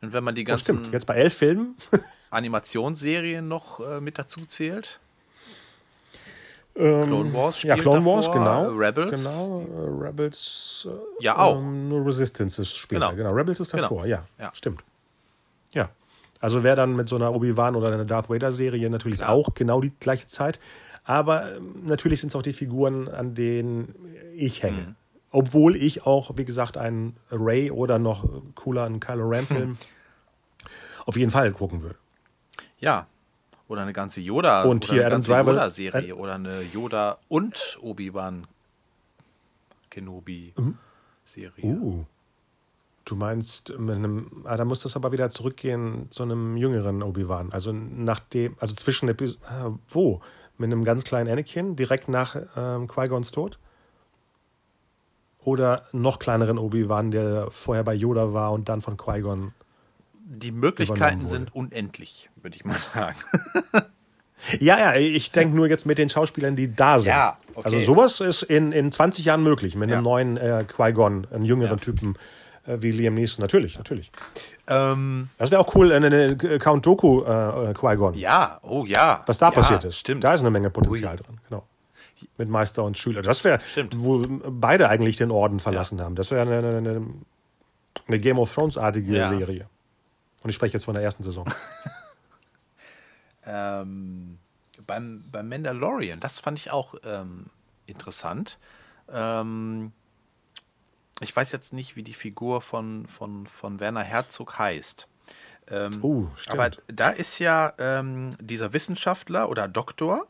Und wenn man die ganzen. Oh, stimmt, jetzt bei elf Filmen. Animationsserien noch äh, mit dazu zählt. Ähm, Clone Wars spielt Ja, Clone davor, Wars, genau. Rebels. Genau, äh, Rebels. Äh, ja, auch. Ähm, nur Resistance ist später. Genau. genau. Rebels ist davor, genau. ja, ja. Stimmt. Ja. Also wäre dann mit so einer Obi-Wan oder einer Darth Vader-Serie natürlich genau. auch genau die gleiche Zeit. Aber ähm, natürlich sind es auch die Figuren, an denen ich hänge. Mhm. Obwohl ich auch, wie gesagt, einen Ray oder noch cooler einen Kylo Ren-Film hm. auf jeden Fall gucken würde. Ja. Oder eine ganze Yoda und oder hier eine ganze Yoda-Serie äh, oder eine Yoda und Obi-Wan Kenobi-Serie. Uh. uh. Du meinst, mit einem, ah, da muss das aber wieder zurückgehen zu einem jüngeren Obi-Wan. Also nachdem, also zwischen Episoden, ah, wo? Mit einem ganz kleinen Anakin, direkt nach ähm, Qui-Gons Tod? oder noch kleineren Obi-Wan, der vorher bei Yoda war und dann von Qui-Gon. Die Möglichkeiten sind unendlich, würde ich mal sagen. ja, ja, ich denke nur jetzt mit den Schauspielern, die da sind. Ja, okay. Also sowas ist in, in 20 Jahren möglich, mit einem ja. neuen äh, Qui-Gon, einen jüngeren ja. Typen äh, wie Liam Neeson. Natürlich, natürlich. Ähm, das wäre auch cool, eine, eine Count Doku äh, äh, Qui-Gon. Ja, oh ja. Was da passiert ist. Stimmt. Da ist eine Menge Potenzial Ui. drin, genau mit Meister und Schüler. Das wäre, wo beide eigentlich den Orden verlassen ja. haben. Das wäre eine, eine, eine, Game of Thrones-artige ja. Serie. Und ich spreche jetzt von der ersten Saison. ähm, beim, beim Mandalorian, das fand ich auch ähm, interessant. Ähm, ich weiß jetzt nicht, wie die Figur von, von, von Werner Herzog heißt. Ähm, oh, aber da ist ja ähm, dieser Wissenschaftler oder Doktor,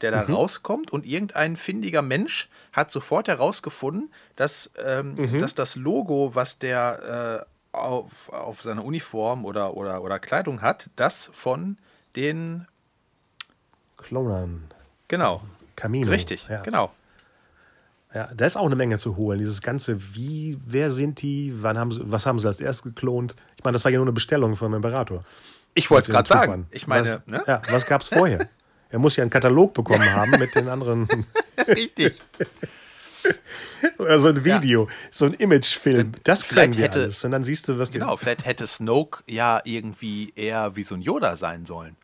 der da mhm. rauskommt und irgendein findiger Mensch hat sofort herausgefunden, dass, ähm, mhm. dass das Logo, was der äh, auf, auf seiner Uniform oder, oder, oder Kleidung hat, das von den Klonern. Genau. Camino. Richtig, ja. genau. Ja, da ist auch eine Menge zu holen. Dieses ganze, wie, wer sind die, wann haben sie, was haben sie als erst geklont? Ich meine, das war ja nur eine Bestellung vom Imperator. Ich wollte es gerade sagen. Ich meine, was, ne? ja, was gab es vorher? Er muss ja einen Katalog bekommen haben mit den anderen. Richtig. Oder so ein Video, ja. so ein Imagefilm. Das vielleicht hätte, alles. Und dann siehst du, was Genau, vielleicht hätte Snoke ja irgendwie eher wie so ein Yoda sein sollen.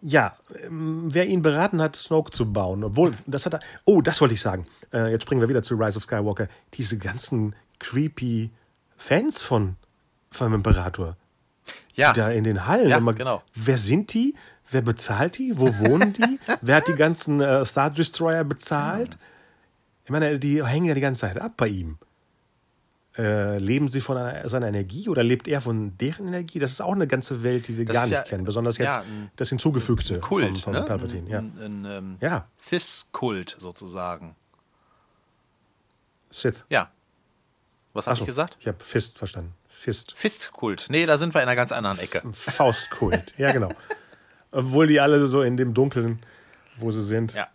Ja, ähm, wer ihn beraten hat, Snoke zu bauen, obwohl, das hat er. Oh, das wollte ich sagen. Äh, jetzt springen wir wieder zu Rise of Skywalker. Diese ganzen creepy Fans von, vom Imperator. Ja. Die da in den Hallen. Ja, immer, genau. Wer sind die? Wer bezahlt die? Wo wohnen die? Wer hat die ganzen äh, Star Destroyer bezahlt? Ich meine, die hängen ja die ganze Zeit ab bei ihm. Äh, leben sie von einer, seiner Energie oder lebt er von deren Energie? Das ist auch eine ganze Welt, die wir das gar nicht ja, kennen. Besonders jetzt ja, ein, das Hinzugefügte Kult, von, von ne? Palpatine. Ja. Ein, ein, ähm, ja. Sith-Kult sozusagen. Sith. Ja. Was habe ich gesagt? Ich habe Fist verstanden. Fist. Fistkult. Nee, da sind wir in einer ganz anderen Ecke. Faustkult. Ja, genau. Obwohl die alle so in dem Dunkeln, wo sie sind. Ja.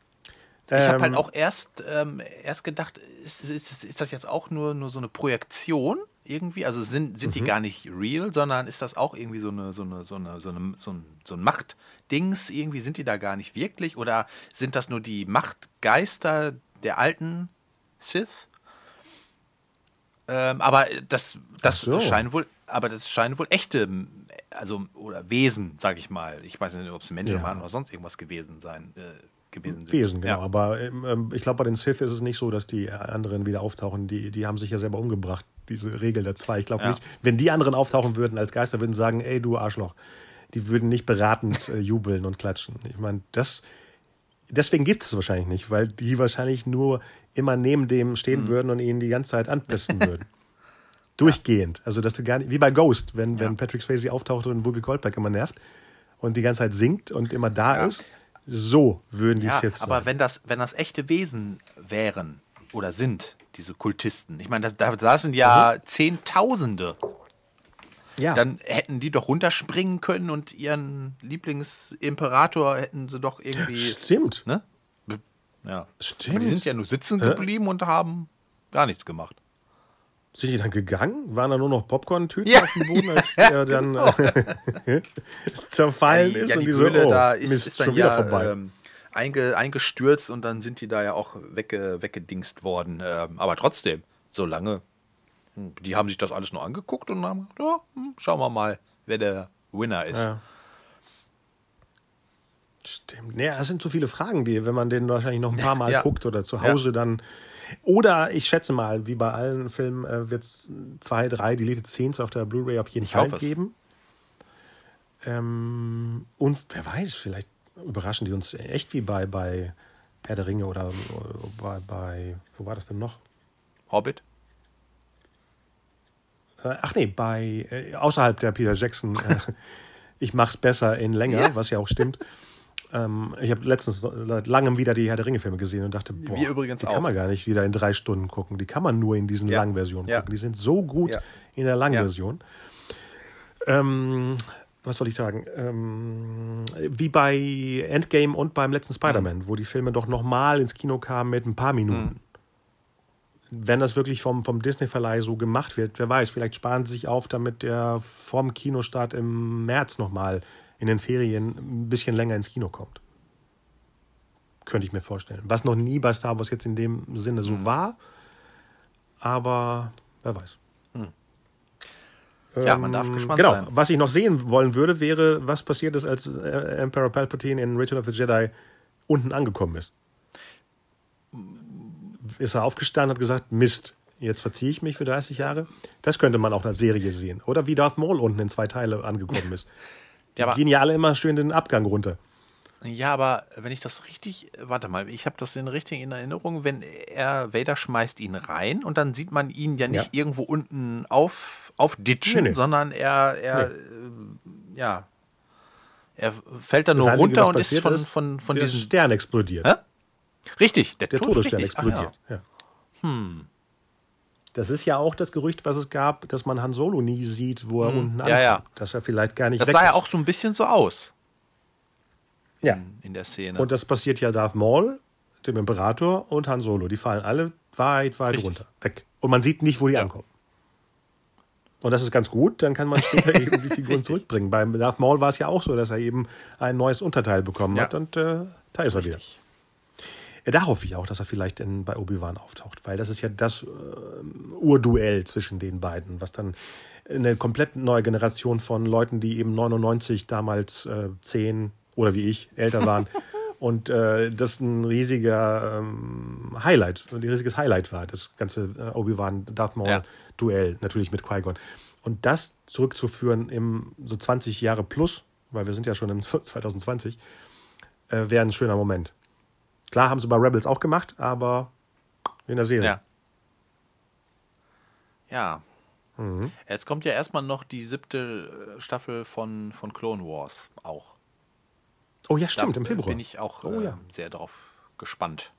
Ich ähm, habe halt auch erst, ähm, erst gedacht, ist, ist, ist, das jetzt auch nur, nur so eine Projektion? irgendwie? Also sind, sind die gar nicht real, sondern ist das auch irgendwie so eine, so eine, so eine, so eine, so ein, so ein Machtdings? Irgendwie sind die da gar nicht wirklich? Oder sind das nur die Machtgeister der alten Sith? Ähm, aber das, das so. scheinen wohl, aber das scheinen wohl echte, also oder Wesen, sag ich mal. Ich weiß nicht, ob es Menschen Ja. waren oder sonst irgendwas gewesen sein, äh, gewesen sind. Wesen, genau. Ja. Aber ähm, ähm, ich glaube, bei den Sith ist es nicht so, dass die anderen wieder auftauchen. Die, die haben sich ja selber umgebracht, diese Regel der zwei. Ich glaube Ja. nicht, wenn die anderen auftauchen würden als Geister, würden sie sagen, ey, du Arschloch. Die würden nicht beratend äh, jubeln und klatschen. Ich meine, das. Deswegen gibt es wahrscheinlich nicht, weil die wahrscheinlich nur immer neben dem stehen Mhm. würden und ihn die ganze Zeit anpesten würden. Durchgehend. Also, dass du gar nicht, wie bei Ghost, wenn, wenn Patrick Swayze auftaucht und Whoopi Goldberg immer nervt und die ganze Zeit singt und immer da ist, so würden die Ja, Sith aber sein. wenn das, wenn das echte Wesen wären oder sind, diese Kultisten, ich meine, das, da, sind ja Mhm. Zehntausende, ja. dann hätten die doch runterspringen können und ihren Lieblingsimperator hätten sie doch irgendwie. Stimmt. Ne? Ja. Stimmt. Aber die sind ja nur sitzen geblieben und haben gar nichts gemacht. Sind die dann gegangen? Waren da nur noch Popcorn-Tüten Ja. auf dem Boden, als der dann äh, zerfallen ist ja, und die die so, oh, da ist, Mist, ist dann schon wieder ja vorbei. ähm, einge, eingestürzt und dann sind die da ja auch wegge, weggedingst worden. Ähm, aber trotzdem, so lange, hm, die haben sich das alles nur angeguckt und haben gesagt, ja, hm, schauen wir mal, wer der Winner ist. ja. Stimmt. Nee, das sind so viele Fragen, die, wenn man den wahrscheinlich noch ein paar Mal Ja. guckt oder zu Hause dann. Oder ich schätze mal, wie bei allen Filmen äh, wird es zwei, drei Deleted Scenes auf der Blu-ray auf jeden Ich Fall geben. Ähm, und wer weiß, vielleicht überraschen die uns echt wie bei, bei Herr der Ringe oder, oder bei, bei, wo war das denn noch? Hobbit? Äh, ach nee, bei äh, außerhalb der Peter Jackson, äh, ich mach's besser in länger, Ja. was ja auch stimmt. Ähm, ich habe letztens seit langem wieder die Herr der Ringe-Filme gesehen und dachte, boah, Wir übrigens die auch. kann man gar nicht wieder in drei Stunden gucken. Die kann man nur in diesen Ja. langen Versionen Ja. gucken. Die sind so gut Ja. in der langen. Version. Ähm, was wollte ich sagen? Ähm, wie bei Endgame und beim letzten Spider-Man, Mhm. wo die Filme doch nochmal ins Kino kamen mit ein paar Minuten. Wenn das wirklich vom, vom Disney-Verleih so gemacht wird, wer weiß, vielleicht sparen sie sich auf, damit der vom Kinostart im März nochmal in den Ferien ein bisschen länger ins Kino kommt. Könnte ich mir vorstellen. Was noch nie bei Star Wars jetzt in dem Sinne Mhm. so war, aber wer weiß. Ja, man darf gespannt genau. sein. Was ich noch sehen wollen würde, wäre, was passiert ist, als äh, Emperor Palpatine in Return of the Jedi unten angekommen ist. Ist er aufgestanden und hat gesagt, Mist, jetzt verziehe ich mich für 30 Jahre? Das könnte man auch in der Serie sehen. Oder wie Darth Maul unten in zwei Teile angekommen ist. Die Ja, aber- gehen ja alle immer schön den Abgang runter. Ja, aber wenn ich das richtig, warte mal, ich habe das in richtig in Erinnerung, wenn er, Vader schmeißt ihn rein und dann sieht man ihn ja nicht Ja. irgendwo unten auf, aufditschen, Nee, nee. sondern er, er, Nee. äh, ja, er fällt dann Das nur Einzige, runter und ist von, ist, von, von der diesem, Stern explodiert. Hä? richtig, der, Der Tod- Todesstern richtig, ach explodiert. ja. Hm. Das ist ja auch das Gerücht, was es gab, dass man Han Solo nie sieht, wo er unten Hm. Ja, ja. Dass er vielleicht gar nicht Das sah ja ist. auch so ein bisschen so aus Ja. in, in der Szene. Und das passiert ja Darth Maul, dem Imperator und Han Solo. Die fallen alle weit, weit Richtig. runter. Weg. Und man sieht nicht, wo die ankommen. Und das ist ganz gut, dann kann man später eben die Figuren zurückbringen. Beim Darth Maul war es ja auch so, dass er eben ein neues Unterteil bekommen Ja. hat und äh, da ist er wieder. Ja, da hoffe ich auch, dass er vielleicht in, bei Obi-Wan auftaucht, weil das ist ja das äh, Urduell zwischen den beiden, was dann eine komplett neue Generation von Leuten, die eben 99 damals äh, 10 oder wie ich älter waren und äh, das ein riesiger ähm, Highlight, ein riesiges Highlight war, das ganze äh, Obi-Wan Darth Maul Ja. Duell natürlich mit Qui-Gon und das zurückzuführen im so 20 Jahre plus, weil wir sind ja schon im 2020, äh, wäre ein schöner Moment. Klar haben sie bei Rebels auch gemacht, aber in der Serie. Ja. Ja. Mhm. Jetzt kommt ja erstmal noch die siebte äh, Staffel von, von Clone Wars auch. Oh ja, stimmt, da im Februar. bin ich auch Oh äh, ja. sehr darauf gespannt.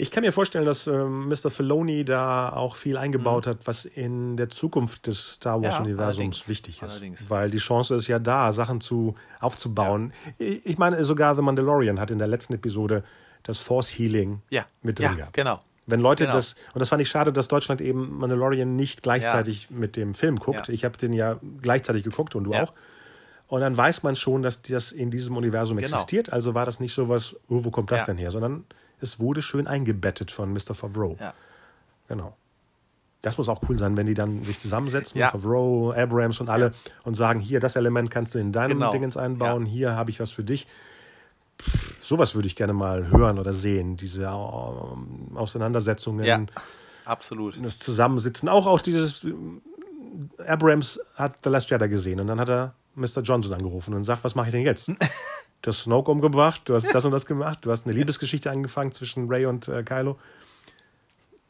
Ich kann mir vorstellen, dass ähm, Mr. Filoni da auch viel eingebaut Mhm. hat, was in der Zukunft des Star Wars-Universums allerdings, wichtig ist. allerdings. Weil die Chance ist ja da, Sachen zu, aufzubauen. Ich ich meine, sogar The Mandalorian hat in der letzten Episode das Force Healing Ja, mit drin ja gehabt. genau. Wenn Leute Genau. das, und das fand ich schade, dass Deutschland eben Mandalorian nicht gleichzeitig mit dem Film guckt. Ja. Ich habe den ja gleichzeitig geguckt und du Ja. auch. Und dann weiß man schon, dass das in diesem Universum Genau. existiert. Also war das nicht so was, oh, wo kommt das Ja. denn her? Sondern es wurde schön eingebettet von Mr. Favreau. Ja. Genau. Das muss auch cool sein, wenn die dann sich zusammensetzen, Ja. Favreau, Abrams und alle, und sagen, hier, das Element kannst du in deinem Genau. Dingens einbauen, hier habe ich was für dich. Pff, sowas würde ich gerne mal hören oder sehen, diese ähm, Auseinandersetzungen, Ja, absolut. das Zusammensitzen. Auch, auch dieses, äh, Abrams hat The Last Jedi gesehen und dann hat er Mr. Johnson angerufen und sagt, was mache ich denn jetzt? Du hast Snoke umgebracht, du hast das und das gemacht, du hast eine Liebesgeschichte angefangen zwischen Ray und äh, Kylo.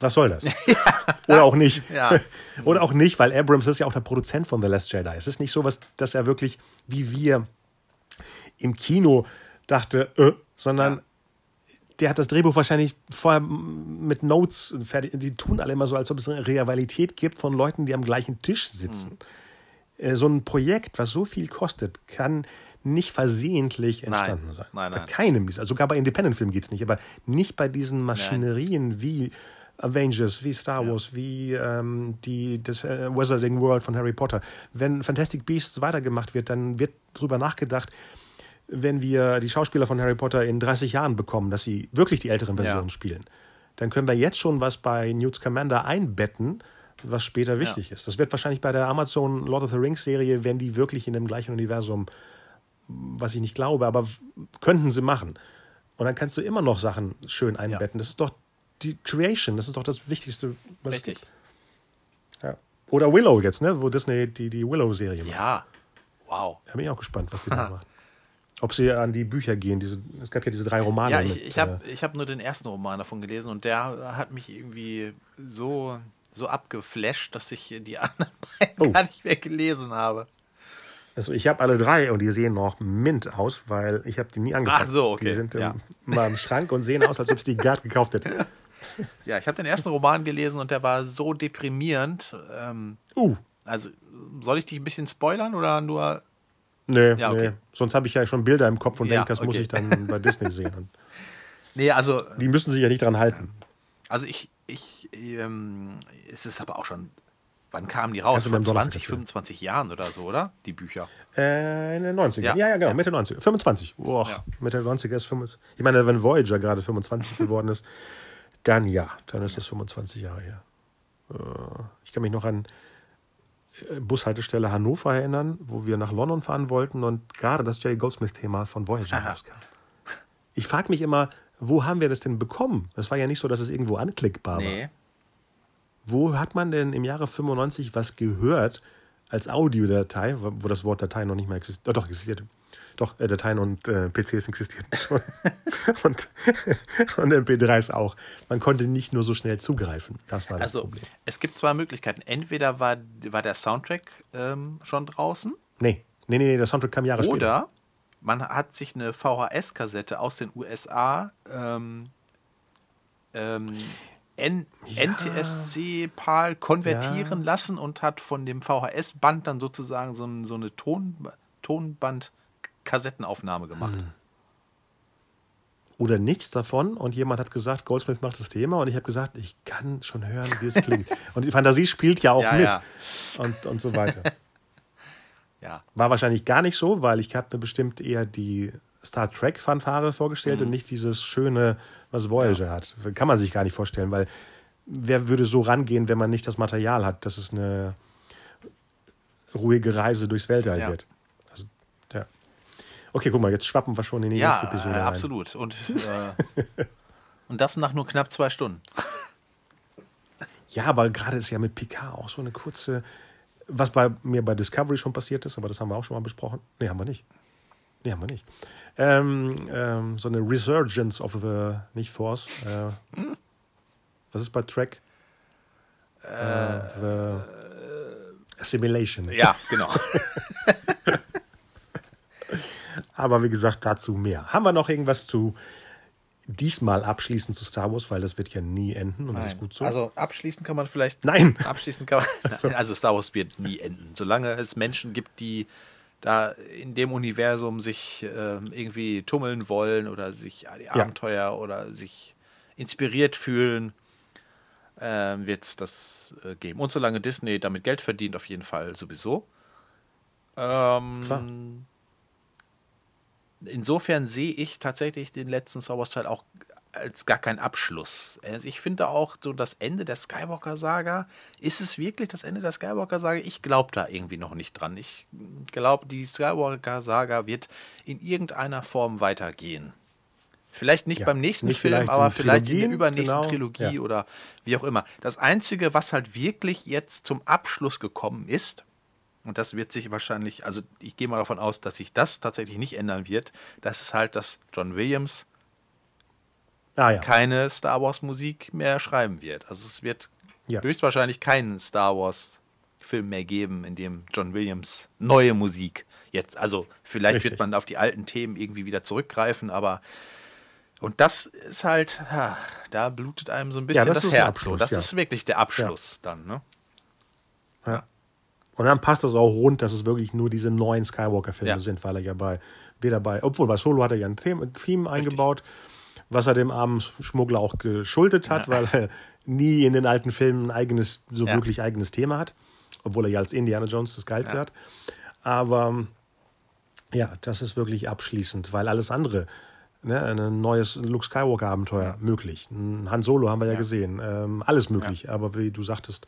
Was soll das? Oder auch nicht. Ja. Oder auch nicht, weil Abrams ist ja auch der Produzent von The Last Jedi. Es ist nicht so, was, dass er wirklich, wie wir im Kino dachte, äh, sondern Ja. der hat das Drehbuch wahrscheinlich vorher mit Notes fertig. Die tun alle immer so, als ob es eine Rivalität gibt von Leuten, die am gleichen Tisch sitzen. Äh, So ein Projekt, was so viel kostet, kann nicht versehentlich entstanden sein. nein, Bei nein. keinem dieser. Sogar bei Independent-Filmen geht es nicht, aber nicht bei diesen Maschinerien wie Avengers, wie Star Wars, wie ähm, die, das äh, Wizarding World von Harry Potter. Wenn Fantastic Beasts weitergemacht wird, dann wird drüber nachgedacht, wenn wir die Schauspieler von Harry Potter in 30 Jahren bekommen, dass sie wirklich die älteren Versionen Ja. spielen, dann können wir jetzt schon was bei Newt Scamander einbetten, was später wichtig ist. Das wird wahrscheinlich bei der Amazon Lord of the Rings Serie, wenn die wirklich in dem gleichen Universum, was ich nicht glaube, aber könnten sie machen. Und dann kannst du immer noch Sachen schön einbetten. Das ist doch die Creation, das ist doch das Wichtigste. Was Richtig. Ja. Oder Willow jetzt, ne? wo Disney die, die Willow-Serie macht. Ja. Wow. Da bin ich auch gespannt, was die da macht. Ob sie an die Bücher gehen. Diese, es gab ja diese drei Romane. Ja, ich, ich habe äh, hab nur den ersten Roman davon gelesen und der hat mich irgendwie so, so abgeflasht, dass ich die anderen beiden Oh. gar nicht mehr gelesen habe. also ich habe alle drei und die sehen noch mint aus, weil ich habe die nie angepackt. Ach so, okay. Die sind Ja. mal im Schrank und sehen aus, als ob ich die gerade gekauft hätte. Ja, ich habe den ersten Roman gelesen und der war so deprimierend. Ähm, Uh, also, soll ich dich ein bisschen spoilern oder nur. nee, Ja, okay. nee. Sonst habe ich ja schon Bilder im Kopf und Ja, denke, das muss okay. ich dann bei Disney sehen. Nee, also, die müssen sich ja nicht dran halten. also ich, ich, ähm, es ist aber auch schon. Wann kamen die raus? Mir Vor am Donnerstag 20, erzählen. 25 Jahren oder so, oder? Die Bücher. Äh, in den 90ern. Ja, Ja. ja, genau, Mitte 90. 25. Boah, Ja. Mitte 90er ist 25. Ich meine, wenn Voyager gerade 25 geworden ist, dann ja, dann ist das 25 Jahre her. Äh, Ich kann mich noch an äh, Bushaltestelle Hannover erinnern, wo wir nach London fahren wollten und gerade das Jerry Goldsmith-Thema von Voyager rauskam. Ich frage mich immer, wo haben wir das denn bekommen? Es war ja nicht so, dass es irgendwo anklickbar war. Nee. Wo hat man denn im Jahre 95 was gehört als Audiodatei, wo das Wort Datei noch nicht mehr existiert? Doch, existierte. Doch, äh, Dateien und äh, PCs existierten schon. und, und MP3s auch. Man konnte nicht nur so schnell zugreifen. Das war das Also, Problem. es gibt zwei Möglichkeiten. Entweder war, war der Soundtrack ähm, schon draußen Nee. Nee, nee, nee, der Soundtrack kam Jahre später. oder man hat sich eine VHS-Kassette aus den USA ähm, ähm, N NTSC PAL konvertieren Ja. lassen und hat von dem VHS-Band dann sozusagen so, ein, so eine Ton, Tonband-Kassettenaufnahme gemacht. Hm. Oder nichts davon und jemand hat gesagt, Goldsmith macht das Thema und ich habe gesagt, ich kann schon hören, wie es klingt. und die Fantasie spielt ja auch Ja, mit ja. Und, und so weiter. Ja. War wahrscheinlich gar nicht so, weil ich habe mir bestimmt eher die Star Trek-Fanfare vorgestellt Mhm. und nicht dieses schöne, was Voyager hat. Kann man sich gar nicht vorstellen, weil wer würde so rangehen, wenn man nicht das Material hat, dass es eine ruhige Reise durchs Weltall Ja. wird. Also, ja. Okay, guck mal, jetzt schwappen wir schon in die Ja, nächste Episode äh, rein. absolut. Und, äh, und das nach nur knapp zwei Stunden. Ja, aber gerade ist ja mit Picard auch so eine kurze, was bei mir bei Discovery schon passiert ist, aber das haben wir auch schon mal besprochen. Nee, haben wir nicht. Nee, haben wir nicht. Ähm, ähm, so eine Resurgence of the, nicht Force. Äh, was ist bei Trek? Äh, the Assimilation. Ja, genau. Aber wie gesagt, dazu mehr. Haben wir noch irgendwas zu diesmal abschließend zu Star Wars, weil das wird ja nie enden und das ist gut so. Also abschließen kann man vielleicht. Nein. Abschließen kann man. Also Star Wars wird nie enden. Solange es Menschen gibt, die da in dem Universum sich äh, irgendwie tummeln wollen oder sich die Abenteuer oder sich inspiriert fühlen, äh, wird es das äh, geben. Und solange Disney damit Geld verdient, auf jeden Fall sowieso. Ähm, insofern sehe ich tatsächlich den letzten Star Wars Teil auch als gar kein Abschluss. Also ich finde auch so das Ende der Skywalker-Saga. Ist es wirklich das Ende der Skywalker-Saga? Ich glaube da irgendwie noch nicht dran. Ich glaube, die Skywalker-Saga wird in irgendeiner Form weitergehen. Vielleicht nicht ja, beim nächsten nicht Film, vielleicht aber vielleicht in der übernächsten genau, Trilogie ja. oder wie auch immer. Das Einzige, was halt wirklich jetzt zum Abschluss gekommen ist, und das wird sich wahrscheinlich, also ich gehe mal davon aus, dass sich das tatsächlich nicht ändern wird, das ist halt, dass John Williams ah, ja. keine Star Wars Musik mehr schreiben wird. Also es wird höchstwahrscheinlich keinen Star Wars Film mehr geben, in dem John Williams neue Musik jetzt, also vielleicht Richtig. wird man auf die alten Themen irgendwie wieder zurückgreifen, aber und das ist halt, ja, da blutet einem so ein bisschen ja, das, das Herz. So. Das ja. ist wirklich der Abschluss dann, ne? Ja. Und dann passt das auch rund, dass es wirklich nur diese neuen Skywalker-Filme sind, weil er ja bei, weder bei, obwohl bei Solo hat er ja ein Theme, Theme eingebaut, was er dem armen Schmuggler auch geschuldet hat, weil er nie in den alten Filmen ein eigenes, so wirklich eigenes Thema hat, obwohl er ja als Indiana Jones das Geilste hat. Aber ja, das ist wirklich abschließend, weil alles andere ne, ein neues Luke Skywalker-Abenteuer möglich. Han Solo haben wir ja, ja. gesehen. Ähm, alles möglich. Ja. Aber wie du sagtest,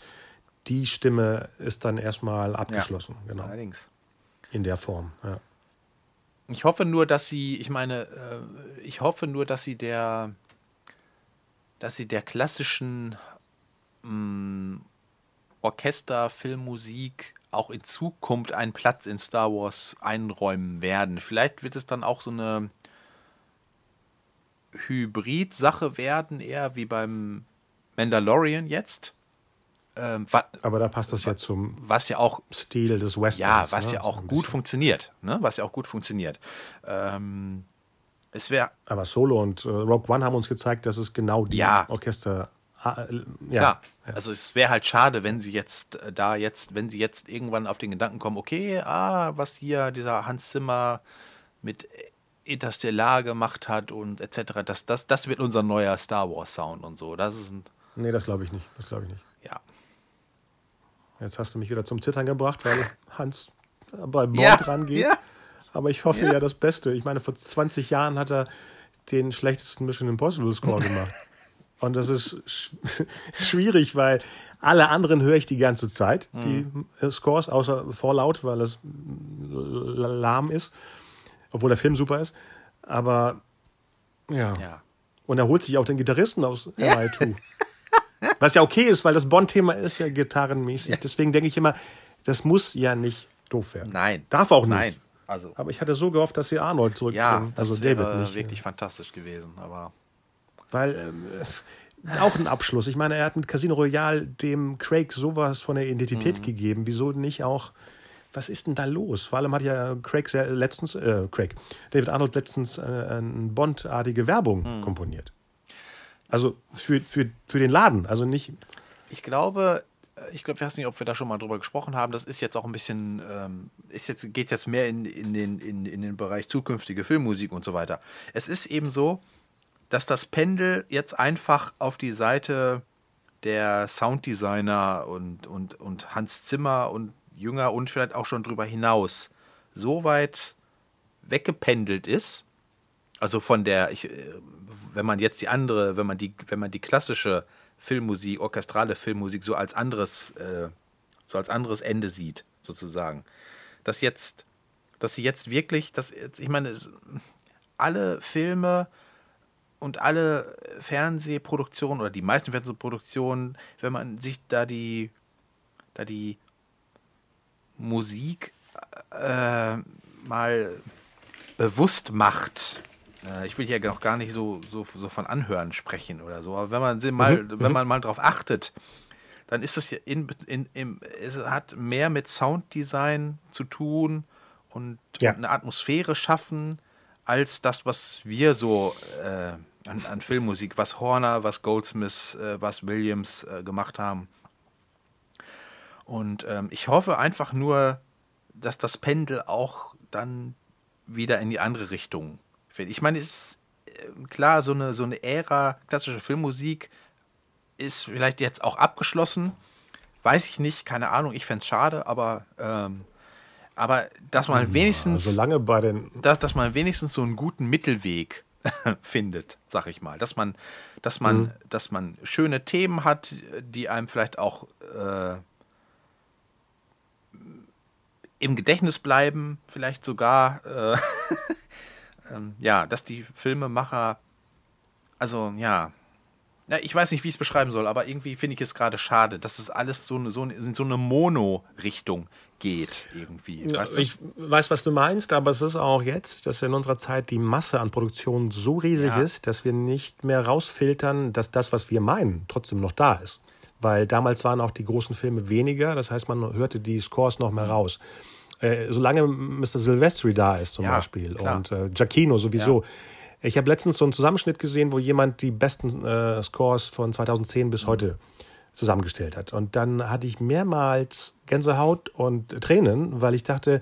die Stimme ist dann erstmal abgeschlossen. Ja. Genau. Allerdings. In der Form, ja. Ich hoffe nur, dass sie, ich meine, äh, ich hoffe nur, dass sie der, dass sie der klassischen mm, Orchester, Filmmusik auch in Zukunft einen Platz in Star Wars einräumen werden. Vielleicht wird es dann auch so eine Hybrid-Sache werden, eher wie beim Mandalorian jetzt. Ähm, aber da passt das ja zum was ja auch Stil des Westerns. Ja, was ne? ja auch gut funktioniert. Ne? Was ja auch gut funktioniert. Ähm, es wäre. Aber Solo und äh, Rogue One haben uns gezeigt, dass es genau die ja. Orchester. Äh, ja. Klar. Also es wäre halt schade, wenn sie jetzt äh, da jetzt, wenn sie jetzt irgendwann auf den Gedanken kommen, okay, ah, was hier dieser Hans Zimmer mit Interstellar gemacht hat und etc. Das, das, das wird unser neuer Star Wars Sound und so. Das ist ein nee, das glaube ich nicht. Das glaube ich nicht. Jetzt hast du mich wieder zum Zittern gebracht, weil Hans bei Bond ja, rangeht. Ja. Aber ich hoffe ja. ja das Beste. Ich meine, vor 20 Jahren hat er den schlechtesten Mission Impossible Score gemacht. Und das ist sch schwierig, weil alle anderen höre ich die ganze Zeit, die mhm. Scores, außer Fallout, weil es lahm ist obwohl der Film super ist. Aber ja. ja. Und er holt sich auch den Gitarristen aus ja. MI2. Was ja okay ist, weil das Bond-Thema ist ja gitarrenmäßig. Ja. Deswegen denke ich immer, das muss ja nicht doof werden. Nein. Darf auch nicht. Nein. Also. Aber ich hatte so gehofft, dass sie Arnold zurückbringen. Ja, das also David nicht. wirklich fantastisch gewesen. Aber weil ähm, auch ein Abschluss. Ich meine, er hat mit Casino Royale dem Craig sowas von der Identität mhm. gegeben. Wieso nicht auch was ist denn da los? Vor allem hat ja Craig sehr letztens, äh, Craig, David Arnold letztens äh, eine Bond-artige Werbung hm. komponiert. Also für, für, für den Laden, also nicht. Ich glaube, äh, ich glaube, ich weiß nicht, ob wir da schon mal drüber gesprochen haben. Das ist jetzt auch ein bisschen, ähm, ist jetzt, geht jetzt mehr in, in, den, in, in den Bereich zukünftige Filmmusik und so weiter. Es ist eben so, dass das Pendel jetzt einfach auf die Seite der Sounddesigner und, und, und Hans Zimmer und jünger und vielleicht auch schon drüber hinaus so weit weggependelt ist, also von der, ich, äh, wenn man jetzt die andere, wenn man die, wenn man die klassische Filmmusik, orchestrale Filmmusik so als anderes, äh, so als anderes Ende sieht, sozusagen, dass jetzt, dass sie jetzt wirklich, dass jetzt, ich meine, alle Filme und alle Fernsehproduktionen oder die meisten Fernsehproduktionen, wenn man sich da die, da die Musik äh, mal bewusst macht. Äh, ich will hier noch gar nicht so, so, so von Anhören sprechen oder so, aber wenn man mal, mhm. wenn mhm. man mal darauf achtet, dann ist es ja in, in, in, es hat mehr mit Sounddesign zu tun und, ja. eine Atmosphäre schaffen, als das, was wir so äh, an, an, Filmmusik, was Horner, was Goldsmith, äh, was Williams äh, gemacht haben. Und ähm, ich hoffe einfach nur, dass das Pendel auch dann wieder in die andere Richtung fällt. Ich meine, es ist äh, klar, so eine, so eine Ära klassische Filmmusik ist vielleicht jetzt auch abgeschlossen. Weiß ich nicht, keine Ahnung, ich fände es schade, aber, ähm, aber dass man wenigstens. Ja, solange bei den. Dass, dass man wenigstens so einen guten Mittelweg findet, sag ich mal. Dass man, dass man, mhm. dass man schöne Themen hat, die einem vielleicht auch äh, im Gedächtnis bleiben, vielleicht sogar. Äh, ähm, ja, dass die Filmemacher, also ja, ja, ich weiß nicht, wie ich es beschreiben soll, aber irgendwie finde ich es gerade schade, dass es alles so, so in so eine Mono-Richtung geht irgendwie. Ja, weißt du? Ich weiß, was du meinst, aber es ist auch jetzt, dass in unserer Zeit die Masse an Produktion so riesig ja. ist, dass wir nicht mehr rausfiltern, dass das, was wir meinen, trotzdem noch da ist. Weil damals waren auch die großen Filme weniger, das heißt, man hörte die Scores noch mehr mhm. Äh, solange Mr. Silvestri da ist zum ja, Beispiel klar. und äh, Giacchino sowieso. Ich habe letztens so einen Zusammenschnitt gesehen, wo jemand die besten äh, Scores von 2010 bis mhm. heute zusammengestellt hat. Und dann hatte ich mehrmals Gänsehaut und Tränen, weil ich dachte,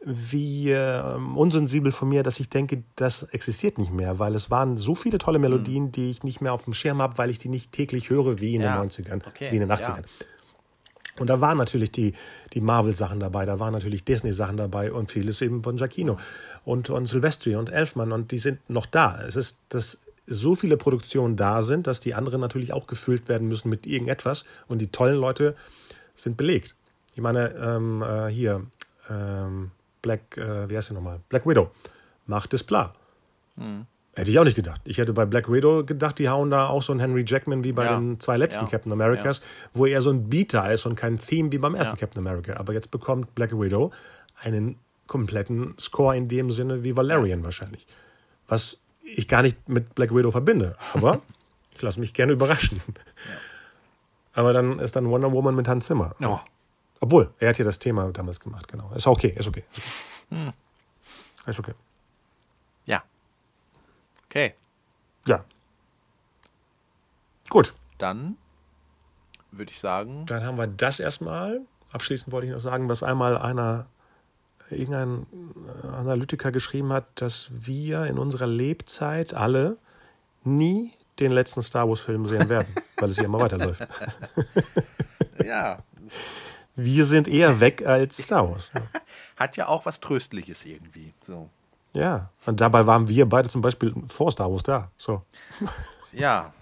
wie äh, unsensibel von mir, dass ich denke, das existiert nicht mehr, weil es waren so viele tolle Melodien, mhm. die ich nicht mehr auf dem Schirm habe, weil ich die nicht täglich höre wie in ja. den 90ern, okay. wie in den 80ern. Ja. Und da waren natürlich die, die Marvel-Sachen dabei, da waren natürlich Disney-Sachen dabei und vieles eben von Giacchino und, und Silvestri und Elfmann und die sind noch da. Es ist, dass so viele Produktionen da sind, dass die anderen natürlich auch gefüllt werden müssen mit irgendetwas und die tollen Leute sind belegt. Ich meine, ähm, äh, hier, ähm, Black, äh, wie heißt der nochmal? Black Widow macht Displa. Mhm. Hätte ich auch nicht gedacht. Ich hätte bei Black Widow gedacht, die hauen da auch so einen Henry Jackman wie bei ja. den zwei letzten ja. Captain Americas, ja. wo er so ein Beater ist und kein Theme wie beim ersten Captain America. Aber jetzt bekommt Black Widow einen kompletten Score in dem Sinne wie Valerian wahrscheinlich. Was ich gar nicht mit Black Widow verbinde. Aber ich lasse mich gerne überraschen. Aber dann ist dann Wonder Woman mit Hans Zimmer. Ja. Obwohl, er hat ja das Thema damals gemacht, genau. Ist okay, ist okay. Ist okay. Hm. Ist okay. Okay. Ja. Gut. Dann würde ich sagen. Dann haben wir das erstmal. Abschließend wollte ich noch sagen, was einmal einer, irgendein Analytiker geschrieben hat, dass wir in unserer Lebzeit alle nie den letzten Star Wars-Film sehen werden, weil es hier immer weiterläuft. ja. Wir sind eher weg als Star Wars. Hat ja auch was Tröstliches irgendwie. So. Ja, und dabei waren wir beide zum Beispiel vor Star Wars da. So. Ja,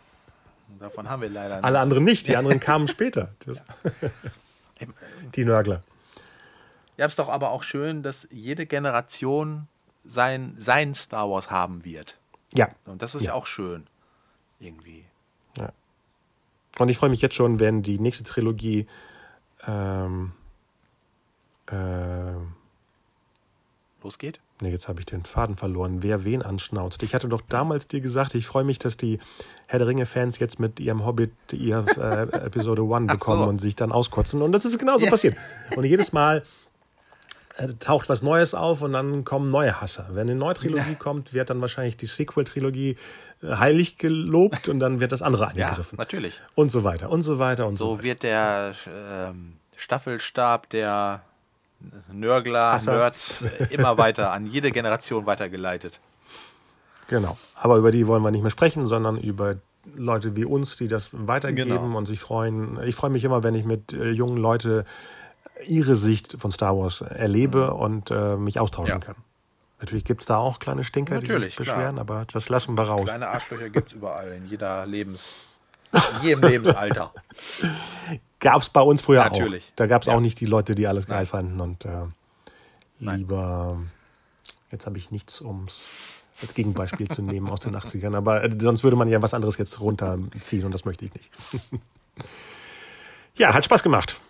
davon haben wir leider nicht. Alle anderen nicht, die anderen kamen später. Das, die Nörgler. Ja, es ist doch aber auch schön, dass jede Generation sein, sein Star Wars haben wird. Ja. Und das ist ja, ja auch schön. Irgendwie. Ja. Und ich freue mich jetzt schon, wenn die nächste Trilogie ähm, äh, losgeht. Nee, jetzt habe ich den Faden verloren. Wer wen anschnauzt. Ich hatte doch damals dir gesagt, ich freue mich, dass die Herr der Ringe-Fans jetzt mit ihrem Hobbit ihr äh, Episode 1 bekommen so. und sich dann auskotzen. Und das ist genauso ja. passiert. Und jedes Mal äh, taucht was Neues auf und dann kommen neue Hasser. Wenn eine neue Trilogie ja. kommt, wird dann wahrscheinlich die Sequel-Trilogie äh, heilig gelobt und dann wird das andere angegriffen. Ja, natürlich. Und so weiter und so weiter und so, so weiter. So wird der ähm, Staffelstab der Nörgler, Hasser. Nerds immer weiter an jede Generation weitergeleitet. Genau. Aber über die wollen wir nicht mehr sprechen, sondern über Leute wie uns, die das weitergeben genau. und sich freuen. Ich freue mich immer, wenn ich mit äh, jungen Leuten ihre Sicht von Star Wars erlebe mhm. und äh, mich austauschen ja. kann. Natürlich gibt es da auch kleine Stinker, Natürlich, die sich beschweren, klar. aber das lassen wir raus. Kleine Arschlöcher gibt es überall, in jeder Lebens, in jedem Lebensalter. Gab es bei uns früher Natürlich. auch. Da gab es ja. auch nicht die Leute, die alles geil Nein. fanden und äh, lieber. Jetzt habe ich nichts, um es als Gegenbeispiel zu nehmen aus den 80ern, aber äh, sonst würde man ja was anderes jetzt runterziehen und das möchte ich nicht. ja, hat Spaß gemacht.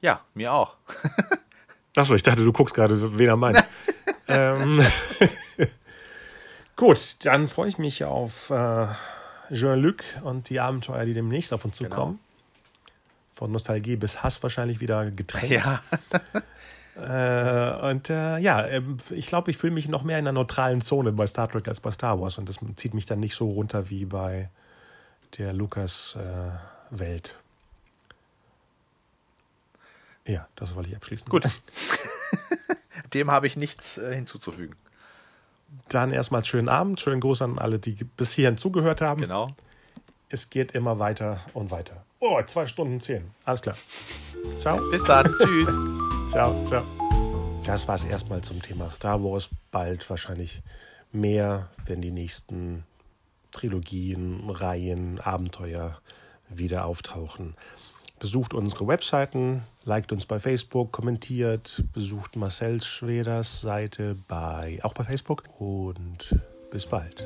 Ja, mir auch. Achso, ich dachte, du guckst gerade, wen er meint. ähm, Gut, dann freue ich mich auf äh, Jean-Luc und die Abenteuer, die demnächst auf uns zukommen. Genau von Nostalgie bis Hass wahrscheinlich wieder getrennt. Ja. äh, und äh, ja, ähm, ich glaube, ich fühle mich noch mehr in einer neutralen Zone bei Star Trek als bei Star Wars. Und das zieht mich dann nicht so runter wie bei der Lukas-Welt. Äh, ja, das wollte ich abschließen. Gut. Dem habe ich nichts äh, hinzuzufügen. Dann erstmal schönen Abend, schönen Gruß an alle, die bis hierhin zugehört haben. Genau. es geht immer weiter und weiter. Oh, zwei Stunden zehn. Alles klar. Ciao. Bis dann. Tschüss. Ciao, ciao. Das war es erstmal zum Thema Star Wars. Bald wahrscheinlich mehr, wenn die nächsten Trilogien, Reihen, Abenteuer wieder auftauchen. Besucht unsere Webseiten, liked uns bei Facebook, kommentiert, besucht Marcel Schweders Seite bei auch bei Facebook und bis bald.